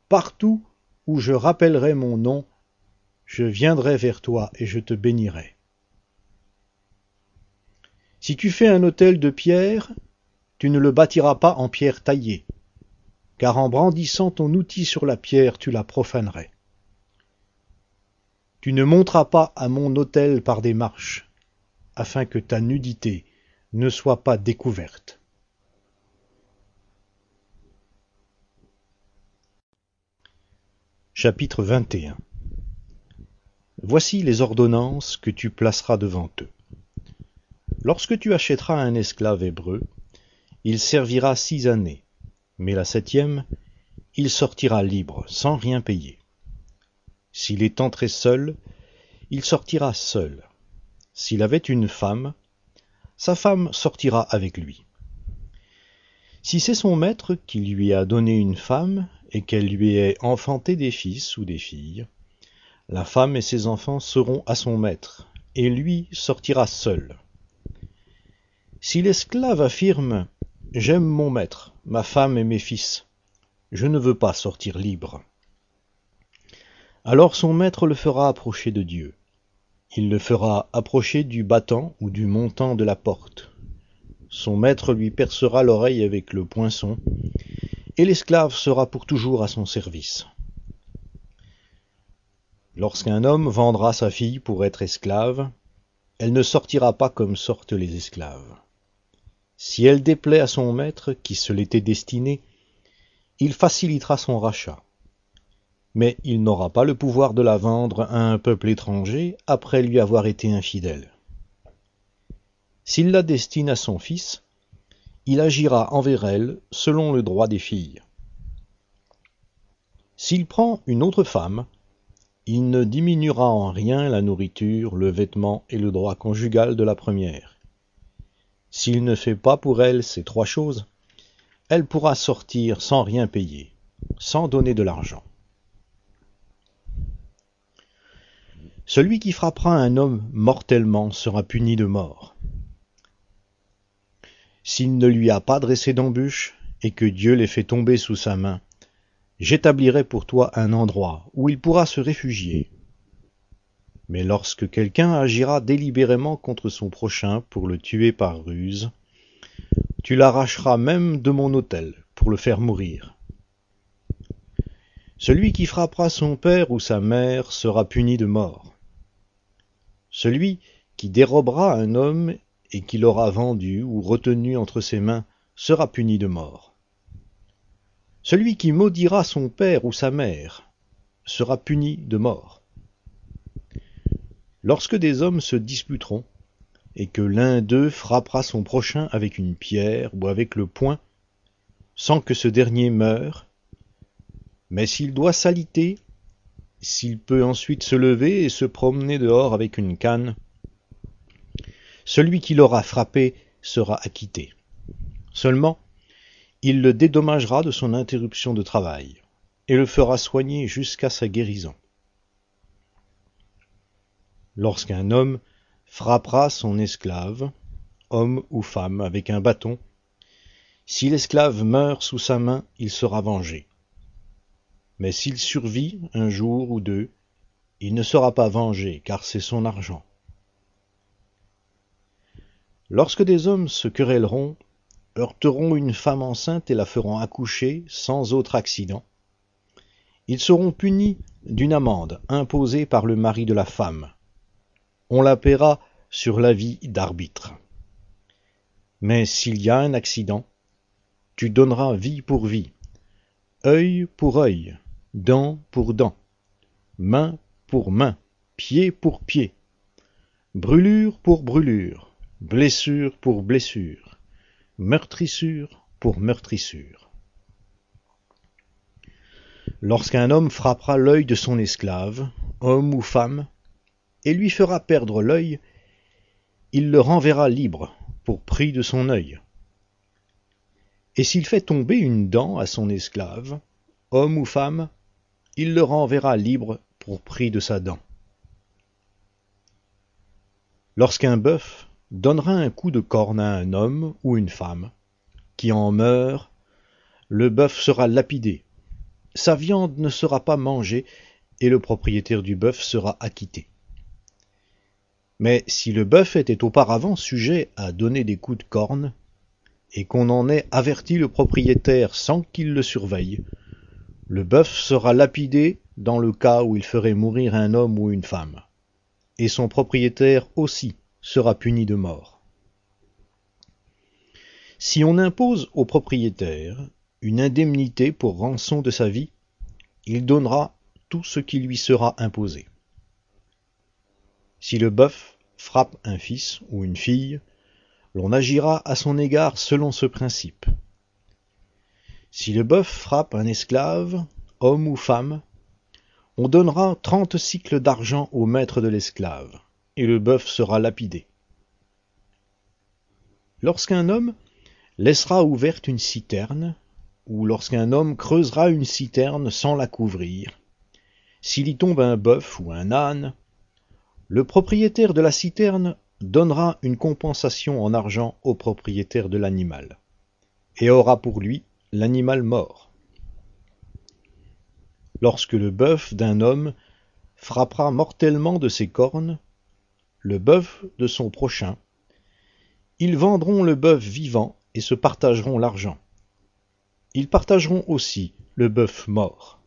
Partout où je rappellerai mon nom, je viendrai vers toi et je te bénirai. Si tu fais un autel de pierre, tu ne le bâtiras pas en pierre taillée, car en brandissant ton outil sur la pierre, tu la profanerais. Tu ne monteras pas à mon autel par des marches, afin que ta nudité ne soit pas découverte. Chapitre 21 Voici les ordonnances que tu placeras devant eux. Lorsque tu achèteras un esclave hébreu, il servira six années, mais la septième, il sortira libre, sans rien payer. S'il est entré seul, il sortira seul, s'il avait une femme, sa femme sortira avec lui. Si c'est son maître qui lui a donné une femme et qu'elle lui ait enfanté des fils ou des filles, la femme et ses enfants seront à son maître, et lui sortira seul. Si l'esclave affirme J'aime mon maître, ma femme et mes fils, je ne veux pas sortir libre. Alors son maître le fera approcher de Dieu, il le fera approcher du battant ou du montant de la porte. Son maître lui percera l'oreille avec le poinçon, et l'esclave sera pour toujours à son service. Lorsqu'un homme vendra sa fille pour être esclave, elle ne sortira pas comme sortent les esclaves. Si elle déplaît à son maître qui se l'était destinée, il facilitera son rachat mais il n'aura pas le pouvoir de la vendre à un peuple étranger après lui avoir été infidèle. S'il la destine à son fils, il agira envers elle selon le droit des filles. S'il prend une autre femme, il ne diminuera en rien la nourriture, le vêtement et le droit conjugal de la première. S'il ne fait pas pour elle ces trois choses, elle pourra sortir sans rien payer, sans donner de l'argent. Celui qui frappera un homme mortellement sera puni de mort. S'il ne lui a pas dressé d'embûche, et que Dieu l'ait fait tomber sous sa main, j'établirai pour toi un endroit où il pourra se réfugier. Mais lorsque quelqu'un agira délibérément contre son prochain pour le tuer par ruse, tu l'arracheras même de mon autel pour le faire mourir. Celui qui frappera son père ou sa mère sera puni de mort. Celui qui dérobera un homme et qui l'aura vendu ou retenu entre ses mains sera puni de mort. Celui qui maudira son père ou sa mère sera puni de mort. Lorsque des hommes se disputeront, et que l'un d'eux frappera son prochain avec une pierre ou avec le poing, sans que ce dernier meure, mais s'il doit s'aliter, s'il peut ensuite se lever et se promener dehors avec une canne, celui qui l'aura frappé sera acquitté. Seulement, il le dédommagera de son interruption de travail et le fera soigner jusqu'à sa guérison. Lorsqu'un homme frappera son esclave, homme ou femme, avec un bâton, si l'esclave meurt sous sa main, il sera vengé. Mais s'il survit un jour ou deux, il ne sera pas vengé, car c'est son argent. Lorsque des hommes se querelleront, heurteront une femme enceinte et la feront accoucher sans autre accident, ils seront punis d'une amende imposée par le mari de la femme. On la paiera sur l'avis d'arbitre. Mais s'il y a un accident, tu donneras vie pour vie, œil pour œil, dent pour dent, main pour main, pied pour pied, brûlure pour brûlure, blessure pour blessure, meurtrissure pour meurtrissure. Lorsqu'un homme frappera l'œil de son esclave, homme ou femme, et lui fera perdre l'œil, il le renverra libre pour prix de son œil. Et s'il fait tomber une dent à son esclave, homme ou femme, il le renverra libre pour prix de sa dent. Lorsqu'un bœuf donnera un coup de corne à un homme ou une femme, qui en meurt, le bœuf sera lapidé, sa viande ne sera pas mangée, et le propriétaire du bœuf sera acquitté. Mais si le bœuf était auparavant sujet à donner des coups de corne, et qu'on en ait averti le propriétaire sans qu'il le surveille, le bœuf sera lapidé dans le cas où il ferait mourir un homme ou une femme, et son propriétaire aussi sera puni de mort. Si on impose au propriétaire une indemnité pour rançon de sa vie, il donnera tout ce qui lui sera imposé. Si le bœuf frappe un fils ou une fille, l'on agira à son égard selon ce principe. Si le bœuf frappe un esclave, homme ou femme, on donnera trente cycles d'argent au maître de l'esclave, et le bœuf sera lapidé. Lorsqu'un homme laissera ouverte une citerne, ou lorsqu'un homme creusera une citerne sans la couvrir, s'il y tombe un bœuf ou un âne, le propriétaire de la citerne donnera une compensation en argent au propriétaire de l'animal, et aura pour lui l'animal mort. Lorsque le bœuf d'un homme frappera mortellement de ses cornes le bœuf de son prochain, ils vendront le bœuf vivant et se partageront l'argent. Ils partageront aussi le bœuf mort.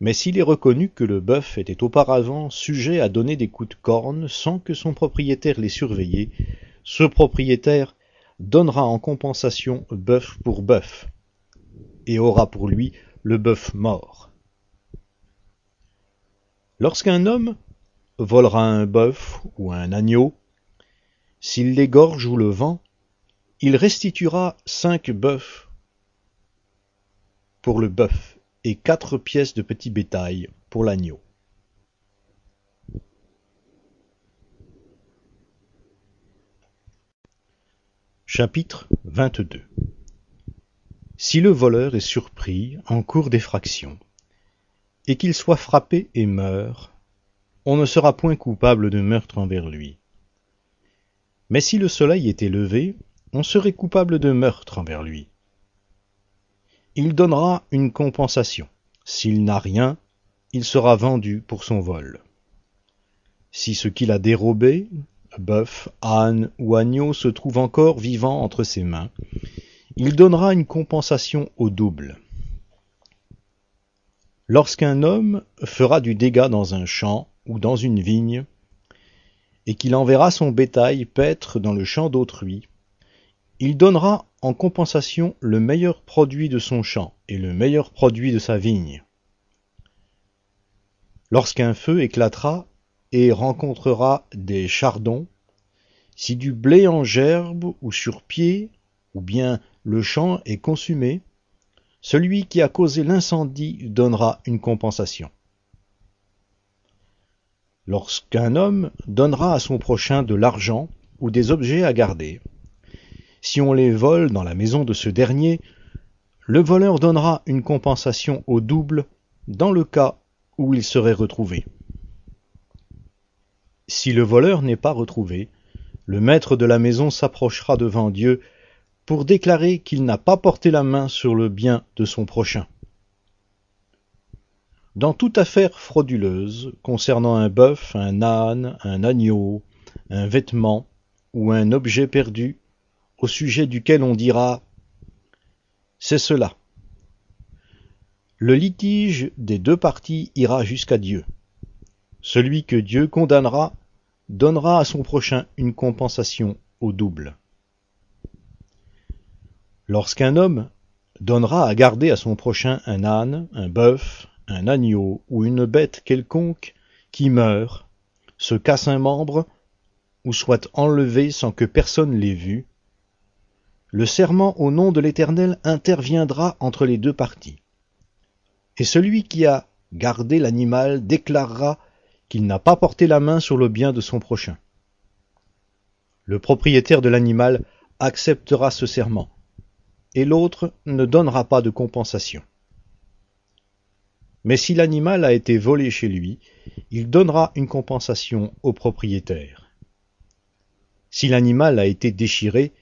Mais s'il est reconnu que le bœuf était auparavant sujet à donner des coups de corne sans que son propriétaire l'ait surveillé, ce propriétaire donnera en compensation bœuf pour bœuf, et aura pour lui le bœuf mort. Lorsqu'un homme volera un bœuf ou un agneau, s'il l'égorge ou le vend, il restituera cinq bœufs pour le bœuf et quatre pièces de petit bétail pour l'agneau. Chapitre 22 Si le voleur est surpris en cours d'effraction, et qu'il soit frappé et meurt, on ne sera point coupable de meurtre envers lui. Mais si le soleil était levé, on serait coupable de meurtre envers lui. Il donnera une compensation. S'il n'a rien, il sera vendu pour son vol. Si ce qu'il a dérobé, bœuf, âne ou agneau se trouve encore vivant entre ses mains, il donnera une compensation au double. Lorsqu'un homme fera du dégât dans un champ ou dans une vigne, et qu'il enverra son bétail paître dans le champ d'autrui, il donnera en compensation le meilleur produit de son champ et le meilleur produit de sa vigne. Lorsqu'un feu éclatera et rencontrera des chardons, si du blé en gerbe ou sur pied, ou bien le champ est consumé, celui qui a causé l'incendie donnera une compensation. Lorsqu'un homme donnera à son prochain de l'argent ou des objets à garder, si on les vole dans la maison de ce dernier, le voleur donnera une compensation au double dans le cas où il serait retrouvé. Si le voleur n'est pas retrouvé, le maître de la maison s'approchera devant Dieu pour déclarer qu'il n'a pas porté la main sur le bien de son prochain. Dans toute affaire frauduleuse concernant un bœuf, un âne, un agneau, un vêtement ou un objet perdu, au sujet duquel on dira C'est cela. Le litige des deux parties ira jusqu'à Dieu. Celui que Dieu condamnera donnera à son prochain une compensation au double. Lorsqu'un homme donnera à garder à son prochain un âne, un bœuf, un agneau ou une bête quelconque qui meurt, se casse un membre, ou soit enlevé sans que personne l'ait vu, le serment au nom de l'Éternel interviendra entre les deux parties. Et celui qui a gardé l'animal déclarera qu'il n'a pas porté la main sur le bien de son prochain. Le propriétaire de l'animal acceptera ce serment, et l'autre ne donnera pas de compensation. Mais si l'animal a été volé chez lui, il donnera une compensation au propriétaire. Si l'animal a été déchiré,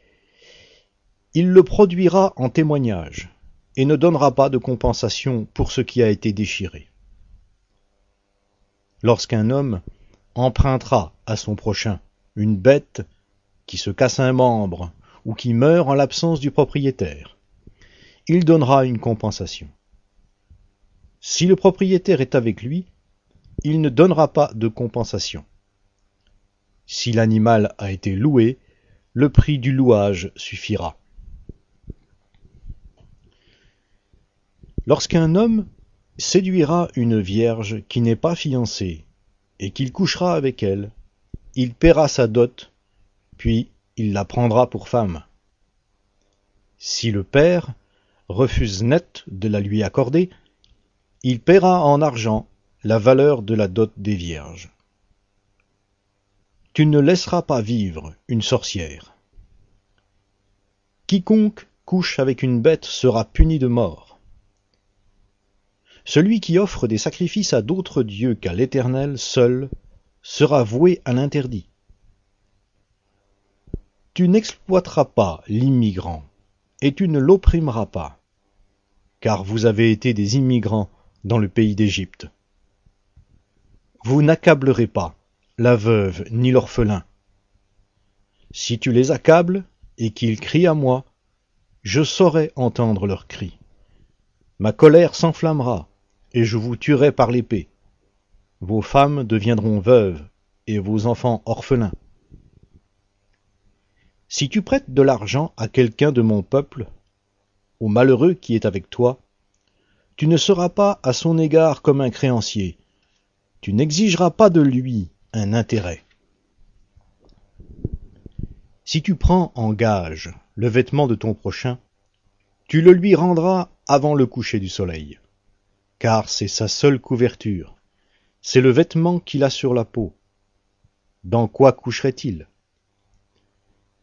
il le produira en témoignage et ne donnera pas de compensation pour ce qui a été déchiré. Lorsqu'un homme empruntera à son prochain une bête qui se casse un membre ou qui meurt en l'absence du propriétaire, il donnera une compensation. Si le propriétaire est avec lui, il ne donnera pas de compensation. Si l'animal a été loué, le prix du louage suffira. Lorsqu'un homme séduira une vierge qui n'est pas fiancée, et qu'il couchera avec elle, il paiera sa dot, puis il la prendra pour femme. Si le père refuse net de la lui accorder, il paiera en argent la valeur de la dot des vierges. Tu ne laisseras pas vivre une sorcière. Quiconque couche avec une bête sera puni de mort. Celui qui offre des sacrifices à d'autres dieux qu'à l'Éternel seul sera voué à l'interdit. Tu n'exploiteras pas l'immigrant, et tu ne l'opprimeras pas, car vous avez été des immigrants dans le pays d'Égypte. Vous n'accablerez pas la veuve ni l'orphelin. Si tu les accables et qu'ils crient à moi, je saurai entendre leurs cris. Ma colère s'enflammera, et je vous tuerai par l'épée. Vos femmes deviendront veuves, et vos enfants orphelins. Si tu prêtes de l'argent à quelqu'un de mon peuple, au malheureux qui est avec toi, tu ne seras pas à son égard comme un créancier, tu n'exigeras pas de lui un intérêt. Si tu prends en gage le vêtement de ton prochain, tu le lui rendras avant le coucher du soleil car c'est sa seule couverture. C'est le vêtement qu'il a sur la peau. Dans quoi coucherait-il?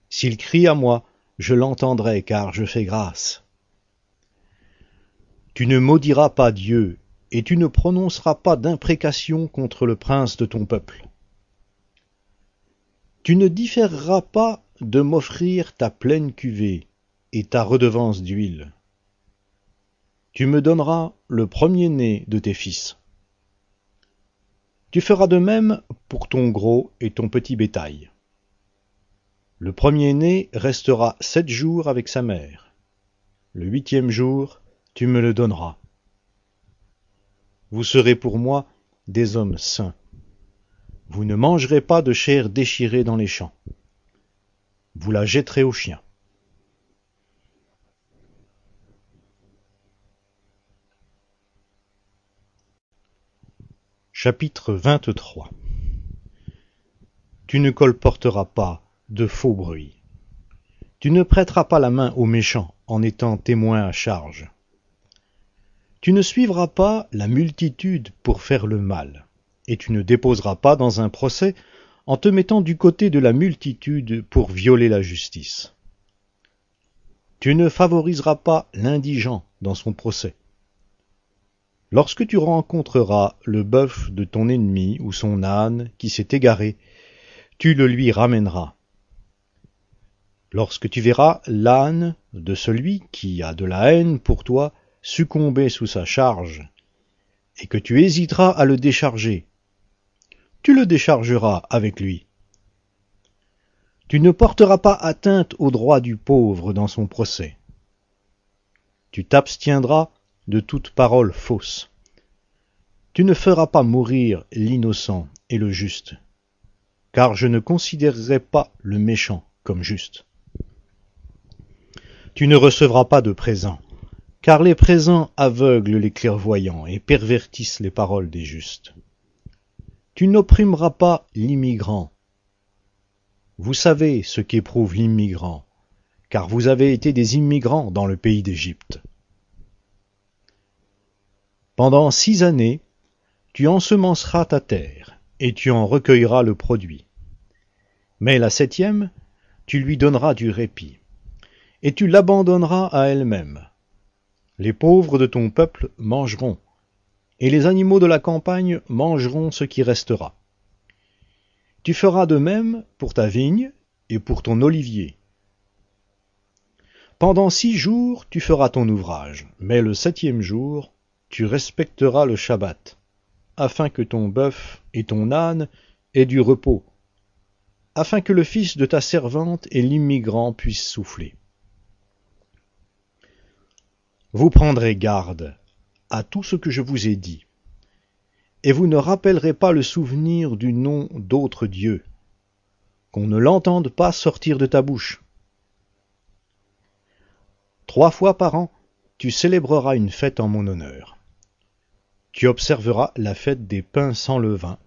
S'il crie à moi, je l'entendrai, car je fais grâce. Tu ne maudiras pas Dieu, et tu ne prononceras pas d'imprécation contre le prince de ton peuple. Tu ne différeras pas de m'offrir ta pleine cuvée et ta redevance d'huile. Tu me donneras le premier-né de tes fils. Tu feras de même pour ton gros et ton petit bétail. Le premier-né restera sept jours avec sa mère. Le huitième jour, tu me le donneras. Vous serez pour moi des hommes saints. Vous ne mangerez pas de chair déchirée dans les champs. Vous la jetterez aux chiens. Chapitre 23 Tu ne colporteras pas de faux bruits. Tu ne prêteras pas la main aux méchants en étant témoin à charge. Tu ne suivras pas la multitude pour faire le mal, et tu ne déposeras pas dans un procès en te mettant du côté de la multitude pour violer la justice. Tu ne favoriseras pas l'indigent dans son procès. Lorsque tu rencontreras le bœuf de ton ennemi ou son âne qui s'est égaré, tu le lui ramèneras. Lorsque tu verras l'âne de celui qui a de la haine pour toi succomber sous sa charge, et que tu hésiteras à le décharger, tu le déchargeras avec lui. Tu ne porteras pas atteinte aux droits du pauvre dans son procès. Tu t'abstiendras de toute parole fausse. Tu ne feras pas mourir l'innocent et le juste, car je ne considérerai pas le méchant comme juste. Tu ne recevras pas de présents, car les présents aveuglent les clairvoyants et pervertissent les paroles des justes. Tu n'opprimeras pas l'immigrant. Vous savez ce qu'éprouve l'immigrant, car vous avez été des immigrants dans le pays d'Égypte. Pendant six années, tu ensemenceras ta terre, et tu en recueilleras le produit. Mais la septième, tu lui donneras du répit, et tu l'abandonneras à elle-même. Les pauvres de ton peuple mangeront, et les animaux de la campagne mangeront ce qui restera. Tu feras de même pour ta vigne et pour ton olivier. Pendant six jours tu feras ton ouvrage, mais le septième jour tu respecteras le Shabbat, afin que ton bœuf et ton âne aient du repos, afin que le fils de ta servante et l'immigrant puissent souffler. Vous prendrez garde à tout ce que je vous ai dit. Et vous ne rappellerez pas le souvenir du nom d'autres dieux, qu'on ne l'entende pas sortir de ta bouche. Trois fois par an, tu célébreras une fête en mon honneur. Tu observeras la fête des pains sans levain,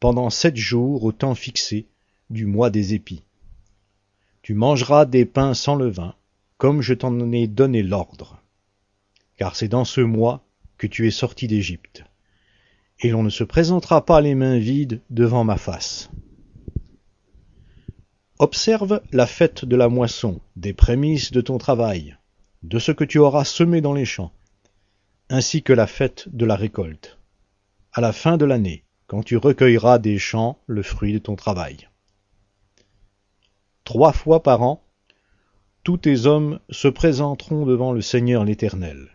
pendant sept jours au temps fixé du mois des épis. Tu mangeras des pains sans levain, comme je t'en ai donné l'ordre. Car c'est dans ce mois que tu es sorti d'Égypte. Et l'on ne se présentera pas les mains vides devant ma face. Observe la fête de la moisson, des prémices de ton travail, de ce que tu auras semé dans les champs, ainsi que la fête de la récolte, à la fin de l'année, quand tu recueilleras des champs le fruit de ton travail. Trois fois par an, tous tes hommes se présenteront devant le Seigneur l'Éternel.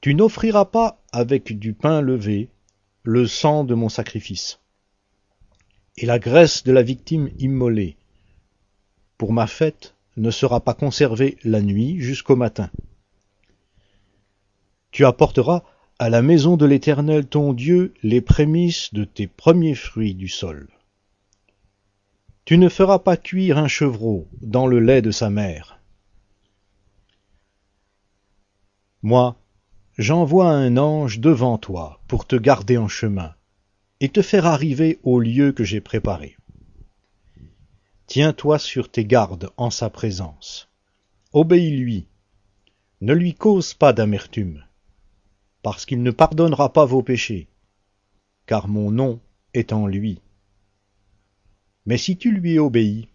Tu n'offriras pas avec du pain levé le sang de mon sacrifice et la graisse de la victime immolée. Pour ma fête ne sera pas conservée la nuit jusqu'au matin. Tu apporteras à la maison de l'Éternel ton Dieu les prémices de tes premiers fruits du sol. Tu ne feras pas cuire un chevreau dans le lait de sa mère. Moi, j'envoie un ange devant toi pour te garder en chemin et te faire arriver au lieu que j'ai préparé. Tiens-toi sur tes gardes en sa présence. Obéis-lui. Ne lui cause pas d'amertume, parce qu'il ne pardonnera pas vos péchés, car mon nom est en lui. Mais si tu lui obéis,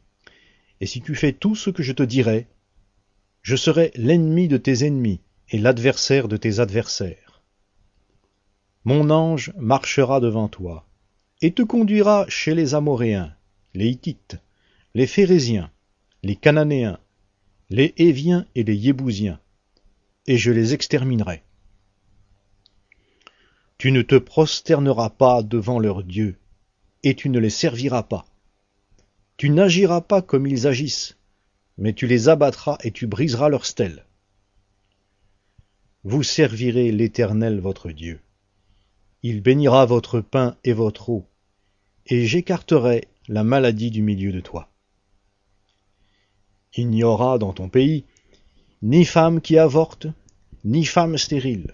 et si tu fais tout ce que je te dirai, je serai l'ennemi de tes ennemis, et l'adversaire de tes adversaires. Mon ange marchera devant toi, et te conduira chez les Amoréens, les Hittites, les Phérésiens, les Cananéens, les Héviens et les Yébousiens, et je les exterminerai. Tu ne te prosterneras pas devant leurs dieux, et tu ne les serviras pas. Tu n'agiras pas comme ils agissent, mais tu les abattras et tu briseras leurs stèles vous servirez l'Éternel votre Dieu. Il bénira votre pain et votre eau, et j'écarterai la maladie du milieu de toi. Il n'y aura dans ton pays ni femme qui avorte, ni femme stérile.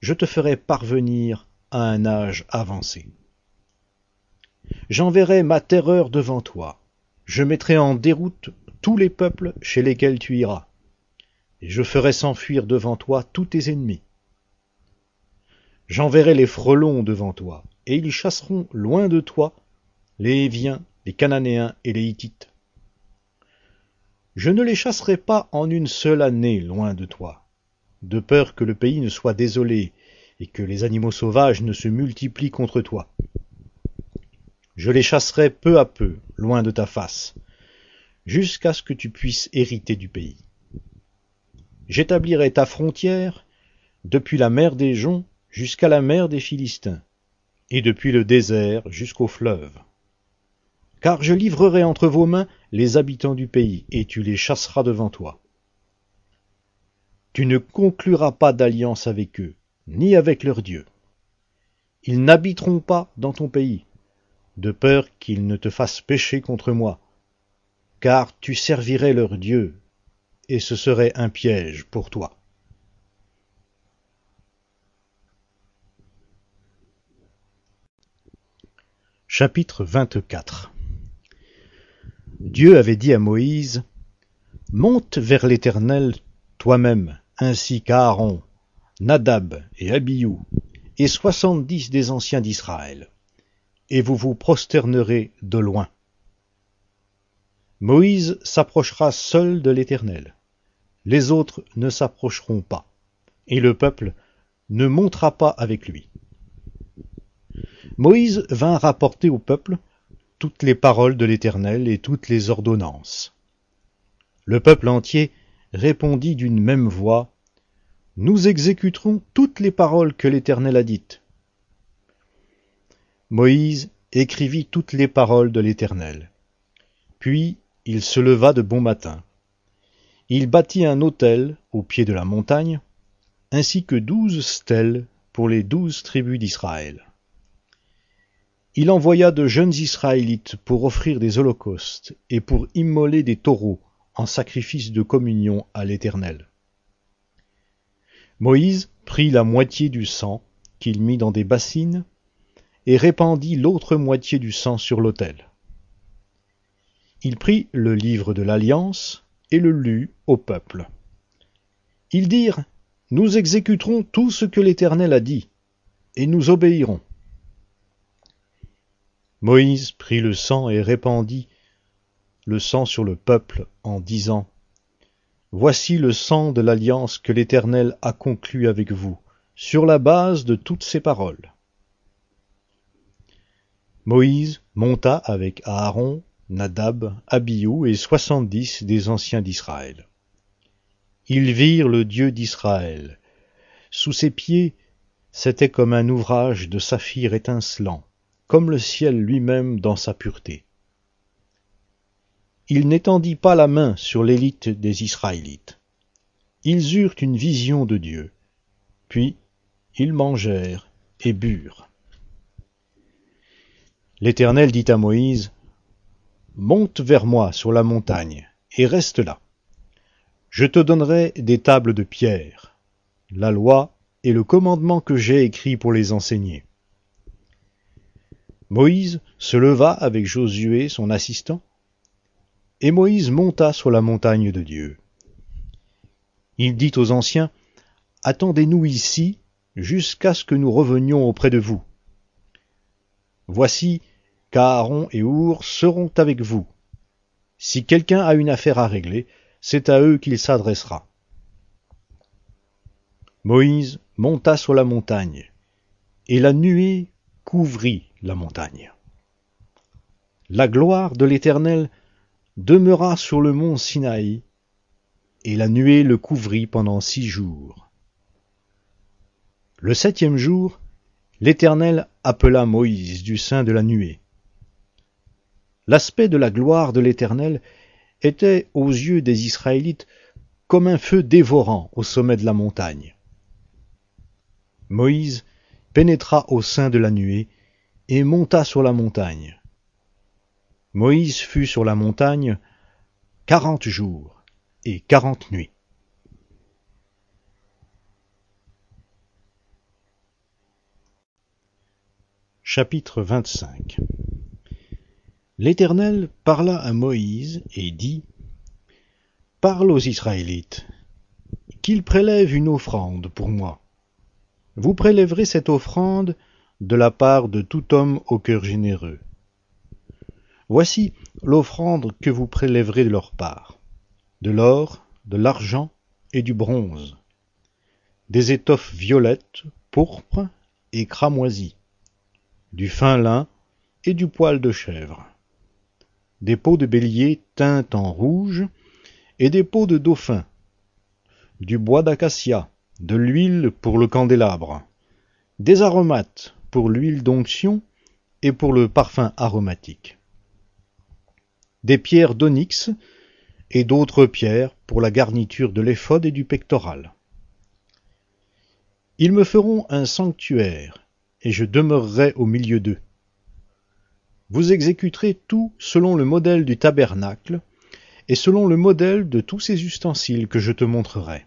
Je te ferai parvenir à un âge avancé. J'enverrai ma terreur devant toi, je mettrai en déroute tous les peuples chez lesquels tu iras, et je ferai s'enfuir devant toi tous tes ennemis. J'enverrai les frelons devant toi, et ils chasseront loin de toi les Héviens, les Cananéens et les Hittites. Je ne les chasserai pas en une seule année loin de toi, de peur que le pays ne soit désolé et que les animaux sauvages ne se multiplient contre toi. Je les chasserai peu à peu loin de ta face, jusqu'à ce que tu puisses hériter du pays. J'établirai ta frontière depuis la mer des joncs jusqu'à la mer des Philistins, et depuis le désert jusqu'au fleuve. Car je livrerai entre vos mains les habitants du pays, et tu les chasseras devant toi. Tu ne concluras pas d'alliance avec eux, ni avec leurs dieux. Ils n'habiteront pas dans ton pays, de peur qu'ils ne te fassent pécher contre moi, car tu servirais leurs dieux, et ce serait un piège pour toi. Chapitre 24 Dieu avait dit à Moïse, Monte vers l'Éternel toi-même, ainsi qu'Aaron, Nadab et Abiou, et soixante-dix des anciens d'Israël, et vous vous prosternerez de loin. Moïse s'approchera seul de l'Éternel, les autres ne s'approcheront pas, et le peuple ne montera pas avec lui. Moïse vint rapporter au peuple toutes les paroles de l'Éternel et toutes les ordonnances. Le peuple entier répondit d'une même voix, Nous exécuterons toutes les paroles que l'Éternel a dites. Moïse écrivit toutes les paroles de l'Éternel. Puis il se leva de bon matin. Il bâtit un autel au pied de la montagne, ainsi que douze stèles pour les douze tribus d'Israël il envoya de jeunes Israélites pour offrir des holocaustes et pour immoler des taureaux en sacrifice de communion à l'Éternel. Moïse prit la moitié du sang qu'il mit dans des bassines et répandit l'autre moitié du sang sur l'autel. Il prit le livre de l'Alliance et le lut au peuple. Ils dirent, Nous exécuterons tout ce que l'Éternel a dit, et nous obéirons. Moïse prit le sang et répandit le sang sur le peuple en disant Voici le sang de l'alliance que l'Éternel a conclue avec vous, sur la base de toutes ces paroles. Moïse monta avec Aaron, Nadab, Abiou et soixante-dix des anciens d'Israël. Ils virent le Dieu d'Israël. Sous ses pieds, c'était comme un ouvrage de saphir étincelant comme le ciel lui-même dans sa pureté. Il n'étendit pas la main sur l'élite des Israélites. Ils eurent une vision de Dieu. Puis ils mangèrent et burent. L'Éternel dit à Moïse, Monte vers moi sur la montagne, et reste là. Je te donnerai des tables de pierre, la loi et le commandement que j'ai écrit pour les enseigner. Moïse se leva avec Josué son assistant, et Moïse monta sur la montagne de Dieu. Il dit aux anciens, Attendez-nous ici jusqu'à ce que nous revenions auprès de vous. Voici qu'Aaron et Our seront avec vous. Si quelqu'un a une affaire à régler, c'est à eux qu'il s'adressera. Moïse monta sur la montagne, et la nuée couvrit la montagne. La gloire de l'Éternel demeura sur le mont Sinaï, et la nuée le couvrit pendant six jours. Le septième jour, l'Éternel appela Moïse du sein de la nuée. L'aspect de la gloire de l'Éternel était aux yeux des Israélites comme un feu dévorant au sommet de la montagne. Moïse pénétra au sein de la nuée et monta sur la montagne. Moïse fut sur la montagne quarante jours et quarante nuits. Chapitre 25 L'Éternel parla à Moïse et dit Parle aux Israélites, qu'ils prélèvent une offrande pour moi. Vous prélèverez cette offrande de la part de tout homme au cœur généreux. Voici l'offrande que vous prélèverez de leur part. De l'or, de l'argent et du bronze, des étoffes violettes, pourpres et cramoisies, du fin lin et du poil de chèvre, des peaux de bélier teintes en rouge et des peaux de dauphin, du bois d'acacia, de l'huile pour le candélabre, des aromates pour l'huile d'onction et pour le parfum aromatique, des pierres d'onyx et d'autres pierres pour la garniture de l'éphod et du pectoral. Ils me feront un sanctuaire, et je demeurerai au milieu d'eux. Vous exécuterez tout selon le modèle du tabernacle, et selon le modèle de tous ces ustensiles que je te montrerai.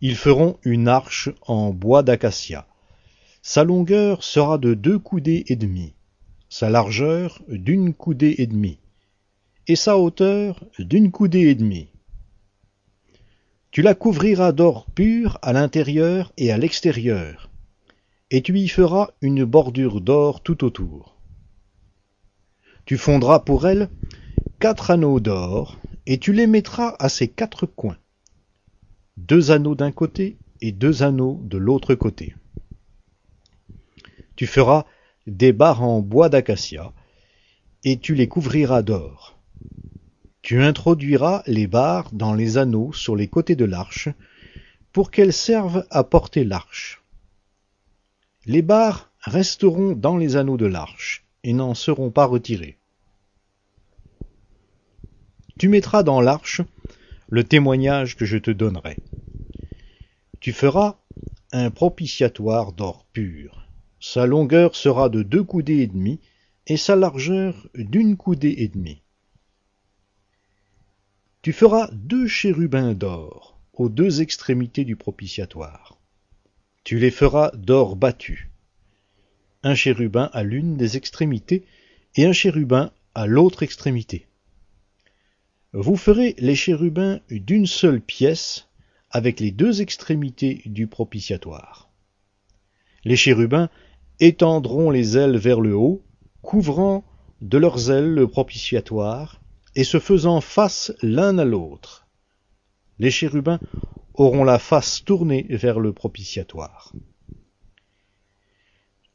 Ils feront une arche en bois d'acacia. Sa longueur sera de deux coudées et demie, sa largeur d'une coudée et demie, et sa hauteur d'une coudée et demie. Tu la couvriras d'or pur à l'intérieur et à l'extérieur, et tu y feras une bordure d'or tout autour. Tu fondras pour elle quatre anneaux d'or, et tu les mettras à ses quatre coins, deux anneaux d'un côté et deux anneaux de l'autre côté. Tu feras des barres en bois d'acacia, et tu les couvriras d'or. Tu introduiras les barres dans les anneaux sur les côtés de l'arche, pour qu'elles servent à porter l'arche. Les barres resteront dans les anneaux de l'arche, et n'en seront pas retirées. Tu mettras dans l'arche le témoignage que je te donnerai. Tu feras un propitiatoire d'or pur. Sa longueur sera de deux coudées et demie, et sa largeur d'une coudée et demie. Tu feras deux chérubins d'or aux deux extrémités du propitiatoire. Tu les feras d'or battu. Un chérubin à l'une des extrémités et un chérubin à l'autre extrémité. Vous ferez les chérubins d'une seule pièce avec les deux extrémités du propitiatoire. Les chérubins étendront les ailes vers le haut, couvrant de leurs ailes le propitiatoire, et se faisant face l'un à l'autre. Les chérubins auront la face tournée vers le propitiatoire.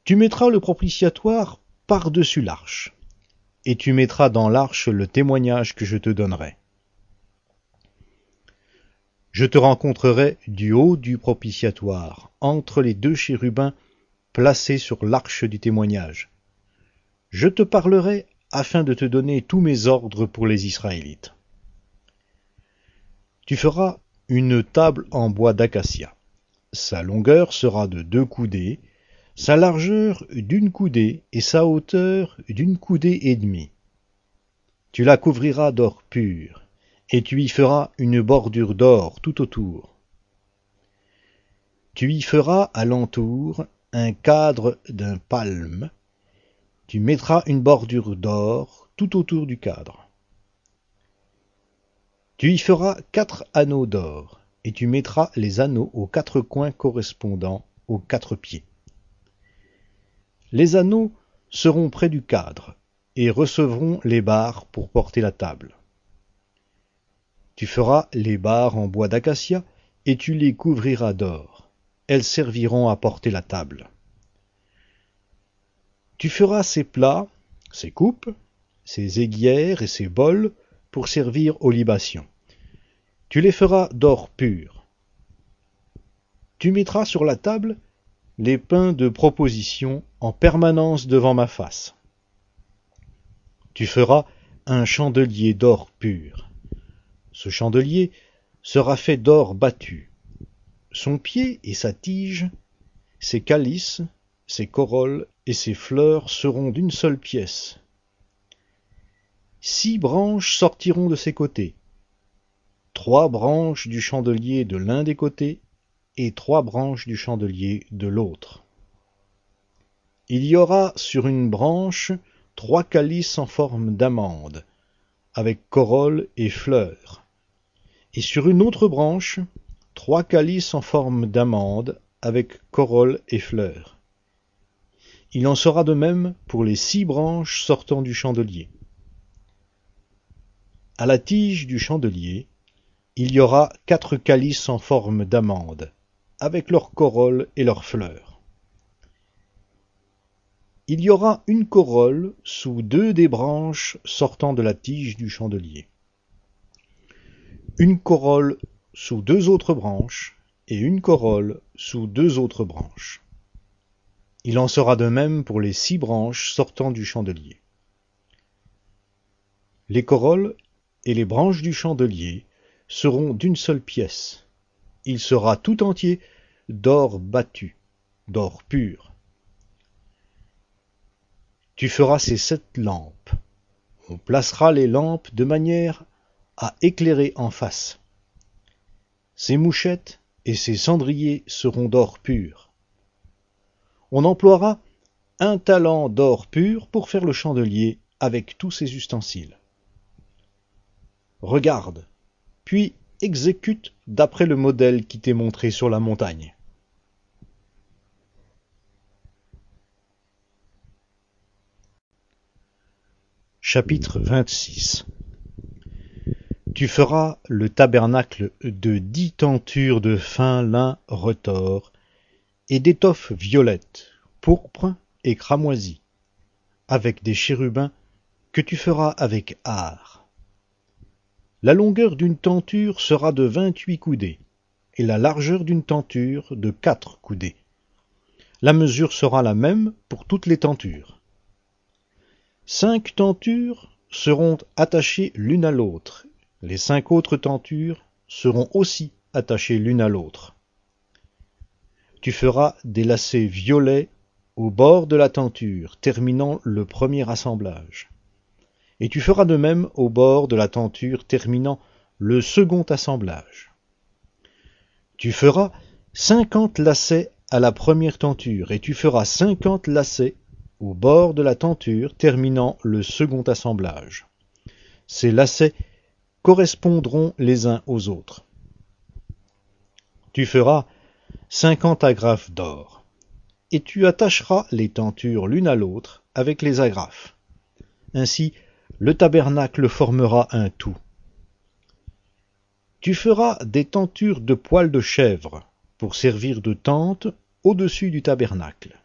Tu mettras le propitiatoire par-dessus l'arche, et tu mettras dans l'arche le témoignage que je te donnerai. Je te rencontrerai du haut du propitiatoire, entre les deux chérubins placés sur l'arche du témoignage. Je te parlerai afin de te donner tous mes ordres pour les Israélites. Tu feras une table en bois d'acacia. Sa longueur sera de deux coudées, sa largeur d'une coudée et sa hauteur d'une coudée et demie. Tu la couvriras d'or pur, et tu y feras une bordure d'or tout autour. Tu y feras à l'entour un cadre d'un palme, tu mettras une bordure d'or tout autour du cadre. Tu y feras quatre anneaux d'or, et tu mettras les anneaux aux quatre coins correspondant aux quatre pieds. Les anneaux seront près du cadre, et recevront les barres pour porter la table. Tu feras les barres en bois d'acacia, et tu les couvriras d'or. Elles serviront à porter la table. Tu feras ces plats, ces coupes, ces aiguières et ces bols pour servir aux libations. Tu les feras d'or pur. Tu mettras sur la table les pains de proposition en permanence devant ma face. Tu feras un chandelier d'or pur. Ce chandelier sera fait d'or battu. Son pied et sa tige, ses calices, ses corolles et ses fleurs seront d'une seule pièce. Six branches sortiront de ses côtés, trois branches du chandelier de l'un des côtés et trois branches du chandelier de l'autre. Il y aura sur une branche trois calices en forme d'amande, avec corolle et fleurs, et sur une autre branche, trois calices en forme d'amande, avec corolle et fleurs. Il en sera de même pour les six branches sortant du chandelier. À la tige du chandelier, il y aura quatre calices en forme d'amande, avec leurs corolles et leurs fleurs. Il y aura une corolle sous deux des branches sortant de la tige du chandelier. Une corolle sous deux autres branches et une corolle sous deux autres branches. Il en sera de même pour les six branches sortant du chandelier. Les corolles et les branches du chandelier seront d'une seule pièce. Il sera tout entier d'or battu, d'or pur. Tu feras ces sept lampes. On placera les lampes de manière à éclairer en face. Ces mouchettes et ces cendriers seront d'or pur on emploiera un talent d'or pur pour faire le chandelier avec tous ses ustensiles. Regarde, puis exécute d'après le modèle qui t'est montré sur la montagne. Chapitre 26 Tu feras le tabernacle de dix tentures de fin lin retors et d'étoffe violette, pourpre et cramoisie, avec des chérubins que tu feras avec art. La longueur d'une tenture sera de vingt-huit coudées, et la largeur d'une tenture de quatre coudées. La mesure sera la même pour toutes les tentures. Cinq tentures seront attachées l'une à l'autre. Les cinq autres tentures seront aussi attachées l'une à l'autre. Tu feras des lacets violets au bord de la tenture, terminant le premier assemblage. Et tu feras de même au bord de la tenture, terminant le second assemblage. Tu feras cinquante lacets à la première tenture, et tu feras cinquante lacets au bord de la tenture, terminant le second assemblage. Ces lacets correspondront les uns aux autres. Tu feras cinquante agrafes d'or. Et tu attacheras les tentures l'une à l'autre avec les agrafes. Ainsi, le tabernacle formera un tout. Tu feras des tentures de poils de chèvre pour servir de tente au-dessus du tabernacle.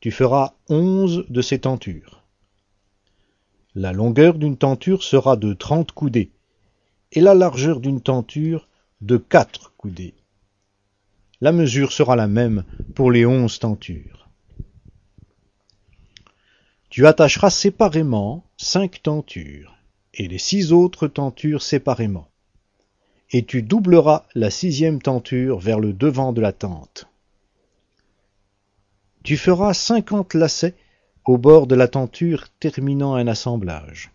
Tu feras onze de ces tentures. La longueur d'une tenture sera de trente coudées, et la largeur d'une tenture de quatre coudées la mesure sera la même pour les onze tentures. Tu attacheras séparément cinq tentures, et les six autres tentures séparément. Et tu doubleras la sixième tenture vers le devant de la tente. Tu feras cinquante lacets au bord de la tenture terminant un assemblage,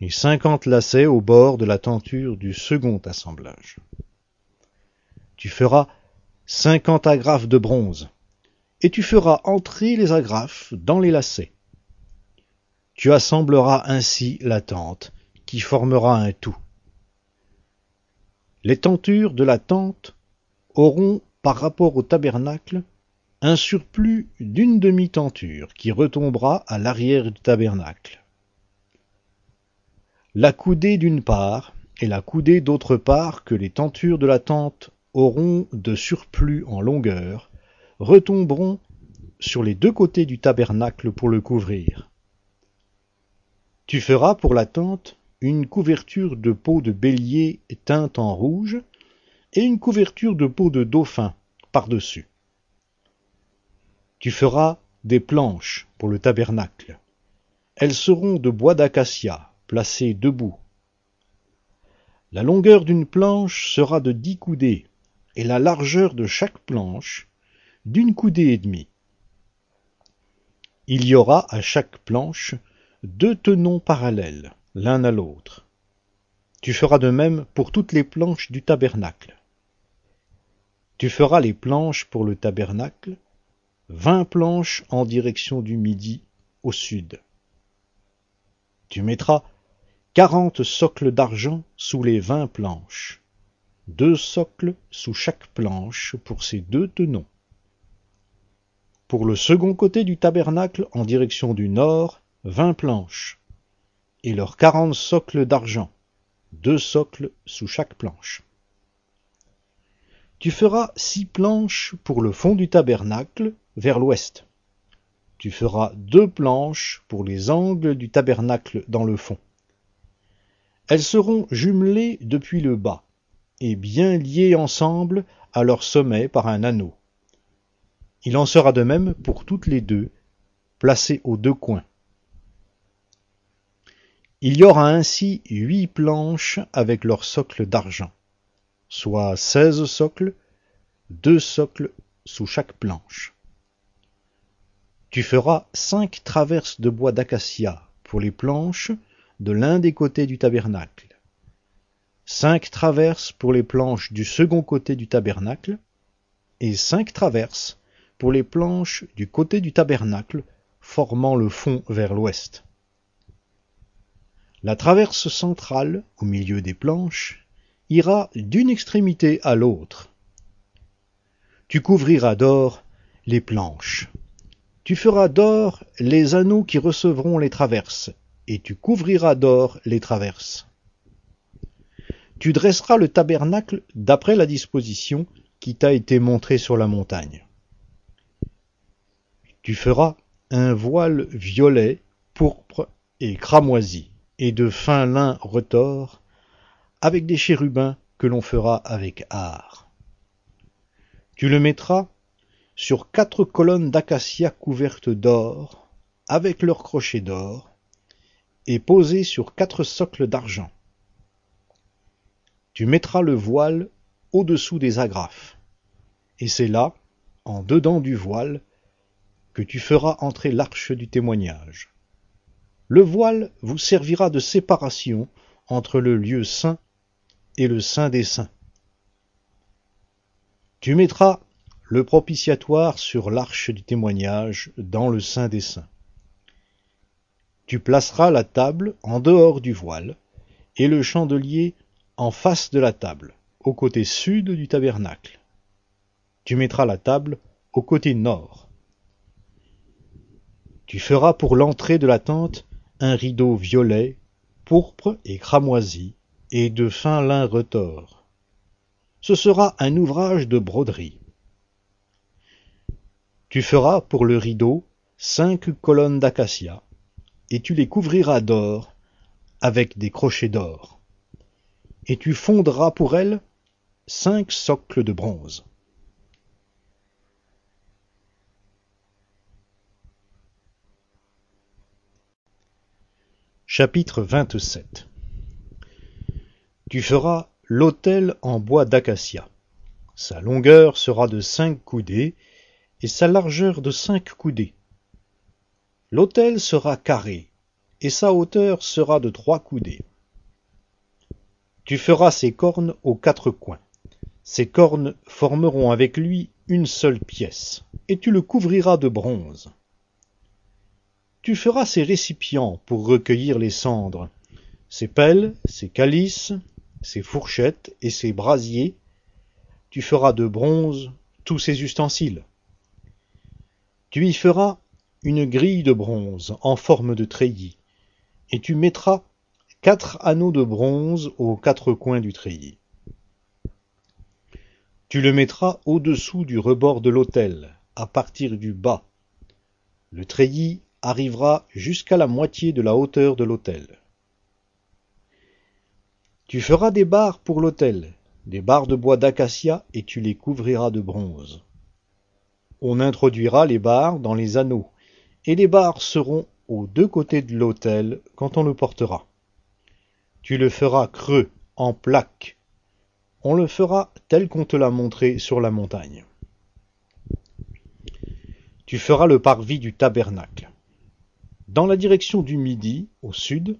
et cinquante lacets au bord de la tenture du second assemblage. Tu feras cinquante agrafes de bronze, et tu feras entrer les agrafes dans les lacets. Tu assembleras ainsi la tente, qui formera un tout. Les tentures de la tente auront, par rapport au tabernacle, un surplus d'une demi-tenture qui retombera à l'arrière du tabernacle. La coudée d'une part et la coudée d'autre part que les tentures de la tente auront de surplus en longueur, retomberont sur les deux côtés du tabernacle pour le couvrir. Tu feras pour la tente une couverture de peau de bélier teinte en rouge et une couverture de peau de dauphin par-dessus. Tu feras des planches pour le tabernacle. Elles seront de bois d'acacia, placées debout. La longueur d'une planche sera de dix coudées, et la largeur de chaque planche d'une coudée et demie. Il y aura à chaque planche deux tenons parallèles, l'un à l'autre. Tu feras de même pour toutes les planches du tabernacle. Tu feras les planches pour le tabernacle, vingt planches en direction du midi au sud. Tu mettras quarante socles d'argent sous les vingt planches, deux socles sous chaque planche pour ces deux tenons. Pour le second côté du tabernacle en direction du nord, vingt planches, et leurs quarante socles d'argent, deux socles sous chaque planche. Tu feras six planches pour le fond du tabernacle vers l'ouest. Tu feras deux planches pour les angles du tabernacle dans le fond. Elles seront jumelées depuis le bas et bien liées ensemble à leur sommet par un anneau. Il en sera de même pour toutes les deux, placées aux deux coins. Il y aura ainsi huit planches avec leur socle d'argent, soit seize socles, deux socles sous chaque planche. Tu feras cinq traverses de bois d'acacia pour les planches de l'un des côtés du tabernacle, cinq traverses pour les planches du second côté du tabernacle, et cinq traverses pour les planches du côté du tabernacle formant le fond vers l'ouest. La traverse centrale, au milieu des planches, ira d'une extrémité à l'autre. Tu couvriras d'or les planches. Tu feras d'or les anneaux qui recevront les traverses, et tu couvriras d'or les traverses. Tu dresseras le tabernacle d'après la disposition qui t'a été montrée sur la montagne. Tu feras un voile violet, pourpre et cramoisi, et de fin lin retors, avec des chérubins que l'on fera avec art. Tu le mettras sur quatre colonnes d'acacia couvertes d'or, avec leurs crochets d'or, et posé sur quatre socles d'argent. Tu mettras le voile au-dessous des agrafes, et c'est là, en dedans du voile, que tu feras entrer l'arche du témoignage. Le voile vous servira de séparation entre le lieu saint et le saint des saints. Tu mettras le propitiatoire sur l'arche du témoignage dans le saint des saints. Tu placeras la table en dehors du voile, et le chandelier en face de la table, au côté sud du tabernacle. Tu mettras la table au côté nord. Tu feras pour l'entrée de la tente un rideau violet, pourpre et cramoisi, et de fin lin retors. Ce sera un ouvrage de broderie. Tu feras pour le rideau cinq colonnes d'acacia, et tu les couvriras d'or avec des crochets d'or. Et tu fondras pour elles cinq socles de bronze. Chapitre 27 Tu feras l'autel en bois d'acacia. Sa longueur sera de cinq coudées et sa largeur de cinq coudées L'autel sera carré, et sa hauteur sera de trois coudées. Tu feras ses cornes aux quatre coins. Ces cornes formeront avec lui une seule pièce, et tu le couvriras de bronze. Tu feras ses récipients pour recueillir les cendres, ses pelles, ses calices, ses fourchettes et ses brasiers. Tu feras de bronze tous ses ustensiles. Tu y feras une grille de bronze en forme de treillis, et tu mettras quatre anneaux de bronze aux quatre coins du treillis. Tu le mettras au-dessous du rebord de l'autel, à partir du bas. Le treillis arrivera jusqu'à la moitié de la hauteur de l'autel. Tu feras des barres pour l'autel, des barres de bois d'acacia, et tu les couvriras de bronze. On introduira les barres dans les anneaux, et les barres seront aux deux côtés de l'autel quand on le portera. Tu le feras creux, en plaque. On le fera tel qu'on te l'a montré sur la montagne. Tu feras le parvis du tabernacle. Dans la direction du midi, au sud,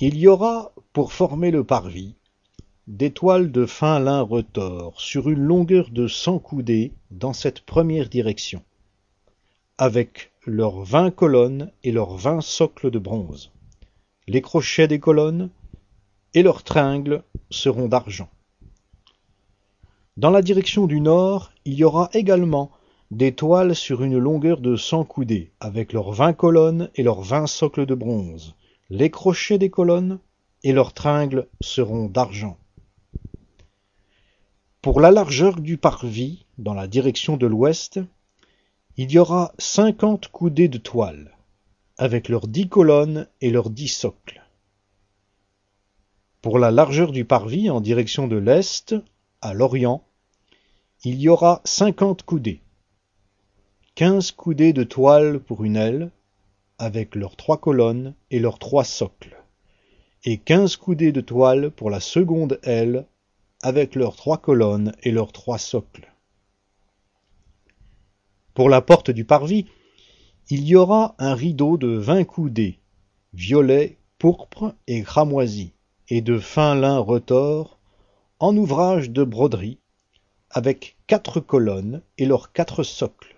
il y aura, pour former le parvis, des toiles de fin lin retors sur une longueur de cent coudées dans cette première direction, avec leurs vingt colonnes et leurs vingt socles de bronze. les crochets des colonnes et leurs tringles seront d'argent. Dans la direction du nord, il y aura également des toiles sur une longueur de cent coudées, avec leurs vingt colonnes et leurs vingt socles de bronze. Les crochets des colonnes et leurs tringles seront d'argent. Pour la largeur du parvis, dans la direction de l'ouest, il y aura cinquante coudées de toile, avec leurs dix colonnes et leurs dix socles. Pour la largeur du parvis en direction de l'est, à l'orient, il y aura cinquante coudées, quinze coudées de toile pour une aile, avec leurs trois colonnes et leurs trois socles, et quinze coudées de toile pour la seconde aile, avec leurs trois colonnes et leurs trois socles. Pour la porte du parvis, il y aura un rideau de vingt coudées, violet, pourpre et cramoisi, et de fin lin retors, en ouvrage de broderie, avec quatre colonnes et leurs quatre socles.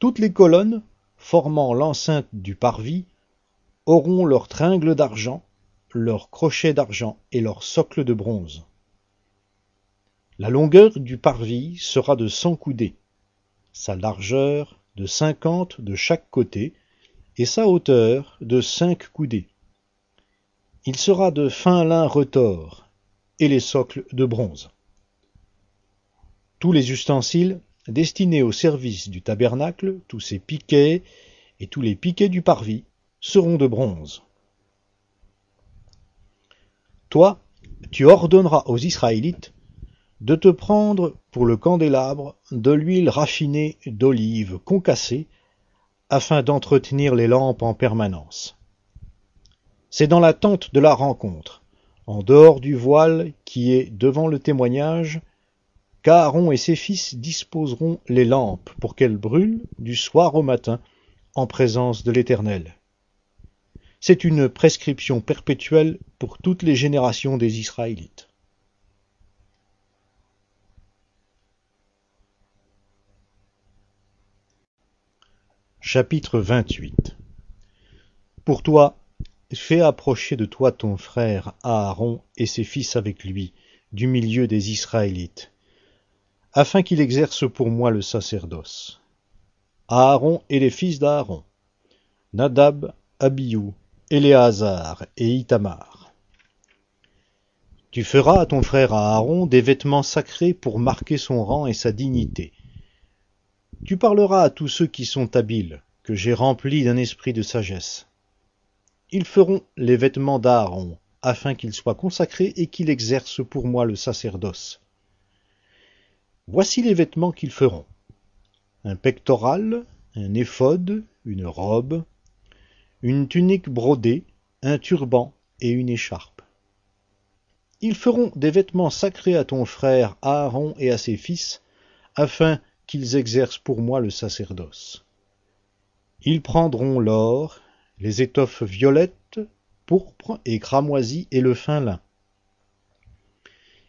Toutes les colonnes, formant l'enceinte du parvis, auront leurs tringles d'argent, leurs crochets d'argent et leurs socles de bronze. La longueur du parvis sera de cent coudées, sa largeur de cinquante de chaque côté, et sa hauteur de cinq coudées. Il sera de fin lin retors, et les socles de bronze. Tous les ustensiles destinés au service du tabernacle, tous ses piquets et tous les piquets du parvis seront de bronze. Toi, tu ordonneras aux Israélites de te prendre pour le candélabre de l'huile raffinée d'olive concassée afin d'entretenir les lampes en permanence. C'est dans la tente de la rencontre, en dehors du voile qui est devant le témoignage, qu'Aaron et ses fils disposeront les lampes pour qu'elles brûlent du soir au matin en présence de l'Éternel. C'est une prescription perpétuelle pour toutes les générations des Israélites. Chapitre 28 Pour toi, Fais approcher de toi ton frère Aaron et ses fils avec lui, du milieu des Israélites, afin qu'il exerce pour moi le sacerdoce. Aaron et les fils d'Aaron, Nadab, Abiou, Éléazar et Itamar. Tu feras à ton frère Aaron des vêtements sacrés pour marquer son rang et sa dignité. Tu parleras à tous ceux qui sont habiles, que j'ai remplis d'un esprit de sagesse ils feront les vêtements d'Aaron, afin qu'il soit consacré et qu'il exerce pour moi le sacerdoce. Voici les vêtements qu'ils feront. Un pectoral, un éphode, une robe, une tunique brodée, un turban et une écharpe. Ils feront des vêtements sacrés à ton frère Aaron et à ses fils, afin qu'ils exercent pour moi le sacerdoce. Ils prendront l'or les étoffes violettes, pourpres et cramoisies et le fin lin.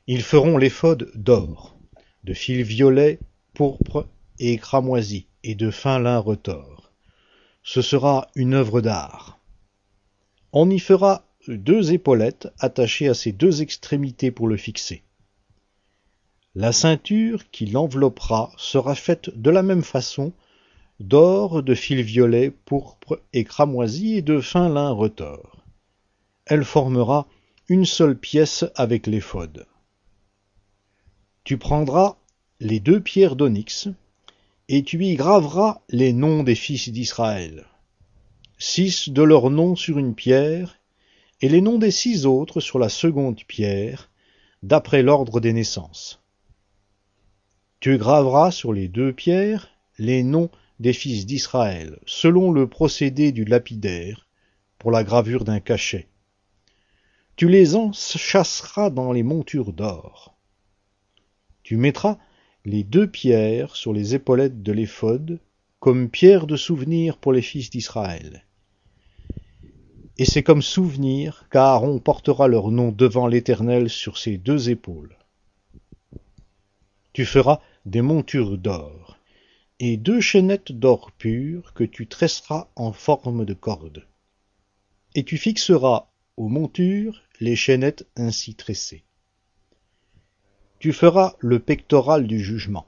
Ils feront l'éphode d'or, de fil violet, pourpre et cramoisi, et de fin lin retors. Ce sera une œuvre d'art. On y fera deux épaulettes attachées à ses deux extrémités pour le fixer. La ceinture qui l'enveloppera sera faite de la même façon d'or, de fil violet, pourpre et cramoisi et de fin lin retors. Elle formera une seule pièce avec l'éphode. Tu prendras les deux pierres d'onyx, et tu y graveras les noms des fils d'Israël. Six de leurs noms sur une pierre, et les noms des six autres sur la seconde pierre, d'après l'ordre des naissances. Tu graveras sur les deux pierres les noms des fils d'Israël, selon le procédé du lapidaire, pour la gravure d'un cachet. Tu les enchasseras dans les montures d'or. Tu mettras les deux pierres sur les épaulettes de l'éphod, comme pierres de souvenir pour les fils d'Israël. Et c'est comme souvenir qu'Aaron portera leur nom devant l'Éternel sur ses deux épaules. Tu feras des montures d'or et deux chaînettes d'or pur que tu tresseras en forme de corde. et tu fixeras aux montures les chaînettes ainsi tressées. Tu feras le pectoral du jugement.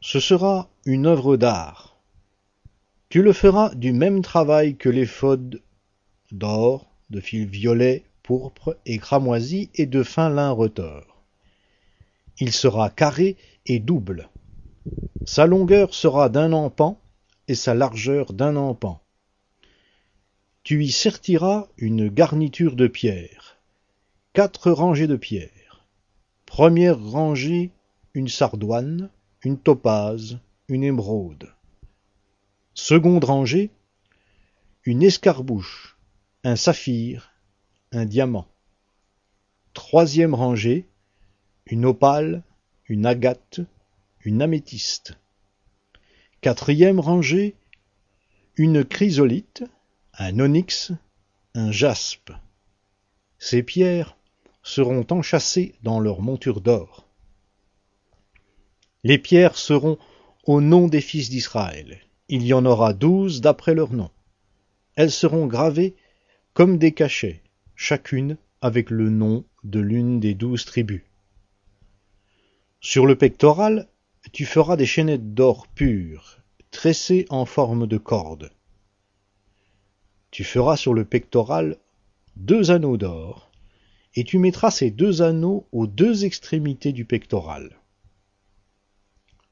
Ce sera une œuvre d'art. Tu le feras du même travail que l'éphod d'or, de fil violet, pourpre et cramoisi et de fin lin retors. Il sera carré et double. Sa longueur sera d'un empan et sa largeur d'un empan. Tu y sertiras une garniture de pierre, quatre rangées de pierres. Première rangée, une sardoine, une topaze, une émeraude. Seconde rangée, une escarbouche, un saphir, un diamant. Troisième rangée, une opale, une agate, une améthyste. Quatrième rangée, une chrysolite, un onyx, un jaspe. Ces pierres seront enchâssées dans leur monture d'or. Les pierres seront au nom des fils d'Israël. Il y en aura douze d'après leur nom. Elles seront gravées comme des cachets, chacune avec le nom de l'une des douze tribus. Sur le pectoral, tu feras des chaînettes d'or pur, tressées en forme de corde. Tu feras sur le pectoral deux anneaux d'or, et tu mettras ces deux anneaux aux deux extrémités du pectoral.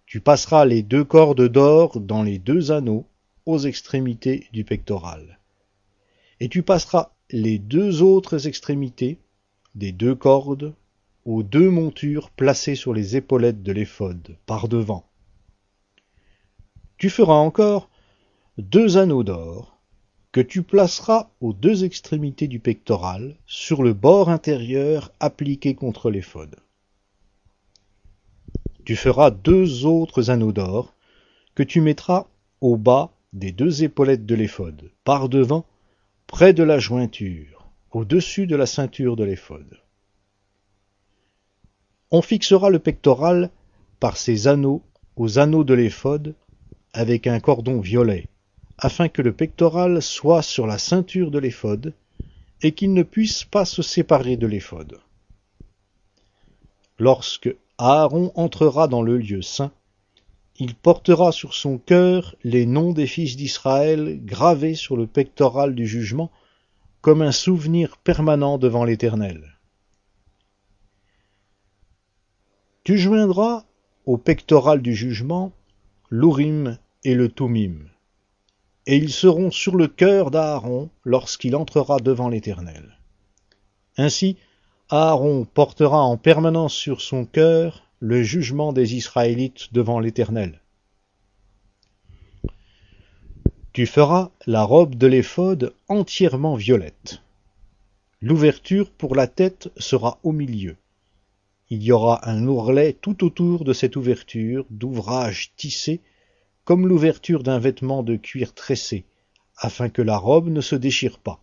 Tu passeras les deux cordes d'or dans les deux anneaux aux extrémités du pectoral. Et tu passeras les deux autres extrémités des deux cordes aux deux montures placées sur les épaulettes de l'éphod par devant. Tu feras encore deux anneaux d'or que tu placeras aux deux extrémités du pectoral, sur le bord intérieur appliqué contre l'éphod. Tu feras deux autres anneaux d'or, que tu mettras au bas des deux épaulettes de l'éphod, par devant, près de la jointure, au-dessus de la ceinture de l'éphod. On fixera le pectoral par ces anneaux aux anneaux de l'éphod avec un cordon violet, afin que le pectoral soit sur la ceinture de l'éphod, et qu'il ne puisse pas se séparer de l'éphod. Lorsque Aaron entrera dans le lieu saint, il portera sur son cœur les noms des fils d'Israël gravés sur le pectoral du jugement, comme un souvenir permanent devant l'Éternel. Tu joindras au pectoral du jugement l'Urim et le Tumim et ils seront sur le cœur d'Aaron lorsqu'il entrera devant l'Éternel. Ainsi, Aaron portera en permanence sur son cœur le jugement des Israélites devant l'Éternel. Tu feras la robe de l'éphod entièrement violette. L'ouverture pour la tête sera au milieu. Il y aura un ourlet tout autour de cette ouverture d'ouvrage tissé comme l'ouverture d'un vêtement de cuir tressé, afin que la robe ne se déchire pas.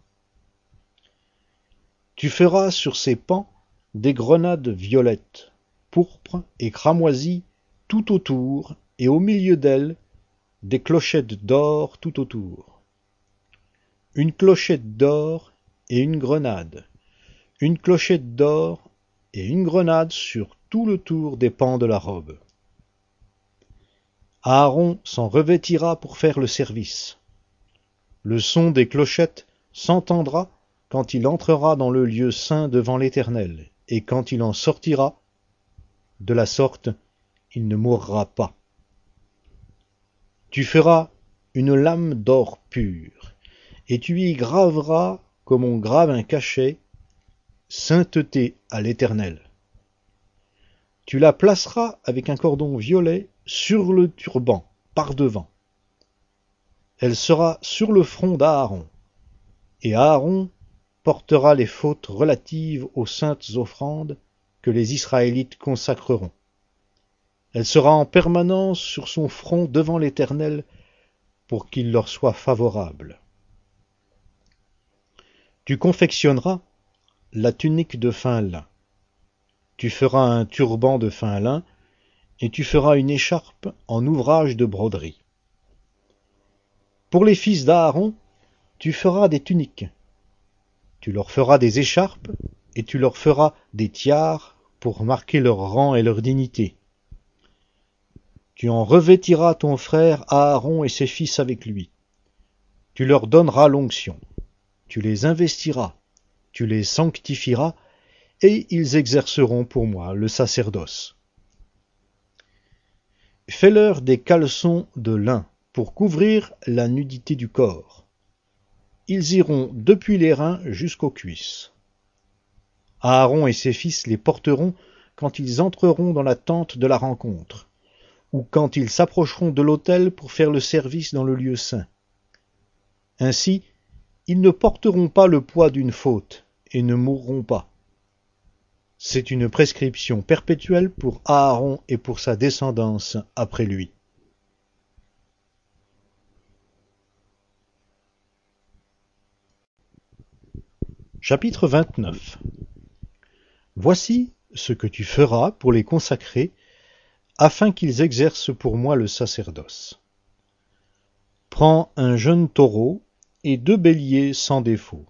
Tu feras sur ces pans des grenades violettes, pourpres et cramoisies tout autour, et au milieu d'elles des clochettes d'or tout autour. Une clochette d'or et une grenade, une clochette d'or et une grenade sur tout le tour des pans de la robe. Aaron s'en revêtira pour faire le service. Le son des clochettes s'entendra quand il entrera dans le lieu saint devant l'Éternel, et quand il en sortira, de la sorte il ne mourra pas. Tu feras une lame d'or pur, et tu y graveras, comme on grave un cachet, sainteté à l'Éternel. Tu la placeras avec un cordon violet sur le turban, par devant. Elle sera sur le front d'Aaron, et Aaron portera les fautes relatives aux saintes offrandes que les Israélites consacreront. Elle sera en permanence sur son front devant l'Éternel pour qu'il leur soit favorable. Tu confectionneras la tunique de fin lin. Tu feras un turban de fin lin et tu feras une écharpe en ouvrage de broderie. Pour les fils d'Aaron, tu feras des tuniques. Tu leur feras des écharpes, et tu leur feras des tiares pour marquer leur rang et leur dignité. Tu en revêtiras ton frère Aaron et ses fils avec lui. Tu leur donneras l'onction. Tu les investiras. Tu les sanctifieras, et ils exerceront pour moi le sacerdoce. Fais-leur des caleçons de lin pour couvrir la nudité du corps. Ils iront depuis les reins jusqu'aux cuisses. Aaron et ses fils les porteront quand ils entreront dans la tente de la rencontre, ou quand ils s'approcheront de l'autel pour faire le service dans le lieu saint. Ainsi, ils ne porteront pas le poids d'une faute et ne mourront pas. C'est une prescription perpétuelle pour Aaron et pour sa descendance après lui. Chapitre 29 Voici ce que tu feras pour les consacrer, afin qu'ils exercent pour moi le sacerdoce. Prends un jeune taureau et deux béliers sans défaut,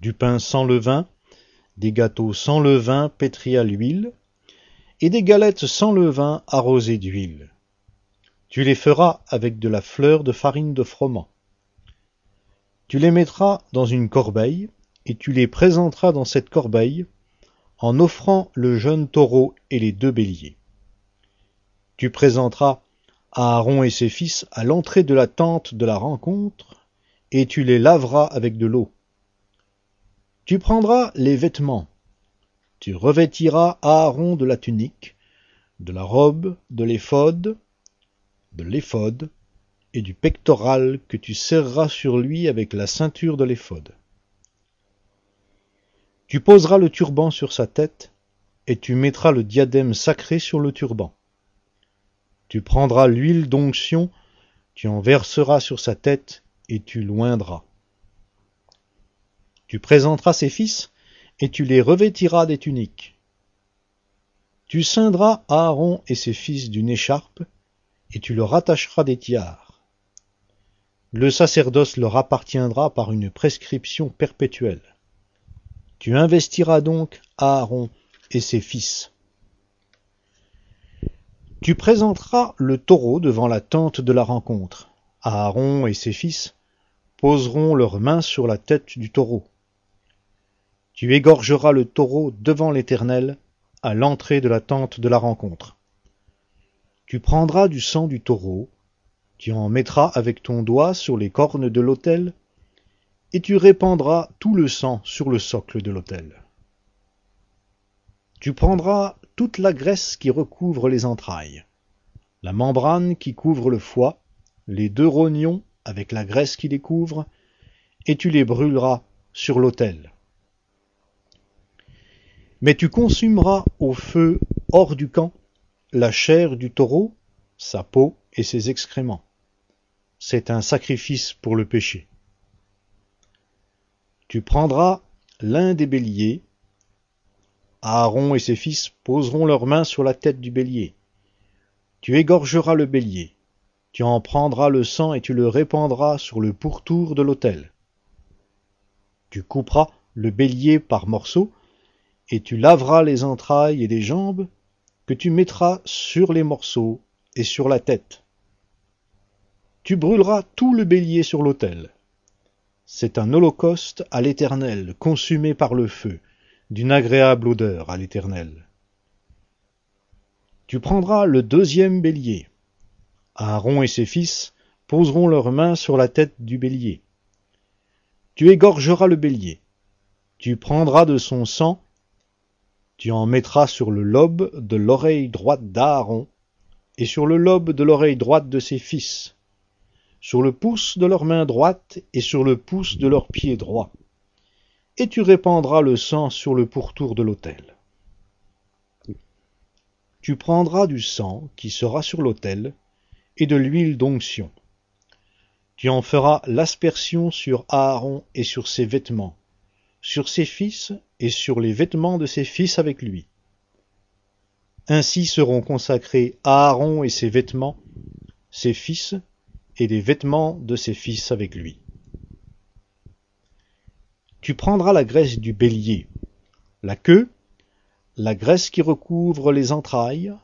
du pain sans levain, des gâteaux sans levain pétris à l'huile, et des galettes sans levain arrosées d'huile. Tu les feras avec de la fleur de farine de froment. Tu les mettras dans une corbeille, et tu les présenteras dans cette corbeille, en offrant le jeune taureau et les deux béliers. Tu présenteras Aaron et ses fils à l'entrée de la tente de la rencontre, et tu les laveras avec de l'eau. Tu prendras les vêtements, tu revêtiras Aaron de la tunique, de la robe, de l'éphode, de l'éphode, et du pectoral que tu serreras sur lui avec la ceinture de l'éphode. Tu poseras le turban sur sa tête, et tu mettras le diadème sacré sur le turban. Tu prendras l'huile d'onction, tu en verseras sur sa tête, et tu l'oindras. Tu présenteras ses fils, et tu les revêtiras des tuniques. Tu ceindras Aaron et ses fils d'une écharpe, et tu leur attacheras des tiares. Le sacerdoce leur appartiendra par une prescription perpétuelle. Tu investiras donc Aaron et ses fils. Tu présenteras le taureau devant la tente de la rencontre. Aaron et ses fils poseront leurs mains sur la tête du taureau. Tu égorgeras le taureau devant l'Éternel à l'entrée de la tente de la rencontre. Tu prendras du sang du taureau, tu en mettras avec ton doigt sur les cornes de l'autel et tu répandras tout le sang sur le socle de l'autel. Tu prendras toute la graisse qui recouvre les entrailles, la membrane qui couvre le foie, les deux rognons avec la graisse qui les couvre, et tu les brûleras sur l'autel. Mais tu consumeras au feu hors du camp la chair du taureau, sa peau et ses excréments. C'est un sacrifice pour le péché. Tu prendras l'un des béliers. Aaron et ses fils poseront leurs mains sur la tête du bélier. Tu égorgeras le bélier. Tu en prendras le sang et tu le répandras sur le pourtour de l'autel. Tu couperas le bélier par morceaux, et tu laveras les entrailles et les jambes, que tu mettras sur les morceaux et sur la tête. Tu brûleras tout le bélier sur l'autel. C'est un holocauste à l'Éternel, consumé par le feu, d'une agréable odeur à l'Éternel. Tu prendras le deuxième bélier. Aaron et ses fils poseront leurs mains sur la tête du bélier. Tu égorgeras le bélier. Tu prendras de son sang, tu en mettras sur le lobe de l'oreille droite d'Aaron et sur le lobe de l'oreille droite de ses fils, sur le pouce de leur main droite et sur le pouce de leur pied droit. Et tu répandras le sang sur le pourtour de l'autel. Tu prendras du sang qui sera sur l'autel et de l'huile d'onction. Tu en feras l'aspersion sur Aaron et sur ses vêtements, sur ses fils et sur les vêtements de ses fils avec lui. Ainsi seront consacrés Aaron et ses vêtements, ses fils et les vêtements de ses fils avec lui. Tu prendras la graisse du bélier, la queue, la graisse qui recouvre les entrailles,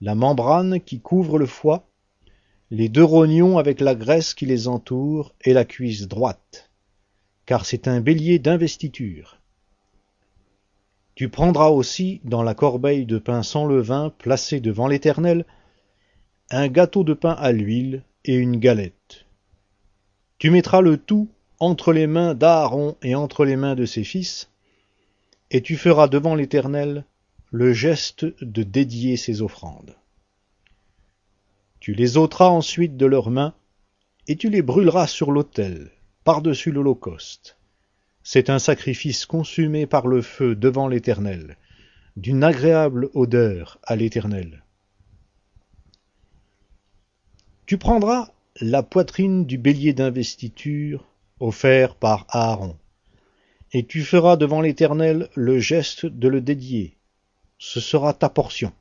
la membrane qui couvre le foie, les deux rognons avec la graisse qui les entoure et la cuisse droite, car c'est un bélier d'investiture. Tu prendras aussi dans la corbeille de pain sans levain placée devant l'Éternel un gâteau de pain à l'huile et une galette. Tu mettras le tout entre les mains d'Aaron et entre les mains de ses fils, et tu feras devant l'Éternel le geste de dédier ses offrandes. Tu les ôteras ensuite de leurs mains, et tu les brûleras sur l'autel, par-dessus l'Holocauste. C'est un sacrifice consumé par le feu devant l'Éternel, d'une agréable odeur à l'Éternel. Tu prendras la poitrine du bélier d'investiture offert par Aaron, et tu feras devant l'Éternel le geste de le dédier. Ce sera ta portion.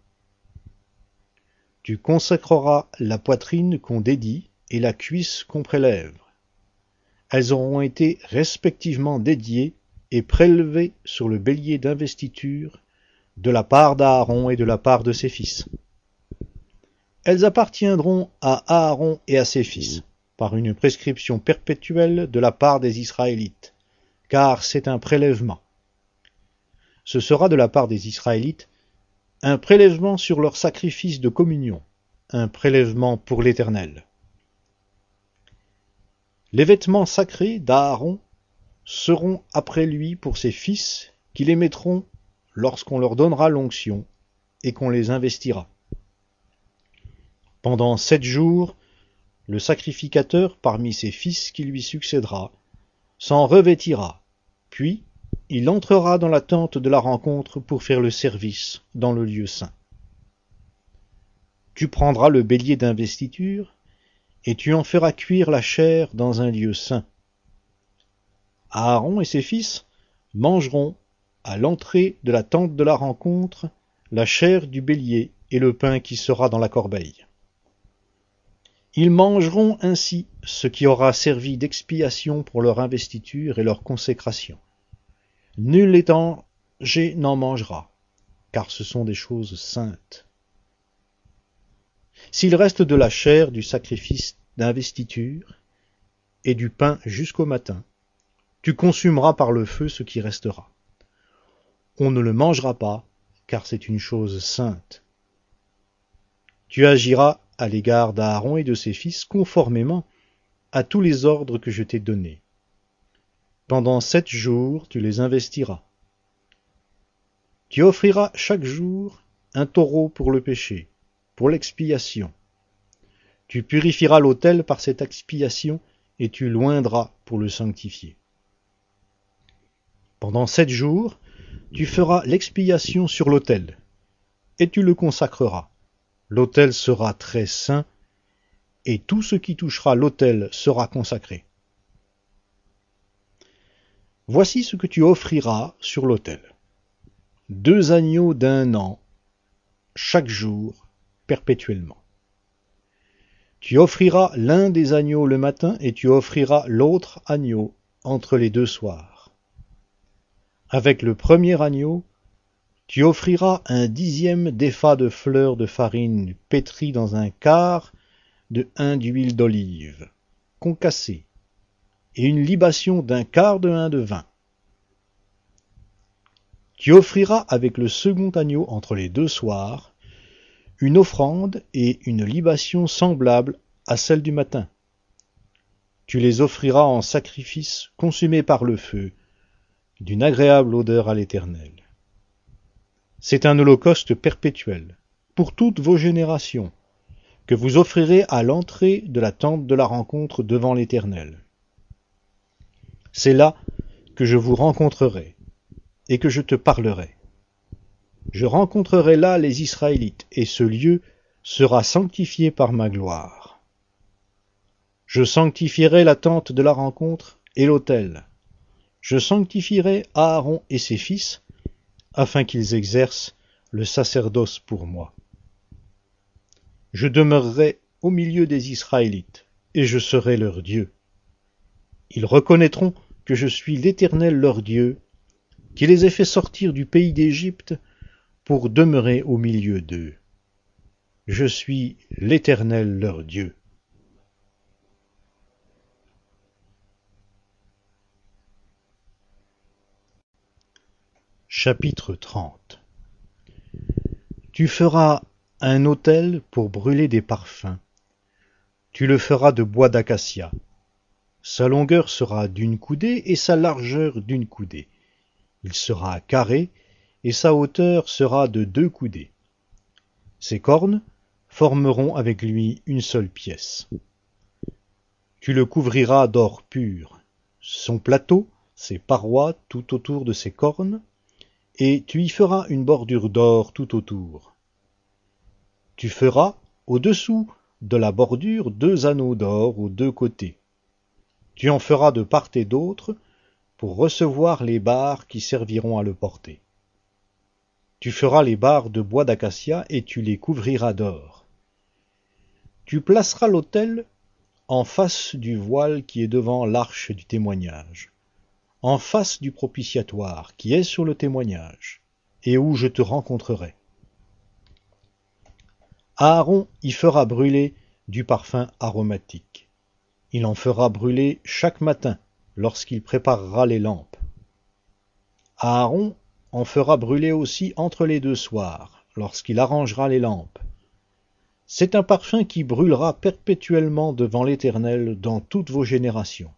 Tu consacreras la poitrine qu'on dédie et la cuisse qu'on prélève. Elles auront été respectivement dédiées et prélevées sur le bélier d'investiture de la part d'Aaron et de la part de ses fils. Elles appartiendront à Aaron et à ses fils, par une prescription perpétuelle de la part des Israélites, car c'est un prélèvement. Ce sera de la part des Israélites un prélèvement sur leur sacrifice de communion, un prélèvement pour l'Éternel. Les vêtements sacrés d'Aaron seront après lui pour ses fils qui les mettront lorsqu'on leur donnera l'onction et qu'on les investira. Pendant sept jours, le sacrificateur parmi ses fils qui lui succédera s'en revêtira, puis il entrera dans la tente de la rencontre pour faire le service dans le lieu saint. Tu prendras le bélier d'investiture, et tu en feras cuire la chair dans un lieu saint. Aaron et ses fils mangeront, à l'entrée de la tente de la rencontre, la chair du bélier et le pain qui sera dans la corbeille. Ils mangeront ainsi ce qui aura servi d'expiation pour leur investiture et leur consécration. Nul étranger n'en mangera, car ce sont des choses saintes. S'il reste de la chair du sacrifice d'investiture et du pain jusqu'au matin, tu consumeras par le feu ce qui restera. On ne le mangera pas, car c'est une chose sainte. Tu agiras à l'égard d'Aaron et de ses fils conformément à tous les ordres que je t'ai donnés. Pendant sept jours tu les investiras. Tu offriras chaque jour un taureau pour le péché, pour l'expiation. Tu purifieras l'autel par cette expiation et tu loindras pour le sanctifier. Pendant sept jours, tu feras l'expiation sur l'autel, et tu le consacreras. L'autel sera très saint, et tout ce qui touchera l'autel sera consacré. Voici ce que tu offriras sur l'autel. Deux agneaux d'un an, chaque jour, perpétuellement. Tu offriras l'un des agneaux le matin et tu offriras l'autre agneau entre les deux soirs. Avec le premier agneau, tu offriras un dixième d'effa de fleurs de farine pétrie dans un quart de un d'huile d'olive, concassée, et une libation d'un quart de un de vin. Tu offriras avec le second agneau entre les deux soirs une offrande et une libation semblables à celle du matin. Tu les offriras en sacrifice consumé par le feu, d'une agréable odeur à l'Éternel. C'est un holocauste perpétuel, pour toutes vos générations, que vous offrirez à l'entrée de la tente de la rencontre devant l'Éternel. C'est là que je vous rencontrerai, et que je te parlerai. Je rencontrerai là les Israélites, et ce lieu sera sanctifié par ma gloire. Je sanctifierai la tente de la rencontre et l'autel. Je sanctifierai Aaron et ses fils, afin qu'ils exercent le sacerdoce pour moi. Je demeurerai au milieu des Israélites, et je serai leur Dieu. Ils reconnaîtront que je suis l'Éternel leur Dieu, qui les ai fait sortir du pays d'Égypte pour demeurer au milieu d'eux. Je suis l'Éternel leur Dieu. Chapitre 30 Tu feras un autel pour brûler des parfums. Tu le feras de bois d'acacia. Sa longueur sera d'une coudée et sa largeur d'une coudée. Il sera carré et sa hauteur sera de deux coudées. Ses cornes formeront avec lui une seule pièce. Tu le couvriras d'or pur. Son plateau, ses parois tout autour de ses cornes, et tu y feras une bordure d'or tout autour. Tu feras, au-dessous de la bordure, deux anneaux d'or aux deux côtés. Tu en feras de part et d'autre pour recevoir les barres qui serviront à le porter. Tu feras les barres de bois d'acacia et tu les couvriras d'or. Tu placeras l'autel en face du voile qui est devant l'arche du témoignage en face du propitiatoire qui est sur le témoignage, et où je te rencontrerai. Aaron y fera brûler du parfum aromatique. Il en fera brûler chaque matin lorsqu'il préparera les lampes. Aaron en fera brûler aussi entre les deux soirs, lorsqu'il arrangera les lampes. C'est un parfum qui brûlera perpétuellement devant l'Éternel dans toutes vos générations.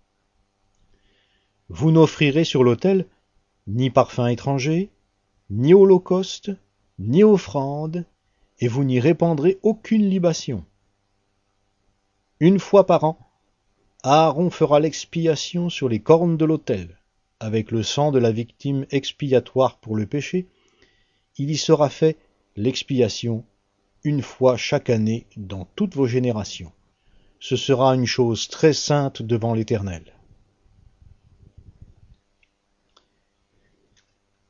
Vous n'offrirez sur l'autel ni parfum étranger, ni holocauste, ni offrande, et vous n'y répandrez aucune libation. Une fois par an, Aaron fera l'expiation sur les cornes de l'autel, avec le sang de la victime expiatoire pour le péché, il y sera fait l'expiation une fois chaque année dans toutes vos générations. Ce sera une chose très sainte devant l'Éternel.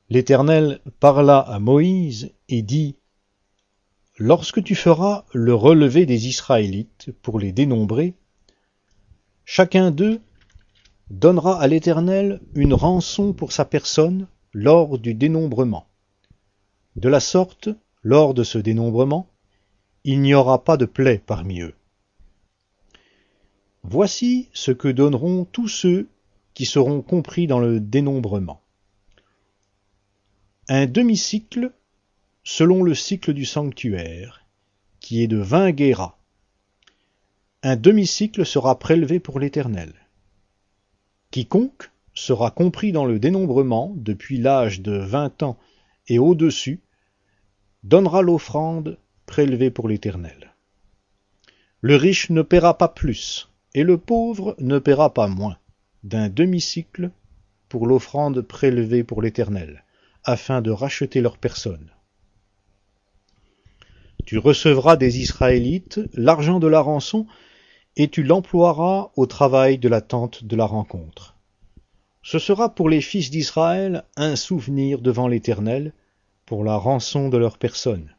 L'Éternel parla à Moïse et dit Lorsque tu feras le relevé des Israélites pour les dénombrer, chacun d'eux donnera à l'Éternel une rançon pour sa personne lors du dénombrement. De la sorte, lors de ce dénombrement, il n'y aura pas de plaie parmi eux. Voici ce que donneront tous ceux qui seront compris dans le dénombrement. Un demi-cycle selon le cycle du sanctuaire, qui est de vingt guéras. Un demi-cycle sera prélevé pour l'Éternel. Quiconque sera compris dans le dénombrement depuis l'âge de vingt ans et au-dessus, donnera l'offrande prélevée pour l'Éternel. Le riche ne paiera pas plus, et le pauvre ne paiera pas moins, d'un demi-cycle pour l'offrande prélevée pour l'Éternel afin de racheter leur personne. Tu recevras des Israélites l'argent de la rançon, et tu l'emploieras au travail de la tente de la rencontre. Ce sera pour les fils d'Israël un souvenir devant l'Éternel, pour la rançon de leur personne.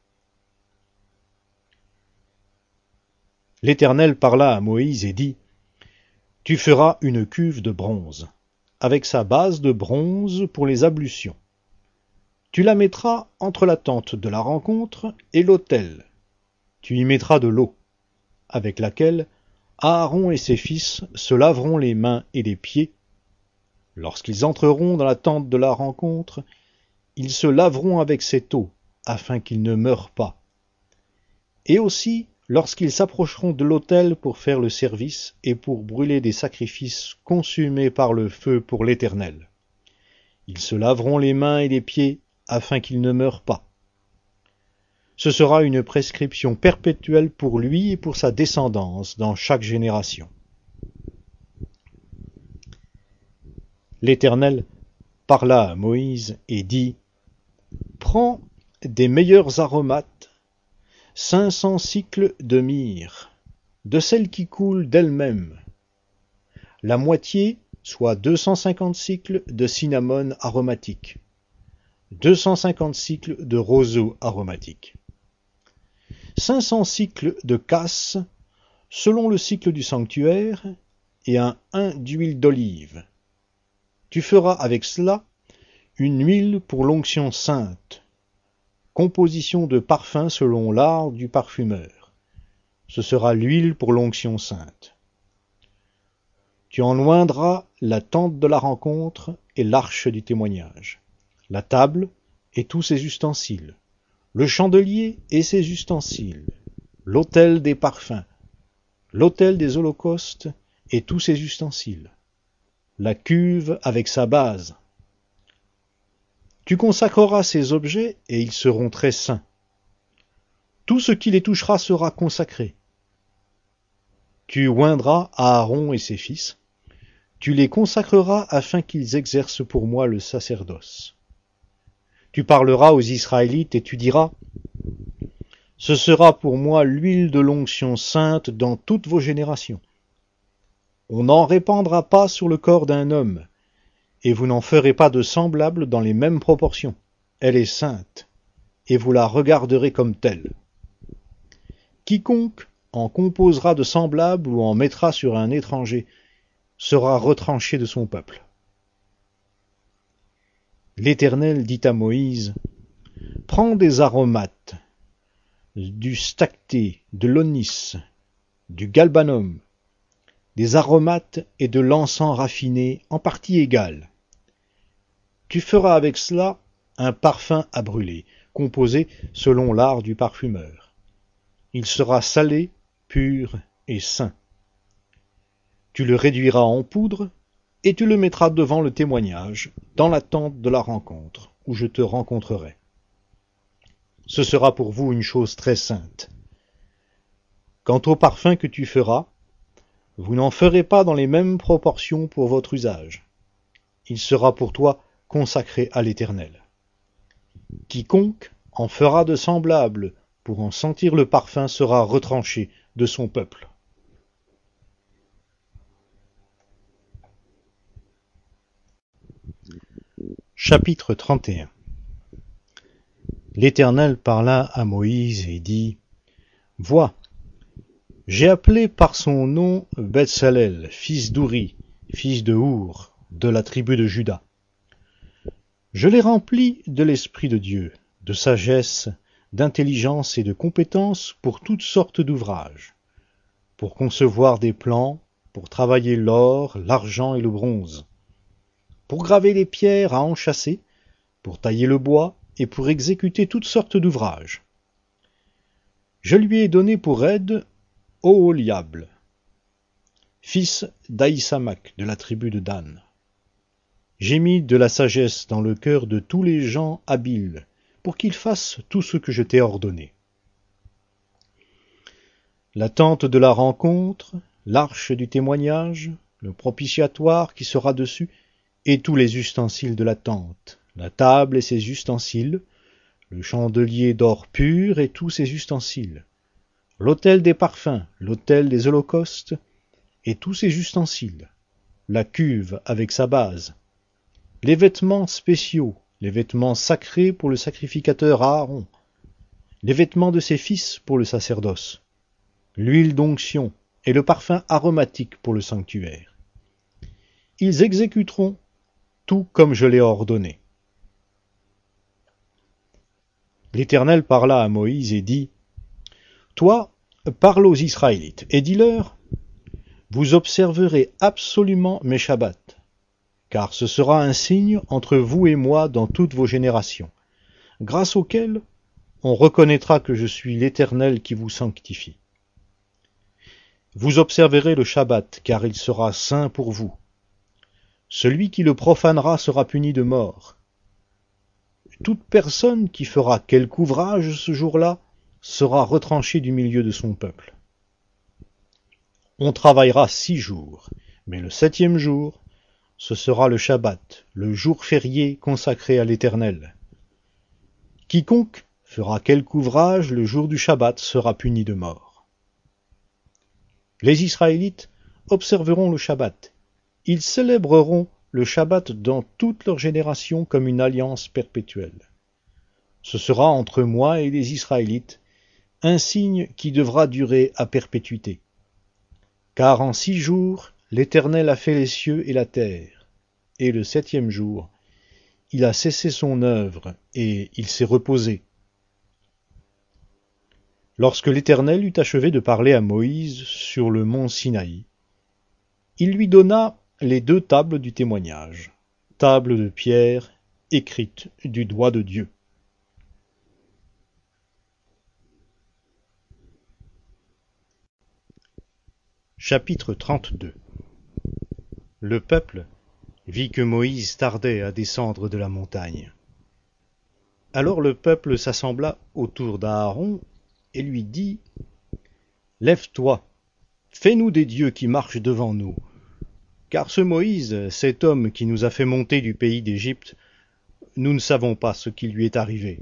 L'Éternel parla à Moïse et dit, Tu feras une cuve de bronze, avec sa base de bronze pour les ablutions. Tu la mettras entre la tente de la rencontre et l'autel. Tu y mettras de l'eau, avec laquelle Aaron et ses fils se laveront les mains et les pieds. Lorsqu'ils entreront dans la tente de la rencontre, ils se laveront avec cette eau, afin qu'ils ne meurent pas. Et aussi, lorsqu'ils s'approcheront de l'autel pour faire le service et pour brûler des sacrifices consumés par le feu pour l'Éternel. Ils se laveront les mains et les pieds afin qu'il ne meure pas. Ce sera une prescription perpétuelle pour lui et pour sa descendance dans chaque génération. L'Éternel parla à Moïse et dit Prends des meilleurs aromates, cinq cents cycles de myrrhe, de celles qui coulent d'elles-mêmes, la moitié, soit deux cent cinquante cycles de cinnamone aromatique, deux cent cinquante cycles de roseau aromatique, cinq cents cycles de casse selon le cycle du sanctuaire, et un un d'huile d'olive, Tu feras avec cela une huile pour l'onction sainte, composition de parfum selon l'art du parfumeur. Ce sera l'huile pour l'onction sainte. Tu enloindras la tente de la rencontre et l'arche du témoignage, la table et tous ses ustensiles, le chandelier et ses ustensiles, l'autel des parfums, l'autel des holocaustes et tous ses ustensiles, la cuve avec sa base. Tu consacreras ces objets et ils seront très saints. Tout ce qui les touchera sera consacré. Tu oindras Aaron et ses fils, tu les consacreras afin qu'ils exercent pour moi le sacerdoce. Tu parleras aux Israélites et tu diras, Ce sera pour moi l'huile de l'onction sainte dans toutes vos générations. On n'en répandra pas sur le corps d'un homme, et vous n'en ferez pas de semblable dans les mêmes proportions. Elle est sainte, et vous la regarderez comme telle. Quiconque en composera de semblable ou en mettra sur un étranger sera retranché de son peuple. L'Éternel dit à Moïse, Prends des aromates, du stacté, de l'onis, du galbanum, des aromates et de l'encens raffiné en partie égale. Tu feras avec cela un parfum à brûler, composé selon l'art du parfumeur. Il sera salé, pur et saint. Tu le réduiras en poudre, et tu le mettras devant le témoignage, dans la tente de la rencontre, où je te rencontrerai. Ce sera pour vous une chose très sainte. Quant au parfum que tu feras, vous n'en ferez pas dans les mêmes proportions pour votre usage. Il sera pour toi consacré à l'Éternel. Quiconque en fera de semblable pour en sentir le parfum sera retranché de son peuple. Chapitre 31 L'Éternel parla à Moïse et dit Vois, j'ai appelé par son nom Bethsalel, fils d'Ouri, fils de Our, de la tribu de Juda. Je l'ai rempli de l'Esprit de Dieu, de sagesse, d'intelligence et de compétence pour toutes sortes d'ouvrages, pour concevoir des plans, pour travailler l'or, l'argent et le bronze, pour graver les pierres à enchâsser, pour tailler le bois et pour exécuter toutes sortes d'ouvrages. Je lui ai donné pour aide Oholiab, fils d'Aïsamak de la tribu de Dan. J'ai mis de la sagesse dans le cœur de tous les gens habiles, pour qu'ils fassent tout ce que je t'ai ordonné. La tente de la rencontre, l'arche du témoignage, le propitiatoire qui sera dessus, et tous les ustensiles de la tente, la table et ses ustensiles, le chandelier d'or pur et tous ses ustensiles, l'autel des parfums, l'autel des holocaustes, et tous ses ustensiles, la cuve avec sa base, les vêtements spéciaux, les vêtements sacrés pour le sacrificateur Aaron, les vêtements de ses fils pour le sacerdoce, l'huile d'onction et le parfum aromatique pour le sanctuaire. Ils exécuteront tout comme je l'ai ordonné. L'Éternel parla à Moïse et dit, toi, parle aux Israélites, et dis-leur, Vous observerez absolument mes Shabbats, car ce sera un signe entre vous et moi dans toutes vos générations, grâce auquel on reconnaîtra que je suis l'Éternel qui vous sanctifie. Vous observerez le Shabbat, car il sera saint pour vous. Celui qui le profanera sera puni de mort. Toute personne qui fera quelque ouvrage ce jour-là sera retranché du milieu de son peuple. On travaillera six jours, mais le septième jour, ce sera le Shabbat, le jour férié consacré à l'Éternel. Quiconque fera quelque ouvrage le jour du Shabbat sera puni de mort. Les Israélites observeront le Shabbat. Ils célébreront le Shabbat dans toutes leurs générations comme une alliance perpétuelle. Ce sera entre moi et les Israélites un signe qui devra durer à perpétuité. Car en six jours l'Éternel a fait les cieux et la terre, et le septième jour, il a cessé son œuvre, et il s'est reposé. Lorsque l'Éternel eut achevé de parler à Moïse sur le mont Sinaï, il lui donna les deux tables du témoignage, tables de pierre écrites du doigt de Dieu. Chapitre 32 Le peuple vit que Moïse tardait à descendre de la montagne. Alors le peuple s'assembla autour d'Aaron et lui dit Lève-toi, fais-nous des dieux qui marchent devant nous. Car ce Moïse, cet homme qui nous a fait monter du pays d'Égypte, nous ne savons pas ce qui lui est arrivé.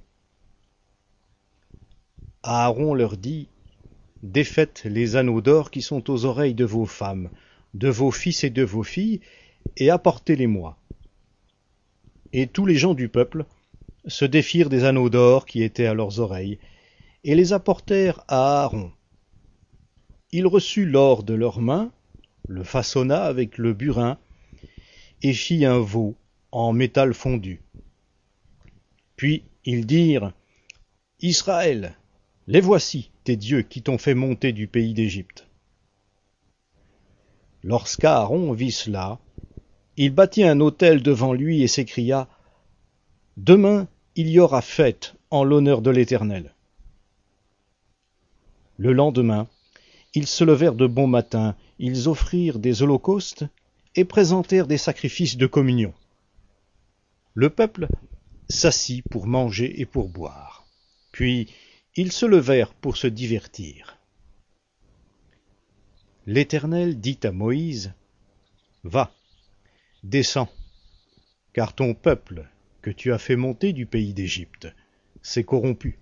Aaron leur dit Défaites les anneaux d'or qui sont aux oreilles de vos femmes, de vos fils et de vos filles, et apportez-les-moi. Et tous les gens du peuple se défirent des anneaux d'or qui étaient à leurs oreilles, et les apportèrent à Aaron. Il reçut l'or de leurs mains, le façonna avec le burin, et fit un veau en métal fondu. Puis ils dirent Israël, les voici, tes dieux qui t'ont fait monter du pays d'Égypte. Lorsqu'Aaron vit cela, il bâtit un autel devant lui et s'écria Demain il y aura fête en l'honneur de l'Éternel. Le lendemain, ils se levèrent de bon matin, ils offrirent des holocaustes et présentèrent des sacrifices de communion. Le peuple s'assit pour manger et pour boire. Puis ils se levèrent pour se divertir. L'Éternel dit à Moïse, Va, descends, car ton peuple, que tu as fait monter du pays d'Égypte, s'est corrompu.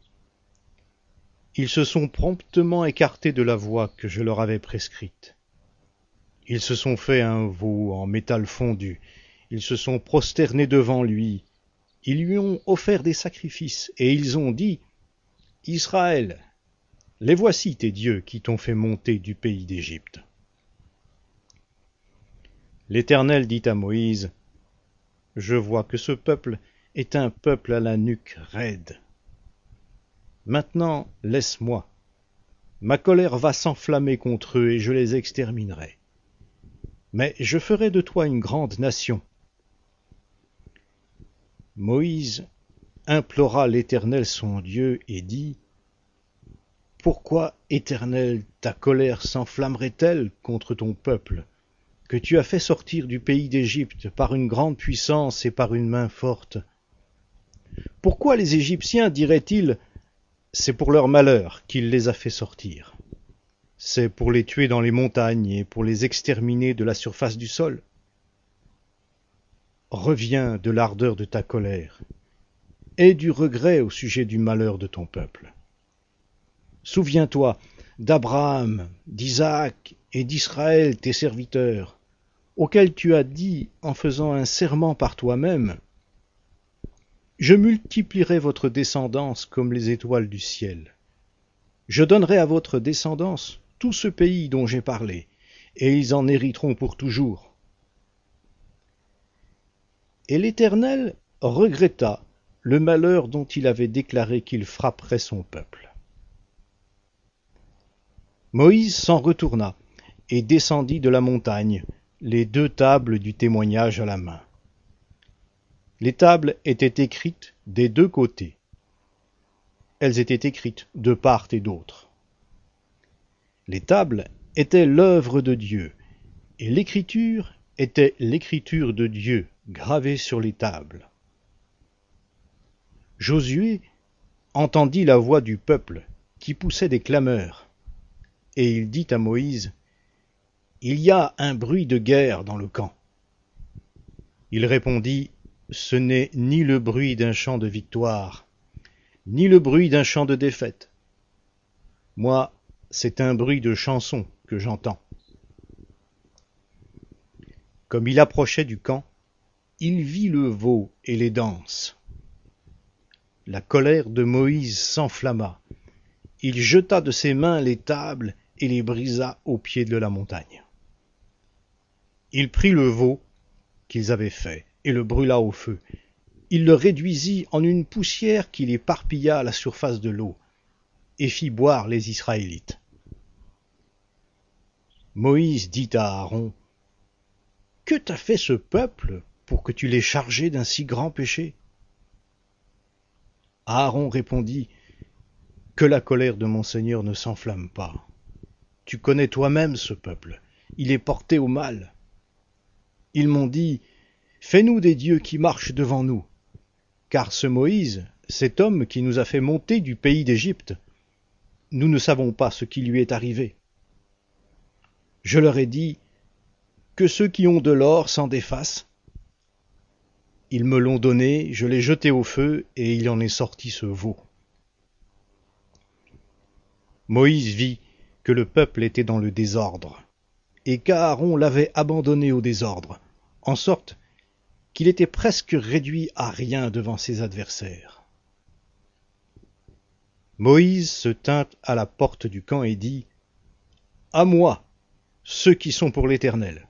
Ils se sont promptement écartés de la voie que je leur avais prescrite. Ils se sont fait un veau en métal fondu, ils se sont prosternés devant lui, ils lui ont offert des sacrifices, et ils ont dit, Israël, les voici tes dieux qui t'ont fait monter du pays d'Égypte. L'Éternel dit à Moïse, Je vois que ce peuple est un peuple à la nuque raide. Maintenant laisse-moi. Ma colère va s'enflammer contre eux et je les exterminerai. Mais je ferai de toi une grande nation. Moïse implora l'Éternel son Dieu et dit Pourquoi, Éternel, ta colère s'enflammerait-elle contre ton peuple, que tu as fait sortir du pays d'Égypte par une grande puissance et par une main forte? Pourquoi les Égyptiens diraient-ils C'est pour leur malheur qu'il les a fait sortir? C'est pour les tuer dans les montagnes et pour les exterminer de la surface du sol Reviens de l'ardeur de ta colère et du regret au sujet du malheur de ton peuple. Souviens-toi d'Abraham, d'Isaac et d'Israël tes serviteurs, auxquels tu as dit en faisant un serment par toi-même Je multiplierai votre descendance comme les étoiles du ciel. Je donnerai à votre descendance tout ce pays dont j'ai parlé, et ils en hériteront pour toujours. Et l'Éternel regretta le malheur dont il avait déclaré qu'il frapperait son peuple. Moïse s'en retourna et descendit de la montagne, les deux tables du témoignage à la main. Les tables étaient écrites des deux côtés. Elles étaient écrites de part et d'autre. Les tables étaient l'œuvre de Dieu, et l'écriture était l'écriture de Dieu gravée sur les tables. Josué entendit la voix du peuple qui poussait des clameurs, et il dit à Moïse, Il y a un bruit de guerre dans le camp. Il répondit, Ce n'est ni le bruit d'un chant de victoire, ni le bruit d'un chant de défaite. Moi, c'est un bruit de chanson que j'entends. Comme il approchait du camp, il vit le veau et les danses. La colère de Moïse s'enflamma. Il jeta de ses mains les tables et les brisa au pied de la montagne. Il prit le veau qu'ils avaient fait, et le brûla au feu. Il le réduisit en une poussière qu'il éparpilla à la surface de l'eau, et fit boire les Israélites. Moïse dit à Aaron, Que t'a fait ce peuple pour que tu l'aies chargé d'un si grand péché? Aaron répondit, Que la colère de mon Seigneur ne s'enflamme pas. Tu connais toi-même ce peuple, il est porté au mal. Ils m'ont dit, Fais-nous des dieux qui marchent devant nous. Car ce Moïse, cet homme qui nous a fait monter du pays d'Égypte, nous ne savons pas ce qui lui est arrivé. Je leur ai dit, Que ceux qui ont de l'or s'en défassent. Ils me l'ont donné, je l'ai jeté au feu, et il en est sorti ce veau. Moïse vit que le peuple était dans le désordre, et qu'Aaron l'avait abandonné au désordre, en sorte qu'il était presque réduit à rien devant ses adversaires. Moïse se tint à la porte du camp et dit À moi, ceux qui sont pour l'Éternel.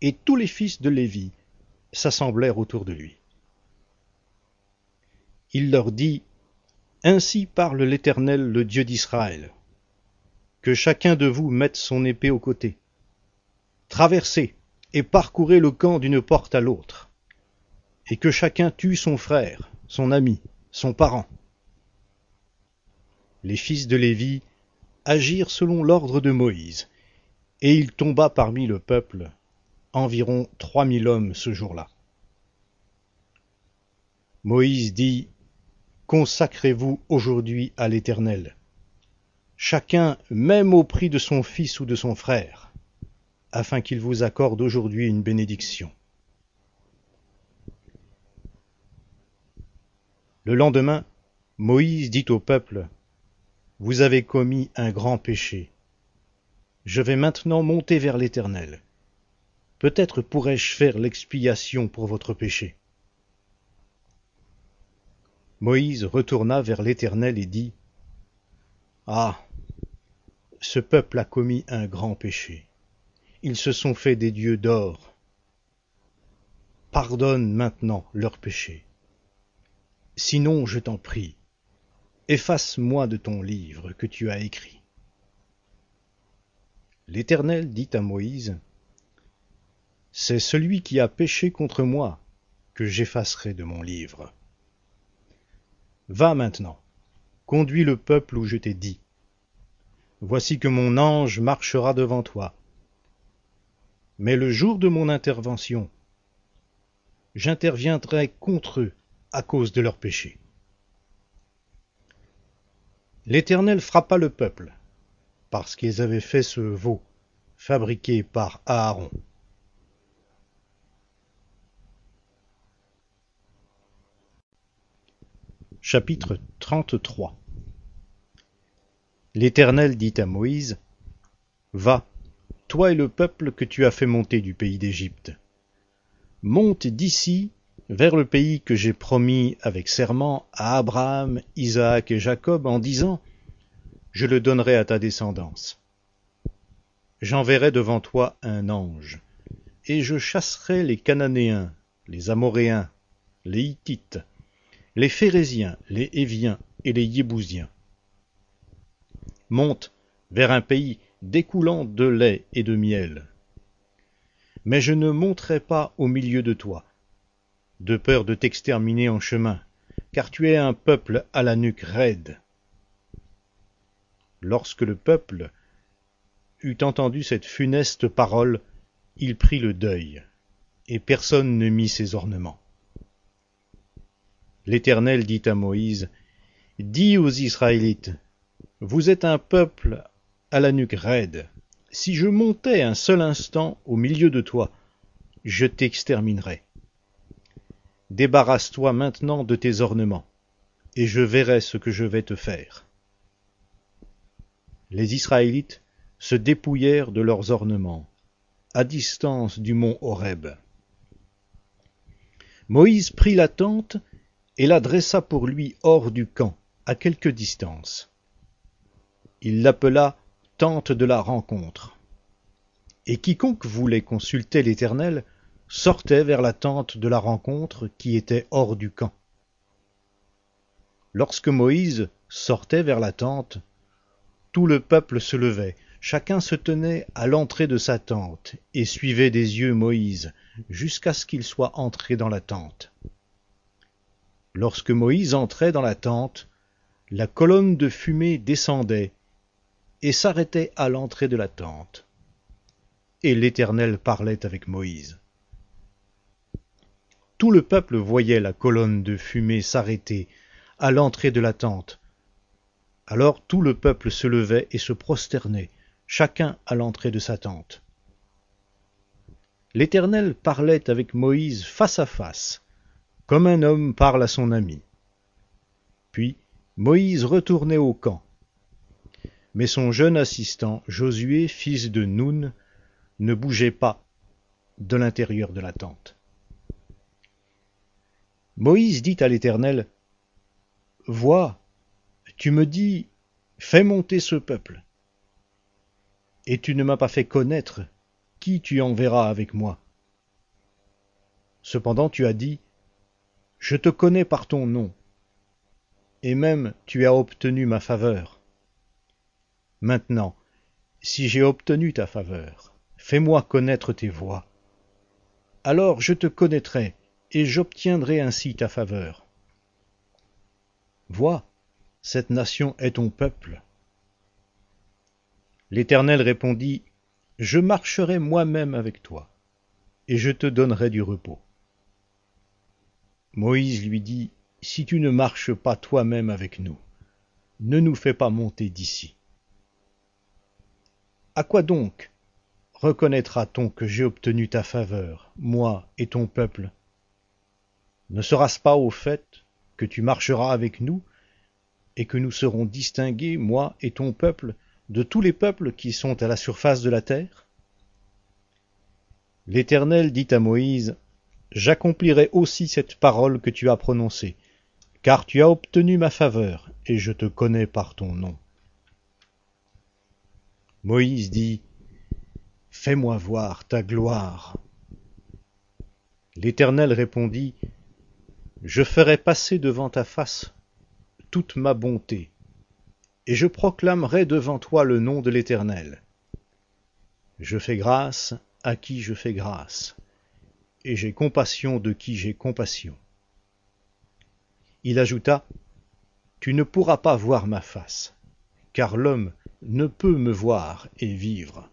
Et tous les fils de Lévi s'assemblèrent autour de lui. Il leur dit Ainsi parle l'Éternel, le Dieu d'Israël. Que chacun de vous mette son épée au côté. Traversez et parcourez le camp d'une porte à l'autre. Et que chacun tue son frère, son ami, son parent. Les fils de Lévi agirent selon l'ordre de Moïse, et il tomba parmi le peuple environ trois mille hommes ce jour-là. Moïse dit Consacrez-vous aujourd'hui à l'Éternel, chacun même au prix de son fils ou de son frère, afin qu'il vous accorde aujourd'hui une bénédiction. Le lendemain, Moïse dit au peuple Vous avez commis un grand péché. Je vais maintenant monter vers l'Éternel. Peut-être pourrais-je faire l'expiation pour votre péché. Moïse retourna vers l'Éternel et dit Ah ce peuple a commis un grand péché. Ils se sont fait des dieux d'or. Pardonne maintenant leur péché. Sinon, je t'en prie, efface-moi de ton livre que tu as écrit. L'Éternel dit à Moïse, C'est celui qui a péché contre moi que j'effacerai de mon livre. Va maintenant, conduis le peuple où je t'ai dit. Voici que mon ange marchera devant toi. Mais le jour de mon intervention, j'interviendrai contre eux à cause de leurs péchés. L'Éternel frappa le peuple, parce qu'ils avaient fait ce veau, fabriqué par Aaron. Chapitre 33 L'Éternel dit à Moïse, Va, toi et le peuple que tu as fait monter du pays d'Égypte. Monte d'ici vers le pays que j'ai promis avec serment à Abraham, Isaac et Jacob en disant, Je le donnerai à ta descendance. J'enverrai devant toi un ange, et je chasserai les Cananéens, les Amoréens, les Hittites, les Phérésiens, les Héviens et les Yébousiens monte vers un pays découlant de lait et de miel. Mais je ne monterai pas au milieu de toi, de peur de t'exterminer en chemin, car tu es un peuple à la nuque raide. Lorsque le peuple eut entendu cette funeste parole, il prit le deuil, et personne ne mit ses ornements. L'Éternel dit à Moïse, Dis aux Israélites, vous êtes un peuple à la nuque raide. Si je montais un seul instant au milieu de toi, je t'exterminerais. Débarrasse-toi maintenant de tes ornements, et je verrai ce que je vais te faire. Les Israélites se dépouillèrent de leurs ornements, à distance du mont Horeb. Moïse prit la tente et la dressa pour lui hors du camp, à quelque distance il l'appela tente de la rencontre. Et quiconque voulait consulter l'Éternel sortaient vers la tente de la rencontre qui était hors du camp. Lorsque Moïse sortait vers la tente, tout le peuple se levait, chacun se tenait à l'entrée de sa tente et suivait des yeux Moïse jusqu'à ce qu'il soit entré dans la tente. Lorsque Moïse entrait dans la tente, la colonne de fumée descendait et s'arrêtait à l'entrée de la tente. Et l'Éternel parlait avec Moïse. Tout le peuple voyait la colonne de fumée s'arrêter à l'entrée de la tente. Alors tout le peuple se levait et se prosternait, chacun à l'entrée de sa tente. L'Éternel parlait avec Moïse face à face, comme un homme parle à son ami. Puis Moïse retournait au camp. Mais son jeune assistant, Josué, fils de Noun, ne bougeait pas de l'intérieur de la tente. Moïse dit à l'Éternel, Vois, tu me dis, fais monter ce peuple. Et tu ne m'as pas fait connaître qui tu enverras avec moi. Cependant tu as dit, je te connais par ton nom, et même tu as obtenu ma faveur. Maintenant, si j'ai obtenu ta faveur, fais-moi connaître tes voies. Alors je te connaîtrai, et j'obtiendrai ainsi ta faveur. Vois, cette nation est ton peuple. L'Éternel répondit, Je marcherai moi-même avec toi, et je te donnerai du repos. Moïse lui dit, Si tu ne marches pas toi-même avec nous, ne nous fais pas monter d'ici. À quoi donc reconnaîtra-t-on que j'ai obtenu ta faveur, moi et ton peuple? Ne sera-ce pas au fait que tu marcheras avec nous, et que nous serons distingués, moi et ton peuple, de tous les peuples qui sont à la surface de la terre? L'Éternel dit à Moïse, j'accomplirai aussi cette parole que tu as prononcée, car tu as obtenu ma faveur, et je te connais par ton nom. Moïse dit, Fais-moi voir ta gloire. L'Éternel répondit, Je ferai passer devant ta face toute ma bonté, et je proclamerai devant toi le nom de l'Éternel. Je fais grâce à qui je fais grâce, et j'ai compassion de qui j'ai compassion. Il ajouta, Tu ne pourras pas voir ma face, car l'homme ne peut me voir et vivre.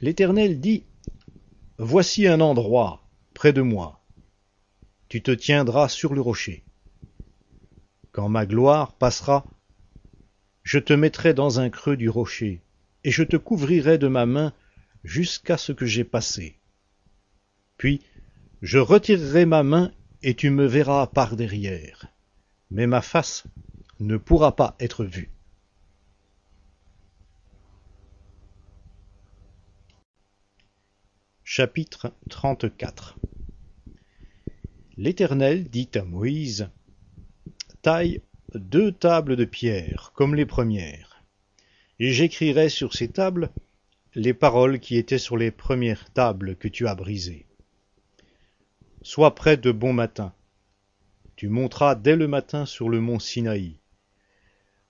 L'Éternel dit, Voici un endroit près de moi. Tu te tiendras sur le rocher. Quand ma gloire passera, je te mettrai dans un creux du rocher, et je te couvrirai de ma main jusqu'à ce que j'ai passé. Puis je retirerai ma main et tu me verras par derrière, mais ma face ne pourra pas être vue. Chapitre 34 L'Éternel dit à Moïse, Deux tables de pierre, comme les premières, et j'écrirai sur ces tables les paroles qui étaient sur les premières tables que tu as brisées. Sois prêt de bon matin. Tu monteras dès le matin sur le mont Sinaï.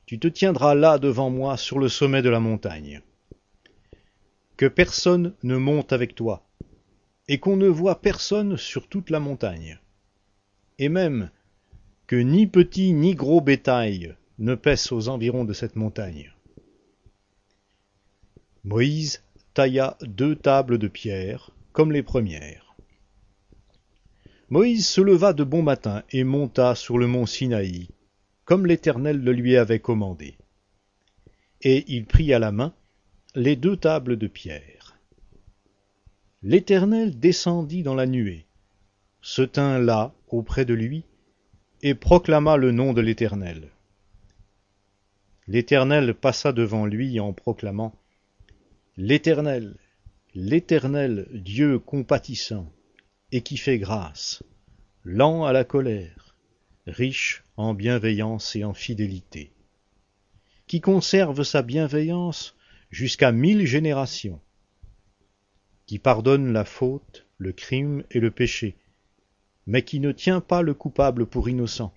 Tu te tiendras là devant moi sur le sommet de la montagne. Que personne ne monte avec toi, et qu'on ne voie personne sur toute la montagne. Et même que ni petit ni gros bétail ne pèse aux environs de cette montagne. Moïse tailla deux tables de pierre, comme les premières. Moïse se leva de bon matin et monta sur le mont Sinaï, comme l'Éternel le lui avait commandé. Et il prit à la main les deux tables de pierre. L'Éternel descendit dans la nuée, se tint là auprès de lui, et proclama le nom de l'Éternel. L'Éternel passa devant lui en proclamant L'Éternel, l'Éternel Dieu compatissant, et qui fait grâce, lent à la colère, riche en bienveillance et en fidélité, qui conserve sa bienveillance jusqu'à mille générations, qui pardonne la faute, le crime et le péché, mais qui ne tient pas le coupable pour innocent,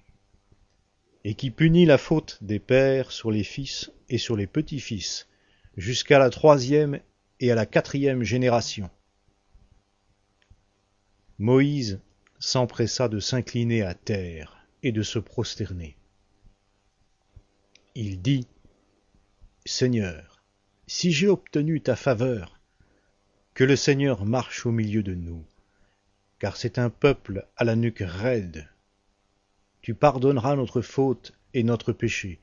et qui punit la faute des pères sur les fils et sur les petits-fils, jusqu'à la troisième et à la quatrième génération. Moïse s'empressa de s'incliner à terre et de se prosterner. Il dit, Seigneur, si j'ai obtenu ta faveur, que le Seigneur marche au milieu de nous, car c'est un peuple à la nuque raide. Tu pardonneras notre faute et notre péché,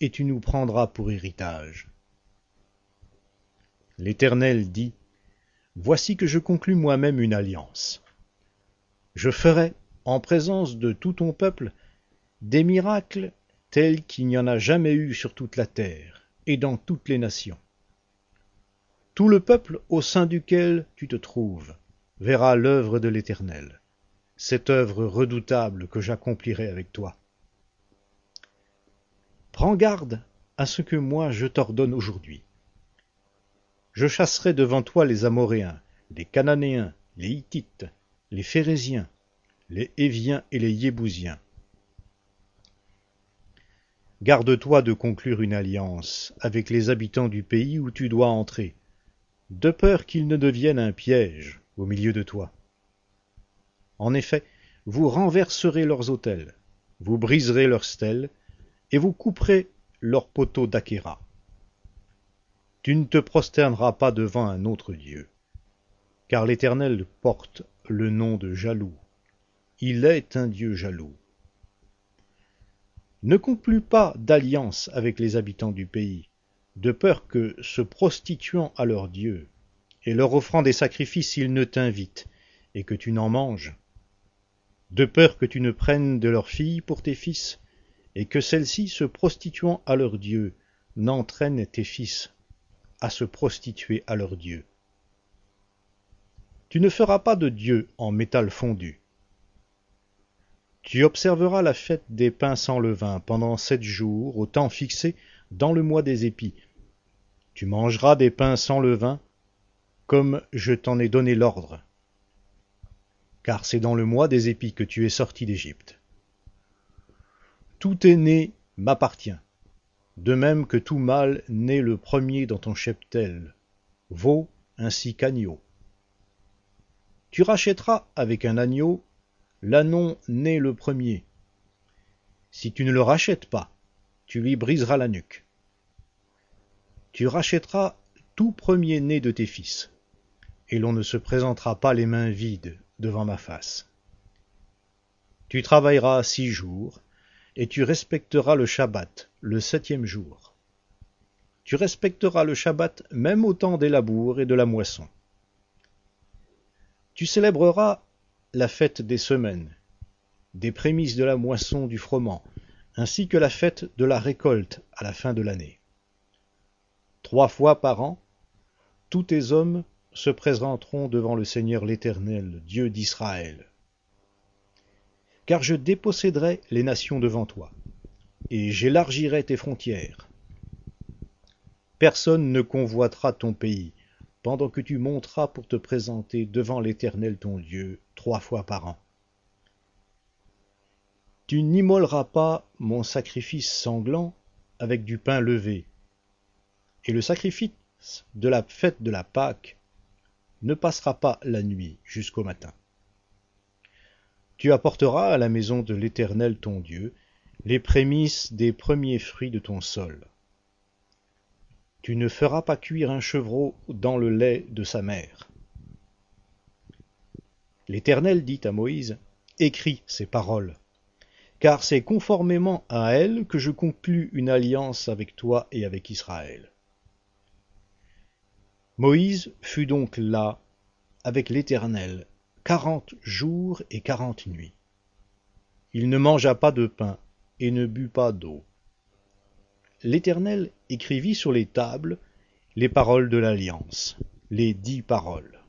et tu nous prendras pour héritage. L'Éternel dit, Voici que je conclus moi-même une alliance. Je ferai, en présence de tout ton peuple, des miracles tels qu'il n'y en a jamais eu sur toute la terre et dans toutes les nations. Tout le peuple au sein duquel tu te trouves verra l'œuvre de l'Éternel, cette œuvre redoutable que j'accomplirai avec toi. Prends garde à ce que moi je t'ordonne aujourd'hui. Je chasserai devant toi les Amoréens, les Cananéens, les Hittites, les Phérésiens, les Héviens et les Yébousiens. Garde-toi de conclure une alliance avec les habitants du pays où tu dois entrer, de peur qu'ils ne deviennent un piège au milieu de toi. En effet, vous renverserez leurs autels, vous briserez leurs stèles, et vous couperez leurs poteaux d'Achéra. Tu ne te prosterneras pas devant un autre Dieu, car l'Éternel porte le nom de jaloux. Il est un Dieu jaloux. Ne conclus pas d'alliance avec les habitants du pays, de peur que, se prostituant à leur Dieu, et leur offrant des sacrifices, ils ne t'invitent, et que tu n'en manges, de peur que tu ne prennes de leurs filles pour tes fils, et que celles-ci, se prostituant à leur Dieu, n'entraînent tes fils à se prostituer à leur Dieu. Tu ne feras pas de Dieu en métal fondu. Tu observeras la fête des pains sans levain pendant sept jours, au temps fixé dans le mois des épis. Tu mangeras des pains sans levain, comme je t'en ai donné l'ordre. Car c'est dans le mois des épis que tu es sorti d'Égypte. Tout est né m'appartient, de même que tout mâle né le premier dans ton cheptel, veau ainsi qu'agneau. Tu rachèteras avec un agneau l'ânon né le premier. Si tu ne le rachètes pas, tu lui briseras la nuque. Tu rachèteras tout premier-né de tes fils, et l'on ne se présentera pas les mains vides devant ma face. Tu travailleras six jours, et tu respecteras le Shabbat, le septième jour. Tu respecteras le Shabbat même au temps des labours et de la moisson. Tu célébreras la fête des semaines, des prémices de la moisson du froment, ainsi que la fête de la récolte à la fin de l'année. Trois fois par an, tous tes hommes se présenteront devant le Seigneur l'Éternel, Dieu d'Israël. Car je déposséderai les nations devant toi, et j'élargirai tes frontières. Personne ne convoitera ton pays, pendant que tu monteras pour te présenter devant l'Éternel ton Dieu trois fois par an. Tu n'immoleras pas mon sacrifice sanglant avec du pain levé, et le sacrifice de la fête de la Pâque ne passera pas la nuit jusqu'au matin. Tu apporteras à la maison de l'Éternel ton Dieu les prémices des premiers fruits de ton sol. Tu ne feras pas cuire un chevreau dans le lait de sa mère. L'Éternel dit à Moïse, Écris ces paroles, car c'est conformément à elles que je conclus une alliance avec toi et avec Israël. Moïse fut donc là avec l'Éternel quarante jours et quarante nuits. Il ne mangea pas de pain et ne but pas d'eau. L'Éternel écrivit sur les tables les paroles de l'alliance, les dix paroles.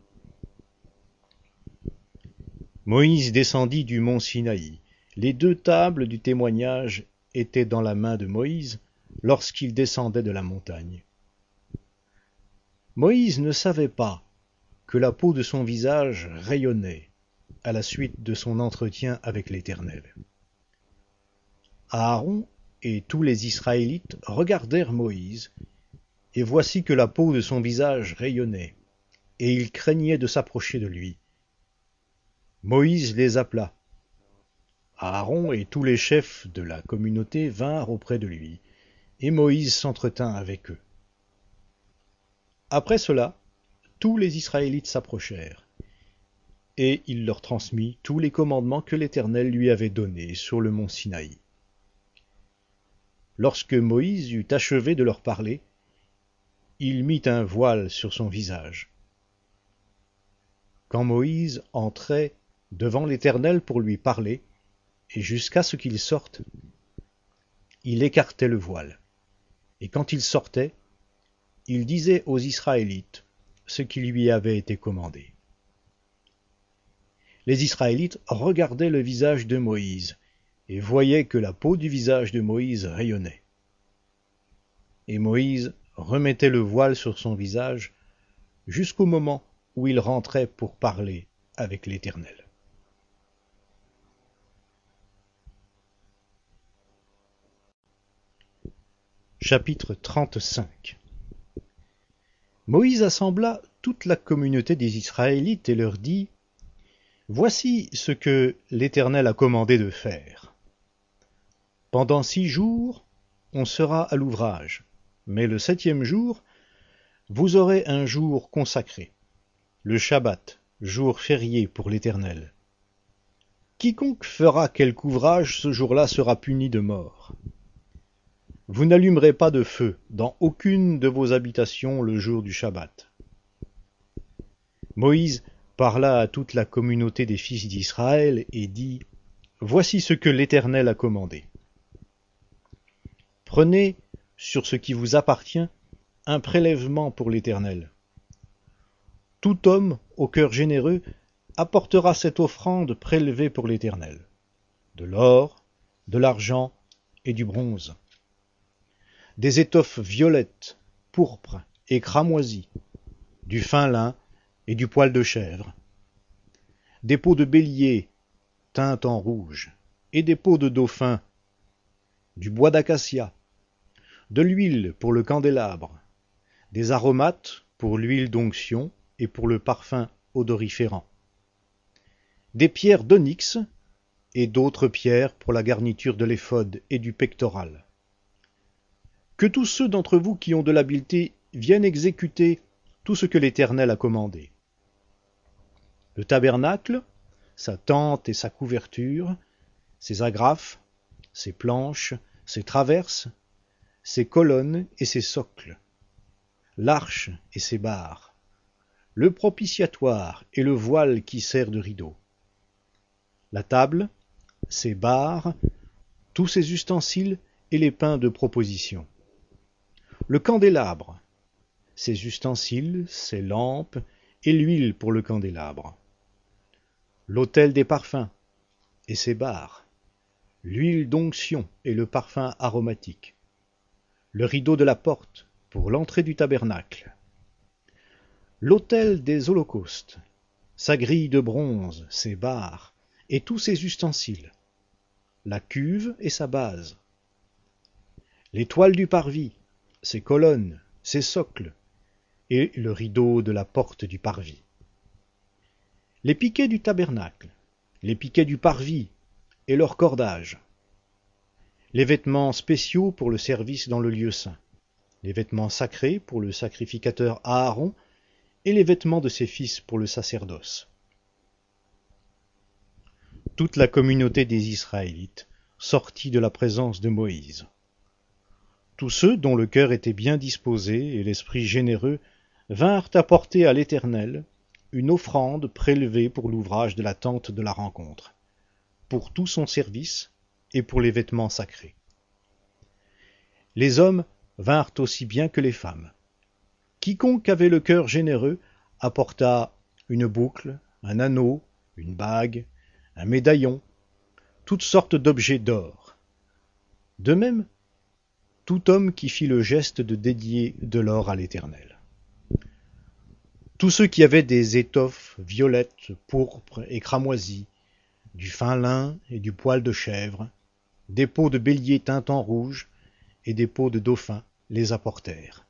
Moïse descendit du mont Sinaï. Les deux tables du témoignage étaient dans la main de Moïse lorsqu'il descendait de la montagne. Moïse ne savait pas que la peau de son visage rayonnait à la suite de son entretien avec l'Éternel. Aaron et tous les Israélites regardèrent Moïse, et voici que la peau de son visage rayonnait, et ils craignaient de s'approcher de lui. Moïse les appela. Aaron et tous les chefs de la communauté vinrent auprès de lui, et Moïse s'entretint avec eux. Après cela, tous les Israélites s'approchèrent, et il leur transmit tous les commandements que l'Éternel lui avait donnés sur le mont Sinaï. Lorsque Moïse eut achevé de leur parler, il mit un voile sur son visage. Quand Moïse entrait devant l'Éternel pour lui parler, et jusqu'à ce qu'il sorte, il écartait le voile. Et quand il sortait, il disait aux Israélites ce qui lui avait été commandé. Les Israélites regardaient le visage de Moïse, et voyaient que la peau du visage de Moïse rayonnait. Et Moïse remettait le voile sur son visage jusqu'au moment où il rentrait pour parler avec l'Éternel. Chapitre 35 Moïse assembla toute la communauté des Israélites et leur dit Voici ce que l'Éternel a commandé de faire. Pendant six jours, on sera à l'ouvrage, mais le septième jour, vous aurez un jour consacré, le Shabbat, jour férié pour l'Éternel. Quiconque fera quelque ouvrage ce jour-là sera puni de mort. Vous n'allumerez pas de feu dans aucune de vos habitations le jour du Shabbat. Moïse parla à toute la communauté des fils d'Israël et dit Voici ce que l'Éternel a commandé. Prenez sur ce qui vous appartient un prélèvement pour l'Éternel. Tout homme au cœur généreux apportera cette offrande prélevée pour l'Éternel, de l'or, de l'argent et du bronze, des étoffes violettes, pourpres et cramoisies, du fin lin et du poil de chèvre, des peaux de bélier teintes en rouge, et des peaux de dauphin, du bois d'acacia, de l'huile pour le candélabre, des aromates pour l'huile d'onction et pour le parfum odoriférant, des pierres d'onyx et d'autres pierres pour la garniture de l'éphod et du pectoral. Que tous ceux d'entre vous qui ont de l'habileté viennent exécuter tout ce que l'Éternel a commandé. Le tabernacle, sa tente et sa couverture, ses agrafes, ses planches, ses traverses, ses colonnes et ses socles, l'arche et ses barres, le propitiatoire et le voile qui sert de rideau, la table, ses barres, tous ses ustensiles et les pains de proposition, le candélabre, ses ustensiles, ses lampes et l'huile pour le candélabre, l'autel des parfums et ses barres, l'huile d'onction et le parfum aromatique, le rideau de la porte pour l'entrée du tabernacle, l'autel des holocaustes, sa grille de bronze, ses barres et tous ses ustensiles, la cuve et sa base, les toiles du parvis, ses colonnes, ses socles, et le rideau de la porte du parvis. Les piquets du tabernacle, les piquets du parvis et leurs cordages, les vêtements spéciaux pour le service dans le lieu saint, les vêtements sacrés pour le sacrificateur Aaron, et les vêtements de ses fils pour le sacerdoce. Toute la communauté des Israélites sortit de la présence de Moïse. Tous ceux dont le cœur était bien disposé et l'esprit généreux vinrent apporter à l'Éternel une offrande prélevée pour l'ouvrage de la tente de la rencontre, pour tout son service et pour les vêtements sacrés. Les hommes vinrent aussi bien que les femmes. Quiconque avait le cœur généreux apporta une boucle, un anneau, une bague, un médaillon, toutes sortes d'objets d'or. De même, tout homme qui fit le geste de dédier de l'or à l'Éternel. tous ceux qui avaient des étoffes violettes, pourpres et cramoisies, du fin lin et du poil de chèvre, des peaux de bélier teintes en rouge et des peaux de dauphin les apportèrent.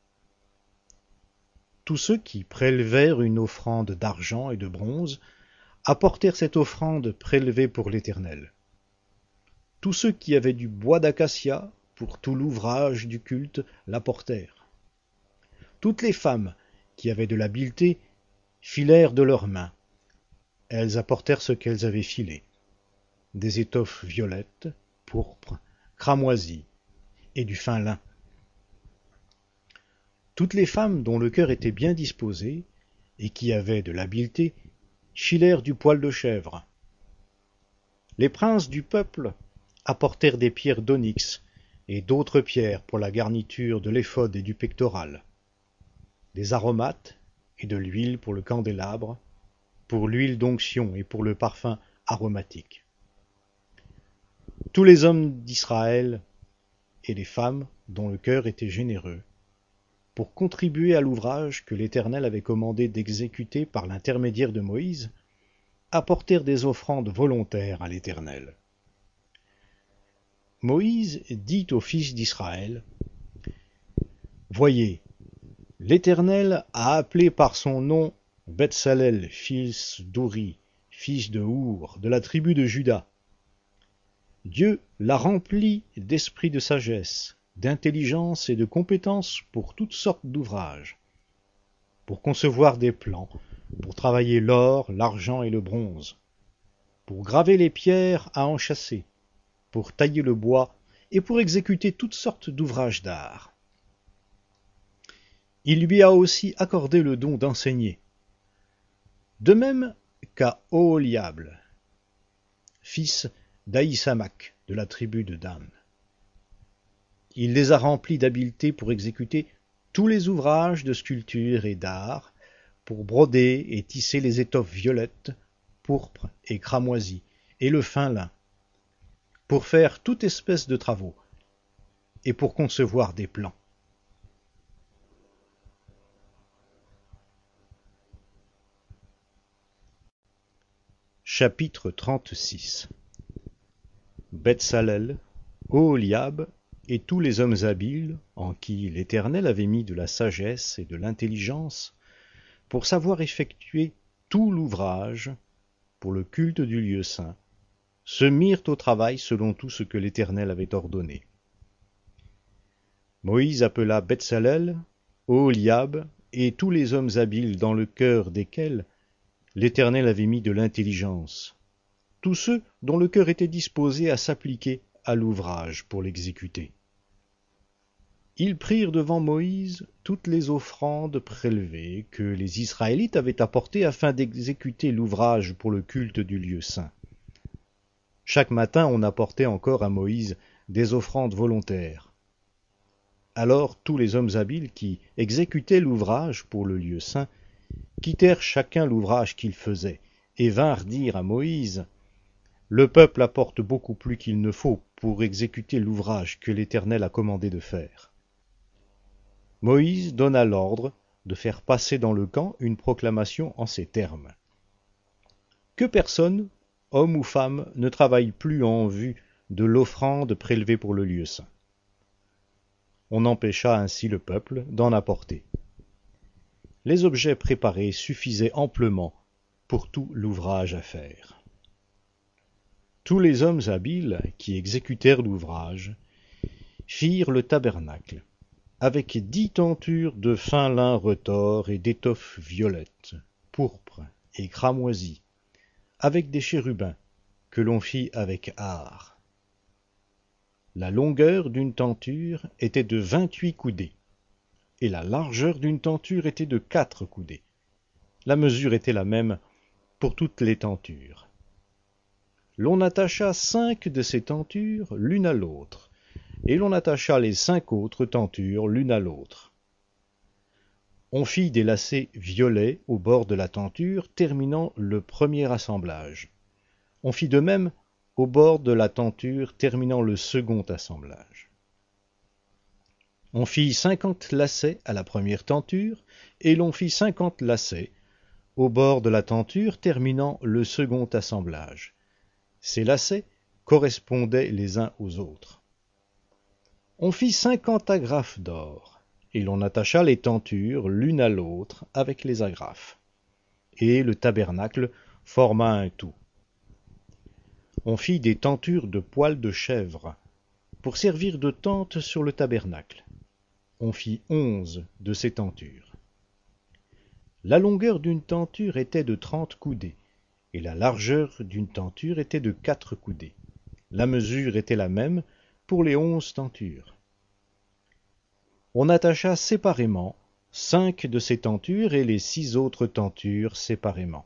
Tous ceux qui prélevèrent une offrande d'argent et de bronze apportèrent cette offrande prélevée pour l'Éternel. Tous ceux qui avaient du bois d'acacia pour tout l'ouvrage du culte l'apportèrent. Toutes les femmes qui avaient de l'habileté filèrent de leurs mains. Elles apportèrent ce qu'elles avaient filé des étoffes violettes, pourpres, cramoisies et du fin lin. Toutes les femmes dont le cœur était bien disposé et qui avaient de l'habileté filèrent du poil de chèvre. Les princes du peuple apportèrent des pierres d'onyx et d'autres pierres pour la garniture de l'éphod et du pectoral des aromates et de l'huile pour le candélabre, pour l'huile d'onction et pour le parfum aromatique. Tous les hommes d'Israël et les femmes dont le cœur était généreux, pour contribuer à l'ouvrage que l'Éternel avait commandé d'exécuter par l'intermédiaire de Moïse, apportèrent des offrandes volontaires à l'Éternel. Moïse dit aux fils d'Israël, Voyez, L'Éternel a appelé par son nom Betsalel, fils d'Uri, fils de Our, de la tribu de Juda. Dieu l'a rempli d'esprit de sagesse, d'intelligence et de compétence pour toutes sortes d'ouvrages, pour concevoir des plans, pour travailler l'or, l'argent et le bronze, pour graver les pierres à enchâsser, pour tailler le bois et pour exécuter toutes sortes d'ouvrages d'art. Il lui a aussi accordé le don d'enseigner. De même qu'à Oholiab, fils d'Aïsamak de la tribu de Dan. Il les a remplis d'habileté pour exécuter tous les ouvrages de sculpture et d'art, pour broder et tisser les étoffes violettes, pourpres et cramoisies, et le fin lin, pour faire toute espèce de travaux, et pour concevoir des plans. Chapitre 36 Betsalel, Oholiab et tous les hommes habiles, en qui l'Éternel avait mis de la sagesse et de l'intelligence, pour savoir effectuer tout l'ouvrage pour le culte du lieu saint, se mirent au travail selon tout ce que l'Éternel avait ordonné. Moïse appela Betsalel, Oholiab et tous les hommes habiles dans le cœur desquels l'Éternel avait mis de l'intelligence, tous ceux dont le cœur était disposé à s'appliquer à l'ouvrage pour l'exécuter. Ils prirent devant Moïse toutes les offrandes prélevées que les Israélites avaient apportées afin d'exécuter l'ouvrage pour le culte du lieu saint. Chaque matin on apportait encore à Moïse des offrandes volontaires. Alors tous les hommes habiles qui exécutaient l'ouvrage pour le lieu saint quittèrent chacun l'ouvrage qu'ils faisaient, et vinrent dire à Moïse Le peuple apporte beaucoup plus qu'il ne faut pour exécuter l'ouvrage que l'Éternel a commandé de faire. Moïse donna l'ordre de faire passer dans le camp une proclamation en ces termes. Que personne, homme ou femme, ne travaille plus en vue de l'offrande prélevée pour le lieu saint. On empêcha ainsi le peuple d'en apporter les objets préparés suffisaient amplement pour tout l'ouvrage à faire. Tous les hommes habiles qui exécutèrent l'ouvrage firent le tabernacle, avec dix tentures de fin lin retors et d'étoffes violettes, pourpres et cramoisies, avec des chérubins, que l'on fit avec art. La longueur d'une tenture était de vingt-huit coudées, et la largeur d'une tenture était de quatre coudées. La mesure était la même pour toutes les tentures. L'on attacha cinq de ces tentures l'une à l'autre, et l'on attacha les cinq autres tentures l'une à l'autre. On fit des lacets violets au bord de la tenture terminant le premier assemblage. On fit de même au bord de la tenture terminant le second assemblage. On fit cinquante lacets à la première tenture, et l'on fit cinquante lacets au bord de la tenture terminant le second assemblage. Ces lacets correspondaient les uns aux autres. On fit cinquante agrafes d'or, et l'on attacha les tentures l'une à l'autre avec les agrafes. Et le tabernacle forma un tout. On fit des tentures de poils de chèvre, pour servir de tente sur le tabernacle. On fit onze de ces tentures. La longueur d'une tenture était de trente coudées, et la largeur d'une tenture était de quatre coudées. La mesure était la même pour les onze tentures. On attacha séparément cinq de ces tentures et les six autres tentures séparément.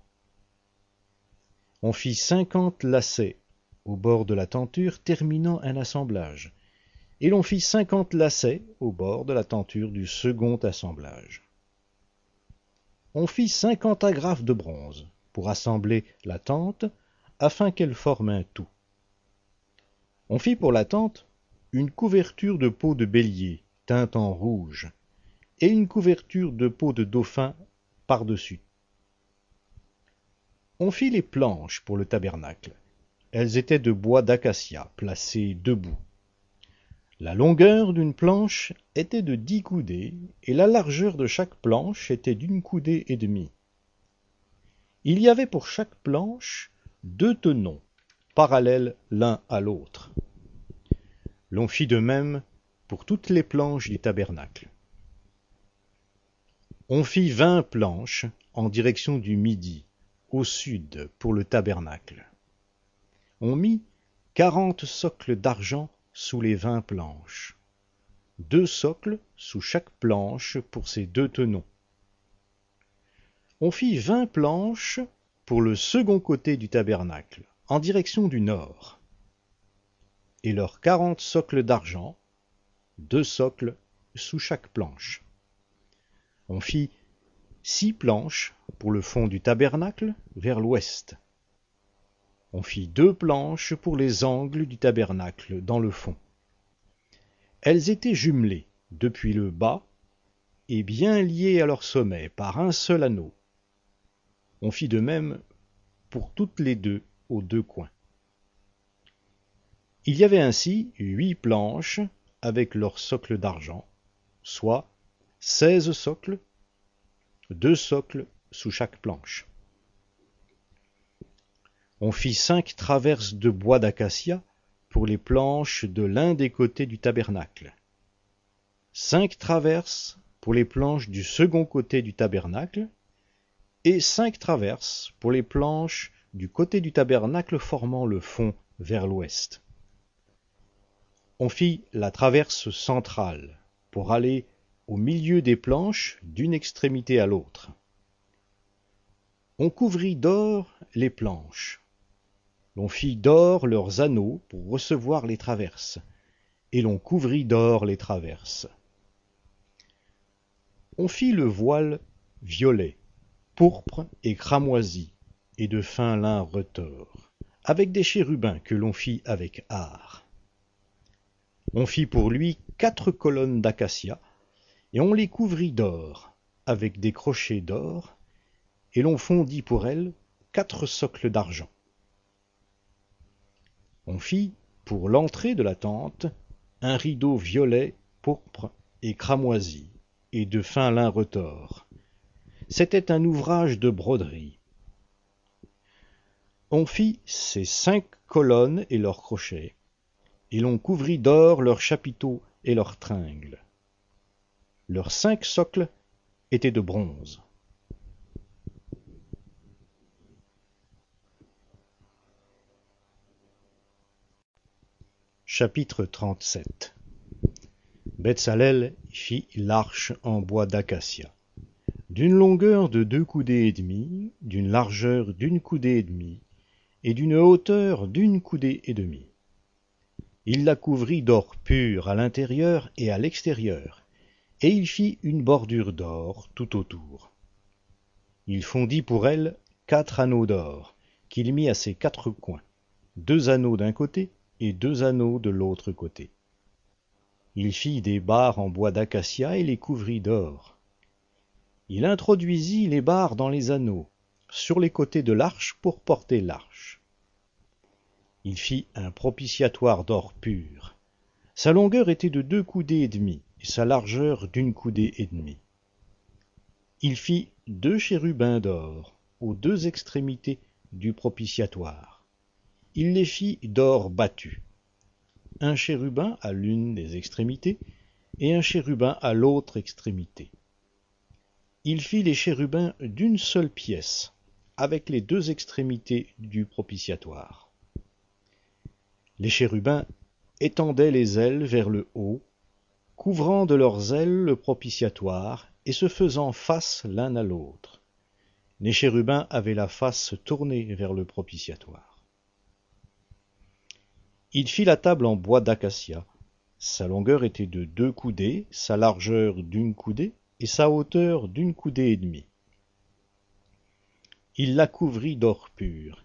On fit cinquante lacets au bord de la tenture terminant un assemblage, et l'on fit cinquante lacets au bord de la tenture du second assemblage. On fit cinquante agrafes de bronze pour assembler la tente afin qu'elle forme un tout. On fit pour la tente une couverture de peau de bélier teinte en rouge et une couverture de peau de dauphin par-dessus. On fit les planches pour le tabernacle elles étaient de bois d'acacia, placées debout. La longueur d'une planche était de dix coudées, et la largeur de chaque planche était d'une coudée et demie. Il y avait pour chaque planche deux tenons, parallèles l'un à l'autre. L'on fit de même pour toutes les planches du tabernacle. On fit vingt planches en direction du midi, au sud, pour le tabernacle on mit quarante socles d'argent sous les vingt planches deux socles sous chaque planche pour ces deux tenons on fit vingt planches pour le second côté du tabernacle en direction du nord et leurs quarante socles d'argent deux socles sous chaque planche. On fit six planches pour le fond du tabernacle vers l'ouest. On fit deux planches pour les angles du tabernacle dans le fond. Elles étaient jumelées depuis le bas et bien liées à leur sommet par un seul anneau. On fit de même pour toutes les deux aux deux coins. Il y avait ainsi huit planches avec leurs socles d'argent soit seize socles deux socles sous chaque planche. On fit cinq traverses de bois d'acacia pour les planches de l'un des côtés du tabernacle. Cinq traverses pour les planches du second côté du tabernacle et cinq traverses pour les planches du côté du tabernacle formant le fond vers l'ouest on fit la traverse centrale pour aller au milieu des planches d'une extrémité à l'autre. On couvrit d'or les planches. L'on fit d'or leurs anneaux pour recevoir les traverses. Et l'on couvrit d'or les traverses. On fit le voile violet pourpre et cramoisi et de fin lin retors avec des chérubins que l'on fit avec art on fit pour lui quatre colonnes d'acacia et on les couvrit d'or avec des crochets d'or et l'on fondit pour elles quatre socles d'argent. On fit pour l'entrée de la tente un rideau violet pourpre et cramoisi et de fin lin retors. C'était un ouvrage de broderie. On fit ces cinq colonnes et leurs crochets et l'on couvrit d'or leurs chapiteaux et leurs tringles. Leurs cinq socles étaient de bronze. Chapitre xxxvii Betsalel fit l'arche en bois d'acacia. D'une longueur de deux coudées et demie d'une largeur d'une coudée et demie et d'une hauteur d'une coudée et demie il la couvrit d'or pur à l'intérieur et à l'extérieur et il fit une bordure d'or tout autour. Il fondit pour elle quatre anneaux d'or qu'il mit à ses quatre coins deux anneaux d'un côté et deux anneaux de l'autre côté. Il fit des barres en bois d'acacia et les couvrit d'or. Il introduisit les barres dans les anneaux sur les côtés de l'arche pour porter l'arche. Il fit un propitiatoire d'or pur. Sa longueur était de deux coudées et demie, et sa largeur d'une coudée et demie. Il fit deux chérubins d'or aux deux extrémités du propitiatoire. Il les fit d'or battu. Un chérubin à l'une des extrémités et un chérubin à l'autre extrémité. Il fit les chérubins d'une seule pièce, avec les deux extrémités du propitiatoire. Les chérubins étendaient les ailes vers le haut, couvrant de leurs ailes le propitiatoire et se faisant face l'un à l'autre. Les chérubins avaient la face tournée vers le propitiatoire. Il fit la table en bois d'acacia. Sa longueur était de deux coudées, sa largeur d'une coudée et sa hauteur d'une coudée et demie. Il la couvrit d'or pur,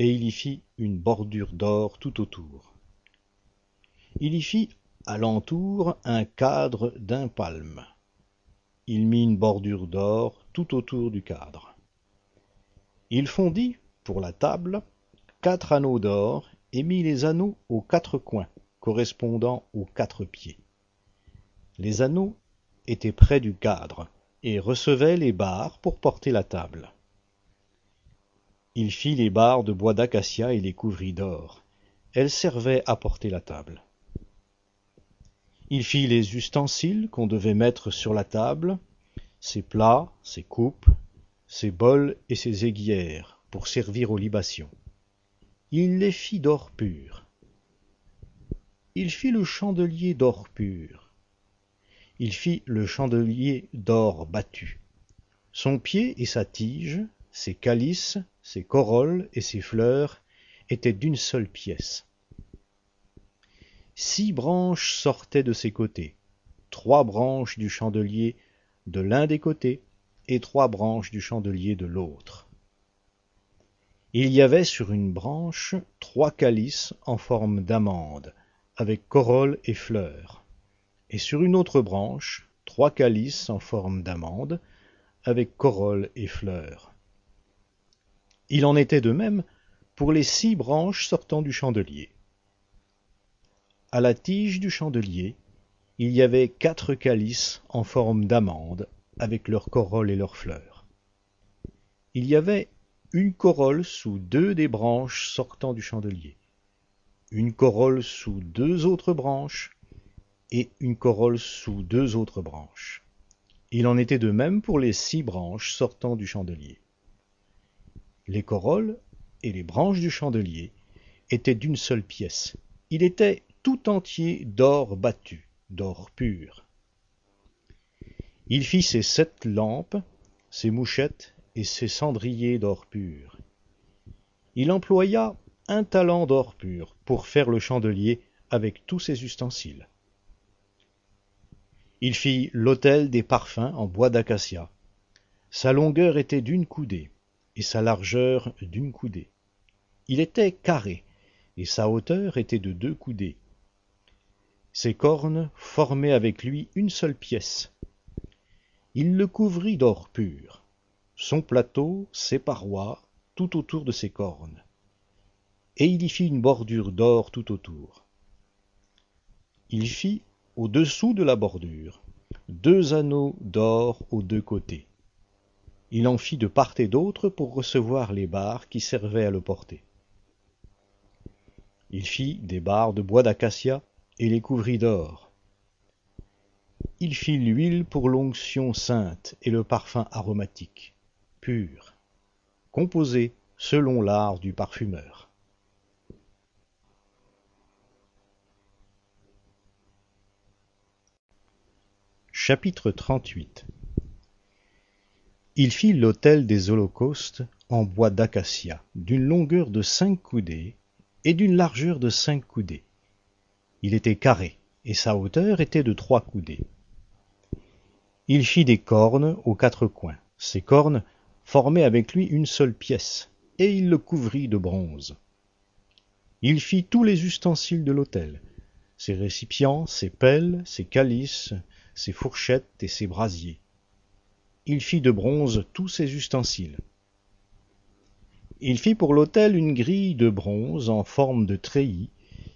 et il y fit une bordure d'or tout autour. Il y fit à l'entour un cadre d'un palme. Il mit une bordure d'or tout autour du cadre. Il fondit, pour la table, quatre anneaux d'or et mit les anneaux aux quatre coins, correspondant aux quatre pieds. Les anneaux étaient près du cadre et recevaient les barres pour porter la table. Il fit les barres de bois d'acacia et les couvrit d'or. Elles servaient à porter la table. Il fit les ustensiles qu'on devait mettre sur la table, ses plats, ses coupes, ses bols et ses aiguières, pour servir aux libations. Il les fit d'or pur. Il fit le chandelier d'or pur. Il fit le chandelier d'or battu. Son pied et sa tige, ses calices, ses corolles et ses fleurs étaient d'une seule pièce. Six branches sortaient de ses côtés, trois branches du chandelier de l'un des côtés et trois branches du chandelier de l'autre. Il y avait sur une branche trois calices en forme d'amande, avec corolle et fleurs, et sur une autre branche trois calices en forme d'amande, avec corolle et fleurs. Il en était de même pour les six branches sortant du chandelier. À la tige du chandelier, il y avait quatre calices en forme d'amande, avec leurs corolles et leurs fleurs. Il y avait une corolle sous deux des branches sortant du chandelier, une corolle sous deux autres branches, et une corolle sous deux autres branches. Il en était de même pour les six branches sortant du chandelier. Les corolles et les branches du chandelier étaient d'une seule pièce. Il était tout entier d'or battu, d'or pur. Il fit ses sept lampes, ses mouchettes et ses cendriers d'or pur. Il employa un talent d'or pur pour faire le chandelier avec tous ses ustensiles. Il fit l'autel des parfums en bois d'acacia. Sa longueur était d'une coudée sa largeur d'une coudée. Il était carré, et sa hauteur était de deux coudées. Ses cornes formaient avec lui une seule pièce. Il le couvrit d'or pur, son plateau, ses parois, tout autour de ses cornes. Et il y fit une bordure d'or tout autour. Il fit, au-dessous de la bordure, deux anneaux d'or aux deux côtés il en fit de part et d'autre pour recevoir les barres qui servaient à le porter. Il fit des barres de bois d'acacia et les couvrit d'or. Il fit l'huile pour l'onction sainte et le parfum aromatique, pur, composé selon l'art du parfumeur. Chapitre 38 il fit l'autel des holocaustes en bois d'acacia, d'une longueur de cinq coudées et d'une largeur de cinq coudées. Il était carré, et sa hauteur était de trois coudées. Il fit des cornes aux quatre coins. Ces cornes formaient avec lui une seule pièce, et il le couvrit de bronze. Il fit tous les ustensiles de l'autel, ses récipients, ses pelles, ses calices, ses fourchettes et ses brasiers il fit de bronze tous ses ustensiles. Il fit pour l'autel une grille de bronze en forme de treillis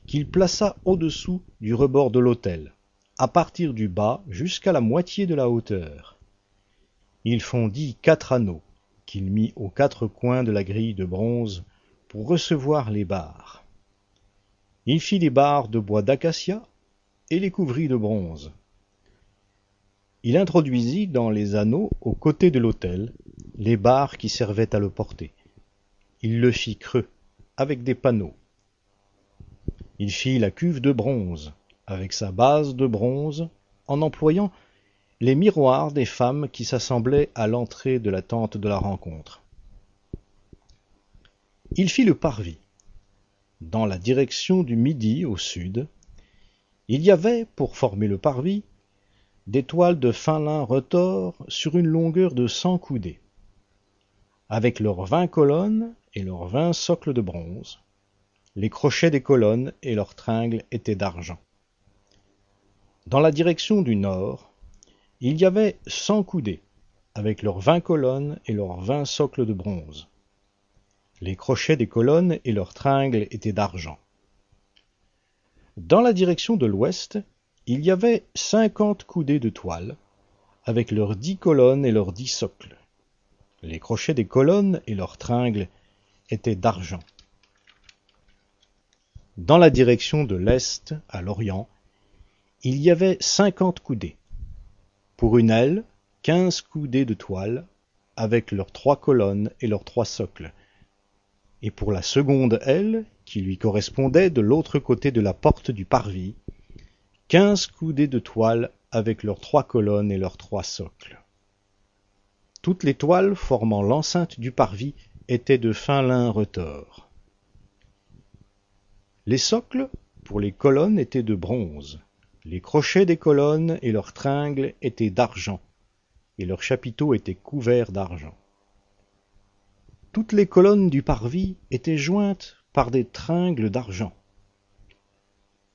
qu'il plaça au-dessous du rebord de l'autel, à partir du bas jusqu'à la moitié de la hauteur. Il fondit quatre anneaux, qu'il mit aux quatre coins de la grille de bronze pour recevoir les barres. Il fit les barres de bois d'acacia et les couvrit de bronze. Il introduisit dans les anneaux aux côtés de l'autel les barres qui servaient à le porter. Il le fit creux, avec des panneaux. Il fit la cuve de bronze, avec sa base de bronze, en employant les miroirs des femmes qui s'assemblaient à l'entrée de la tente de la rencontre. Il fit le parvis. Dans la direction du midi au sud, il y avait, pour former le parvis, des toiles de fin lin retors sur une longueur de cent coudées avec leurs vingt colonnes et leurs vingt socles de bronze. Les crochets des colonnes et leurs tringles étaient d'argent. Dans la direction du nord, il y avait cent coudées, avec leurs vingt colonnes et leurs vingt socles de bronze. Les crochets des colonnes et leurs tringles étaient d'argent. Dans la direction de l'ouest, il y avait cinquante coudées de toile, avec leurs dix colonnes et leurs dix socles. Les crochets des colonnes et leurs tringles étaient d'argent. Dans la direction de l'est, à l'orient, il y avait cinquante coudées. Pour une aile, quinze coudées de toile, avec leurs trois colonnes et leurs trois socles. Et pour la seconde aile, qui lui correspondait de l'autre côté de la porte du parvis, quinze coudées de toile avec leurs trois colonnes et leurs trois socles. Toutes les toiles formant l'enceinte du parvis étaient de fin lin retors. Les socles, pour les colonnes, étaient de bronze. Les crochets des colonnes et leurs tringles étaient d'argent, et leurs chapiteaux étaient couverts d'argent. Toutes les colonnes du parvis étaient jointes par des tringles d'argent.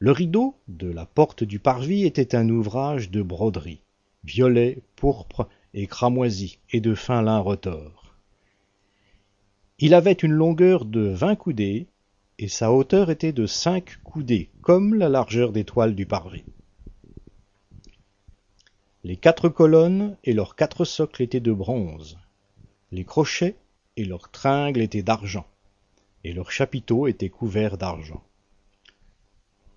Le rideau de la porte du parvis était un ouvrage de broderie, violet, pourpre et cramoisi et de fin lin retors. Il avait une longueur de vingt coudées, et sa hauteur était de cinq coudées, comme la largeur des toiles du parvis. Les quatre colonnes et leurs quatre socles étaient de bronze. Les crochets et leurs tringles étaient d'argent, et leurs chapiteaux étaient couverts d'argent.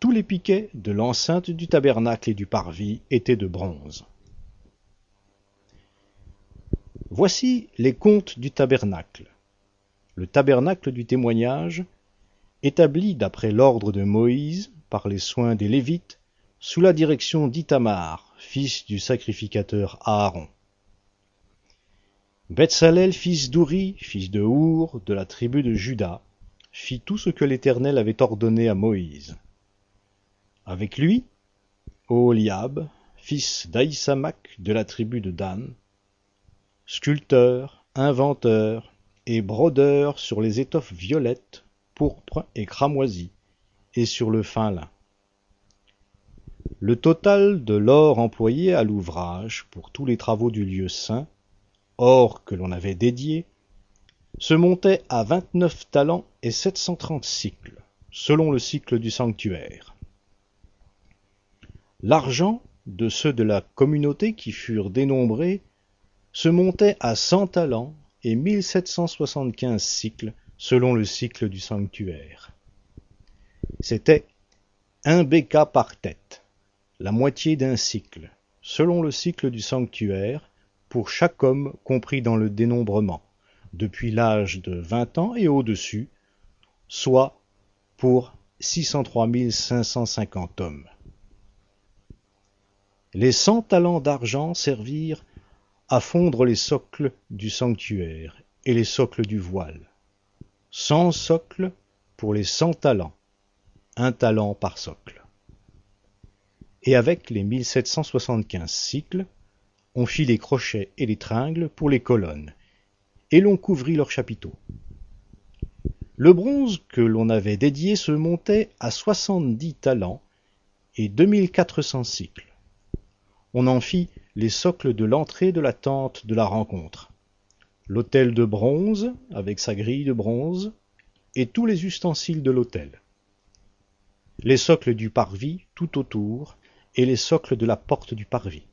Tous les piquets de l'enceinte du tabernacle et du parvis étaient de bronze. Voici les comptes du tabernacle. Le tabernacle du témoignage, établi d'après l'ordre de Moïse par les soins des Lévites, sous la direction d'Ithamar, fils du sacrificateur Aaron. Betsalel, fils d'Ouri, fils de Our, de la tribu de Juda, fit tout ce que l'Éternel avait ordonné à Moïse. Avec lui, Oholiab, fils d'Aïsamak de la tribu de Dan, sculpteur, inventeur et brodeur sur les étoffes violettes, pourpres et cramoisies, et sur le fin lin. Le total de l'or employé à l'ouvrage pour tous les travaux du lieu saint, or que l'on avait dédié, se montait à vingt-neuf talents et sept cent trente cycles, selon le cycle du sanctuaire. L'argent de ceux de la communauté qui furent dénombrés se montait à cent talents et mille sept cent soixante-quinze cycles selon le cycle du sanctuaire. C'était un béka par tête, la moitié d'un cycle, selon le cycle du sanctuaire, pour chaque homme compris dans le dénombrement, depuis l'âge de vingt ans et au-dessus, soit pour six cent trois mille cinq cent cinquante hommes. Les cent talents d'argent servirent à fondre les socles du sanctuaire et les socles du voile. Cent socles pour les cent talents, un talent par socle. Et avec les 1775 cycles, on fit les crochets et les tringles pour les colonnes, et l'on couvrit leurs chapiteaux. Le bronze que l'on avait dédié se montait à soixante-dix talents et deux mille quatre cents cycles. On en fit les socles de l'entrée de la tente de la rencontre. l'autel de bronze avec sa grille de bronze et tous les ustensiles de l'autel, les socles du parvis tout autour et les socles de la porte du parvis,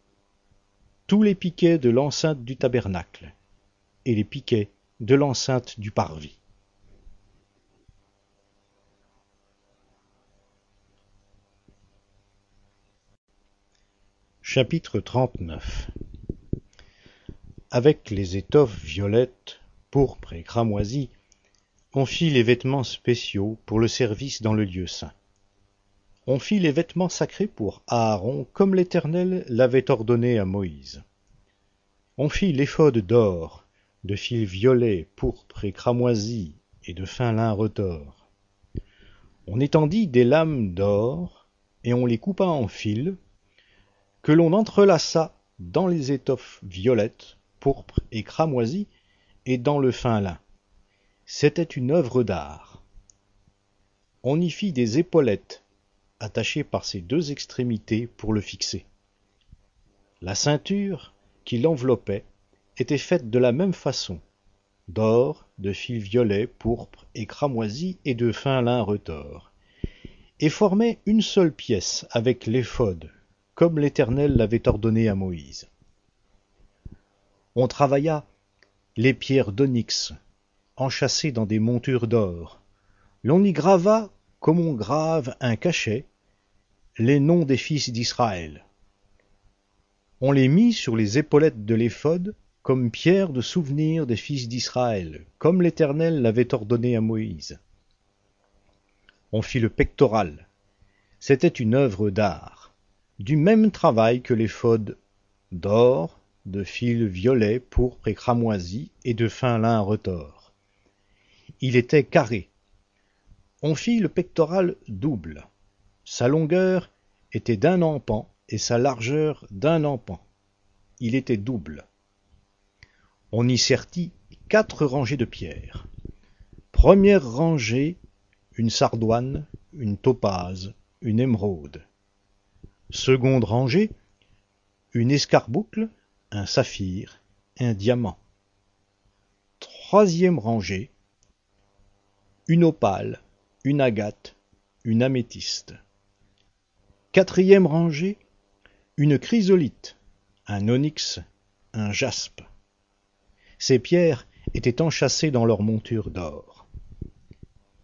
tous les piquets de l'enceinte du tabernacle et les piquets de l'enceinte du parvis. Chapitre 39 Avec les étoffes violettes, pourpres et cramoisies, on fit les vêtements spéciaux pour le service dans le lieu saint. On fit les vêtements sacrés pour Aaron comme l'Éternel l'avait ordonné à Moïse. On fit l'éphod d'or, de fils violets, pourpres et cramoisis, et de fin lin retors. On étendit des lames d'or, et on les coupa en fils, que l'on entrelaça dans les étoffes violettes, pourpres et cramoisies, et dans le fin lin. C'était une œuvre d'art. On y fit des épaulettes, attachées par ses deux extrémités pour le fixer. La ceinture, qui l'enveloppait, était faite de la même façon, d'or, de fils violets, pourpres et cramoisis et de fin lin retors, et formait une seule pièce avec l'éphod, comme l'Éternel l'avait ordonné à Moïse. On travailla les pierres d'onyx, enchâssées dans des montures d'or. L'on y grava, comme on grave un cachet, les noms des fils d'Israël. On les mit sur les épaulettes de l'éphod comme pierre de souvenir des fils d'Israël, comme l'Éternel l'avait ordonné à Moïse. On fit le pectoral. C'était une œuvre d'art du même travail que l'éphod d'or, de fil violet, pourpre et cramoisi, et de fin lin retors. Il était carré. On fit le pectoral double. Sa longueur était d'un empan et sa largeur d'un empan. Il était double. On y sertit quatre rangées de pierres. Première rangée, une sardoine, une topaze, une émeraude. Seconde rangée, une escarboucle, un saphir, un diamant. Troisième rangée, une opale, une agate, une améthyste. Quatrième rangée, une chrysolite, un onyx, un jaspe. Ces pierres étaient enchâssées dans leur monture d'or.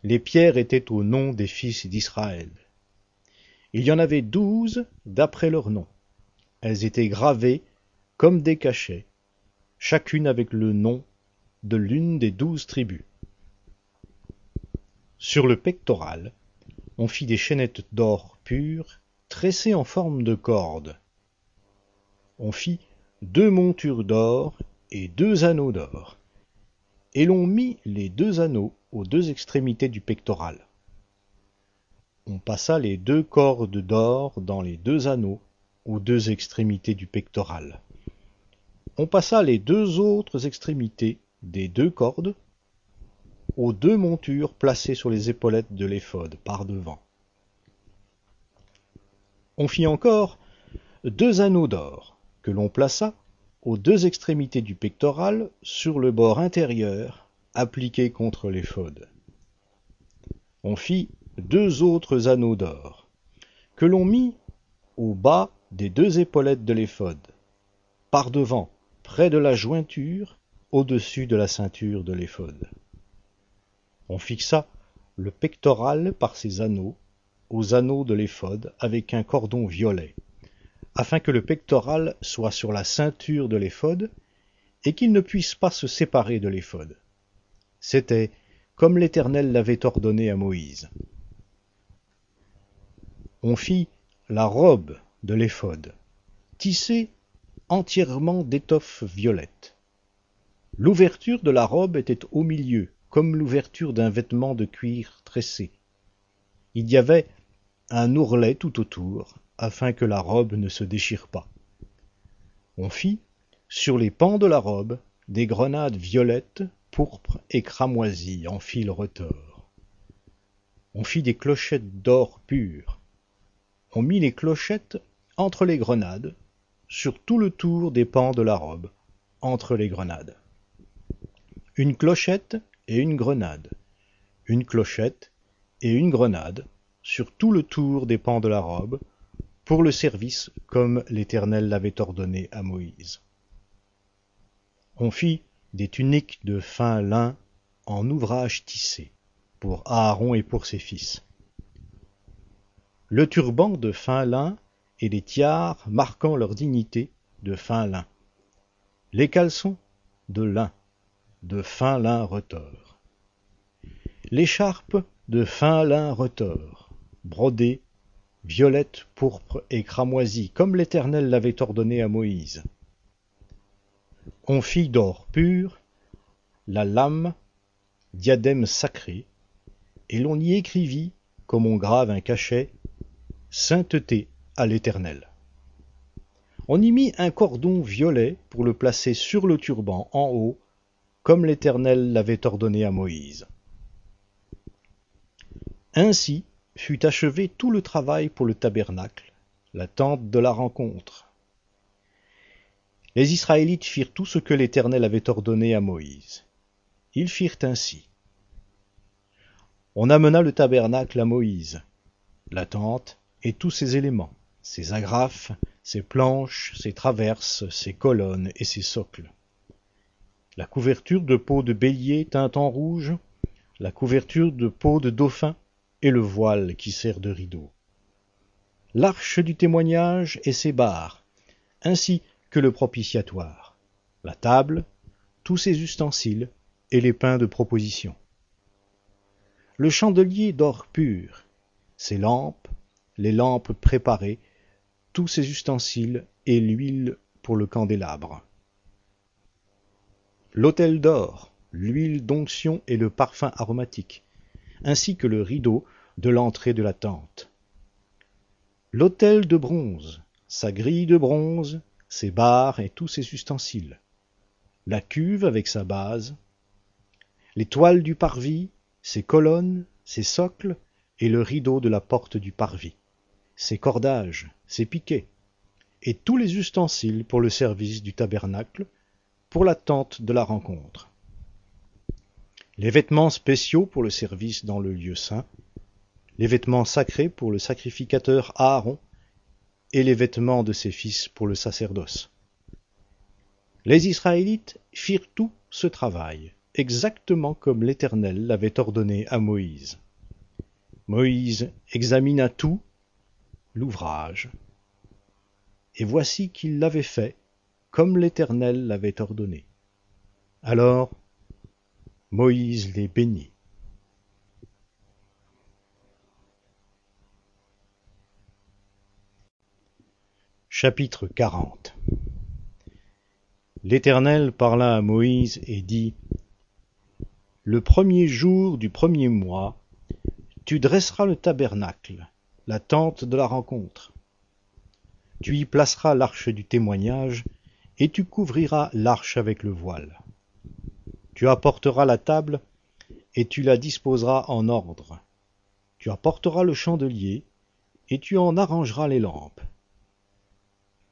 Les pierres étaient au nom des fils d'Israël. Il y en avait douze d'après leur nom. Elles étaient gravées comme des cachets, chacune avec le nom de l'une des douze tribus. Sur le pectoral, on fit des chaînettes d'or pur tressées en forme de corde. On fit deux montures d'or et deux anneaux d'or, et l'on mit les deux anneaux aux deux extrémités du pectoral on passa les deux cordes d'or dans les deux anneaux aux deux extrémités du pectoral. On passa les deux autres extrémités des deux cordes aux deux montures placées sur les épaulettes de l'éphod par devant. On fit encore deux anneaux d'or que l'on plaça aux deux extrémités du pectoral sur le bord intérieur appliqué contre l'éphod. On fit deux autres anneaux d'or, que l'on mit au bas des deux épaulettes de l'éphod, par devant, près de la jointure, au-dessus de la ceinture de l'éphod. On fixa le pectoral par ses anneaux aux anneaux de l'éphod avec un cordon violet, afin que le pectoral soit sur la ceinture de l'éphod et qu'il ne puisse pas se séparer de l'éphod. C'était comme l'Éternel l'avait ordonné à Moïse on fit la robe de l'éphod, tissée entièrement d'étoffe violette. L'ouverture de la robe était au milieu, comme l'ouverture d'un vêtement de cuir tressé. Il y avait un ourlet tout autour, afin que la robe ne se déchire pas. On fit, sur les pans de la robe, des grenades violettes, pourpres et cramoisies en fil retors. On fit des clochettes d'or pur, on mit les clochettes entre les grenades, sur tout le tour des pans de la robe, entre les grenades. une clochette et une grenade, une clochette et une grenade, sur tout le tour des pans de la robe, pour le service comme l'Éternel l'avait ordonné à Moïse. On fit des tuniques de fin lin en ouvrage tissé, pour Aaron et pour ses fils. Le turban de fin lin et les tiares marquant leur dignité de fin lin. Les caleçons de lin, de fin lin retors. L'écharpe de fin lin retors, brodée, violette, pourpre et cramoisie, comme l'Éternel l'avait ordonné à Moïse. On fit d'or pur la lame, diadème sacré, et l'on y écrivit, comme on grave un cachet, Sainteté à l'Éternel. On y mit un cordon violet pour le placer sur le turban en haut, comme l'Éternel l'avait ordonné à Moïse. Ainsi fut achevé tout le travail pour le tabernacle, la tente de la rencontre. Les Israélites firent tout ce que l'Éternel avait ordonné à Moïse. Ils firent ainsi. On amena le tabernacle à Moïse, la tente et tous ses éléments, ses agrafes, ses planches, ses traverses, ses colonnes et ses socles. La couverture de peau de bélier teinte en rouge, la couverture de peau de dauphin et le voile qui sert de rideau. L'arche du témoignage et ses barres, ainsi que le propitiatoire, la table, tous ses ustensiles et les pains de proposition. Le chandelier d'or pur, ses lampes, les lampes préparées, tous ses ustensiles et l'huile pour le candélabre. L'autel d'or, l'huile d'onction et le parfum aromatique, ainsi que le rideau de l'entrée de la tente. L'autel de bronze, sa grille de bronze, ses barres et tous ses ustensiles. La cuve avec sa base. Les toiles du parvis, ses colonnes, ses socles et le rideau de la porte du parvis ses cordages, ses piquets, et tous les ustensiles pour le service du tabernacle, pour la tente de la rencontre. Les vêtements spéciaux pour le service dans le lieu saint, les vêtements sacrés pour le sacrificateur Aaron, et les vêtements de ses fils pour le sacerdoce. Les Israélites firent tout ce travail, exactement comme l'Éternel l'avait ordonné à Moïse. Moïse examina tout l'ouvrage. Et voici qu'il l'avait fait, comme l'Éternel l'avait ordonné. Alors Moïse les bénit. Chapitre 40 L'Éternel parla à Moïse et dit Le premier jour du premier mois, tu dresseras le tabernacle, la tente de la rencontre. Tu y placeras l'arche du témoignage, et tu couvriras l'arche avec le voile. Tu apporteras la table, et tu la disposeras en ordre. Tu apporteras le chandelier, et tu en arrangeras les lampes.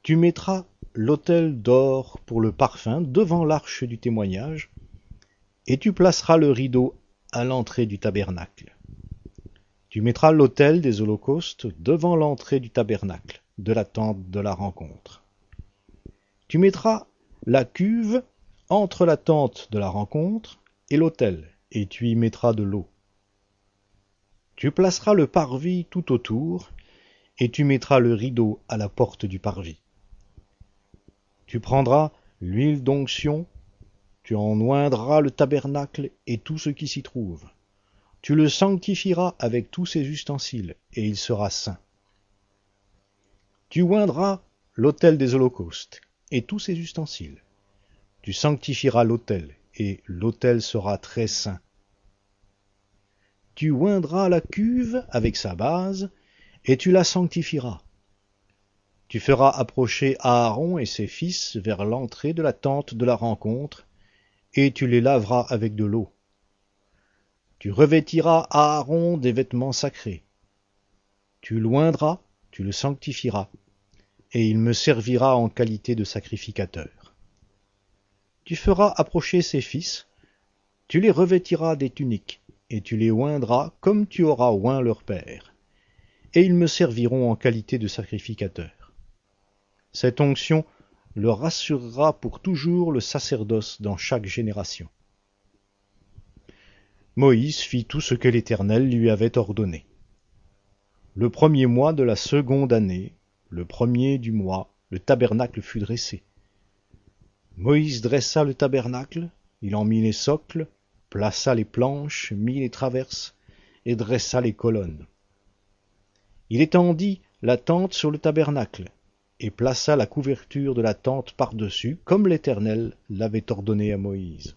Tu mettras l'autel d'or pour le parfum devant l'arche du témoignage, et tu placeras le rideau à l'entrée du tabernacle. Tu mettras l'autel des holocaustes devant l'entrée du tabernacle, de la tente de la rencontre. Tu mettras la cuve entre la tente de la rencontre et l'autel, et tu y mettras de l'eau. Tu placeras le parvis tout autour, et tu mettras le rideau à la porte du parvis. Tu prendras l'huile d'onction, tu en oindras le tabernacle et tout ce qui s'y trouve tu le sanctifieras avec tous ses ustensiles, et il sera saint. Tu oindras l'autel des holocaustes, et tous ses ustensiles. Tu sanctifieras l'autel, et l'autel sera très saint. Tu oindras la cuve avec sa base, et tu la sanctifieras. Tu feras approcher Aaron et ses fils vers l'entrée de la tente de la rencontre, et tu les laveras avec de l'eau. Tu revêtiras Aaron des vêtements sacrés. Tu loindras, tu le sanctifieras, et il me servira en qualité de sacrificateur. Tu feras approcher ses fils, Tu les revêtiras des tuniques, et tu les oindras comme tu auras oint leur père. Et ils me serviront en qualité de sacrificateurs. Cette onction leur assurera pour toujours le sacerdoce dans chaque génération. Moïse fit tout ce que l'Éternel lui avait ordonné. Le premier mois de la seconde année, le premier du mois, le tabernacle fut dressé. Moïse dressa le tabernacle, il en mit les socles, plaça les planches, mit les traverses, et dressa les colonnes. Il étendit la tente sur le tabernacle, et plaça la couverture de la tente par-dessus, comme l'Éternel l'avait ordonné à Moïse.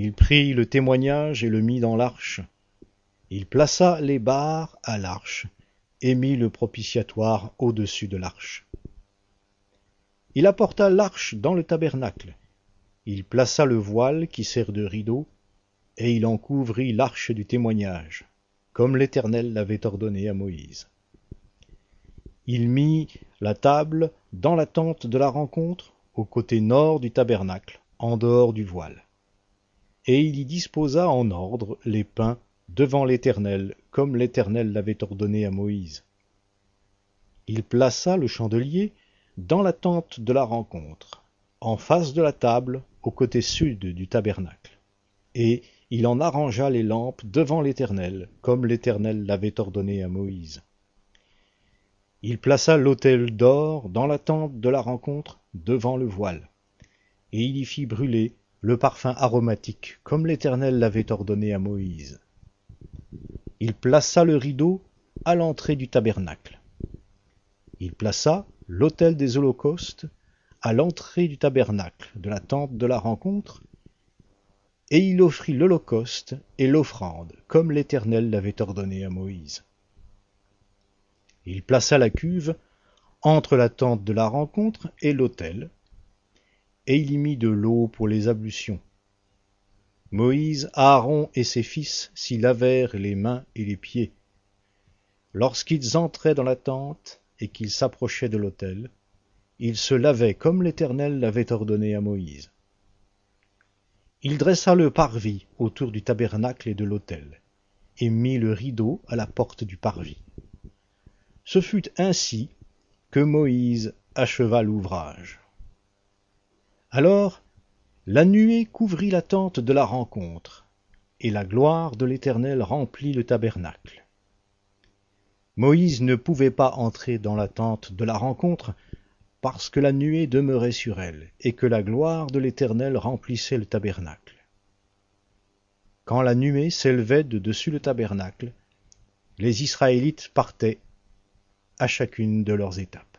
Il prit le témoignage et le mit dans l'arche. Il plaça les barres à l'arche, et mit le propitiatoire au-dessus de l'arche. Il apporta l'arche dans le tabernacle. Il plaça le voile qui sert de rideau, et il en couvrit l'arche du témoignage, comme l'Éternel l'avait ordonné à Moïse. Il mit la table dans la tente de la rencontre, au côté nord du tabernacle, en dehors du voile. Et il y disposa en ordre les pains devant l'Éternel, comme l'Éternel l'avait ordonné à Moïse. Il plaça le chandelier dans la tente de la rencontre, en face de la table, au côté sud du tabernacle. Et il en arrangea les lampes devant l'Éternel, comme l'Éternel l'avait ordonné à Moïse. Il plaça l'autel d'or dans la tente de la rencontre devant le voile, et il y fit brûler le parfum aromatique, comme l'Éternel l'avait ordonné à Moïse. Il plaça le rideau à l'entrée du tabernacle. Il plaça l'autel des holocaustes à l'entrée du tabernacle de la tente de la rencontre, et il offrit l'holocauste et l'offrande, comme l'Éternel l'avait ordonné à Moïse. Il plaça la cuve entre la tente de la rencontre et l'autel, et il y mit de l'eau pour les ablutions. Moïse, Aaron et ses fils s'y lavèrent les mains et les pieds. Lorsqu'ils entraient dans la tente et qu'ils s'approchaient de l'autel, ils se lavaient comme l'Éternel l'avait ordonné à Moïse. Il dressa le parvis autour du tabernacle et de l'autel, et mit le rideau à la porte du parvis. Ce fut ainsi que Moïse acheva l'ouvrage. Alors la nuée couvrit la tente de la rencontre, et la gloire de l'Éternel remplit le tabernacle. Moïse ne pouvait pas entrer dans la tente de la rencontre, parce que la nuée demeurait sur elle, et que la gloire de l'Éternel remplissait le tabernacle. Quand la nuée s'élevait de dessus le tabernacle, les Israélites partaient à chacune de leurs étapes.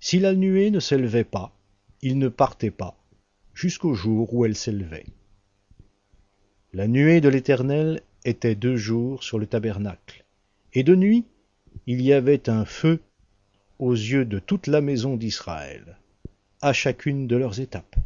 Si la nuée ne s'élevait pas, il ne partait pas, jusqu'au jour où elle s'élevait. La nuée de l'Éternel était deux jours sur le tabernacle, et de nuit il y avait un feu aux yeux de toute la maison d'Israël, à chacune de leurs étapes.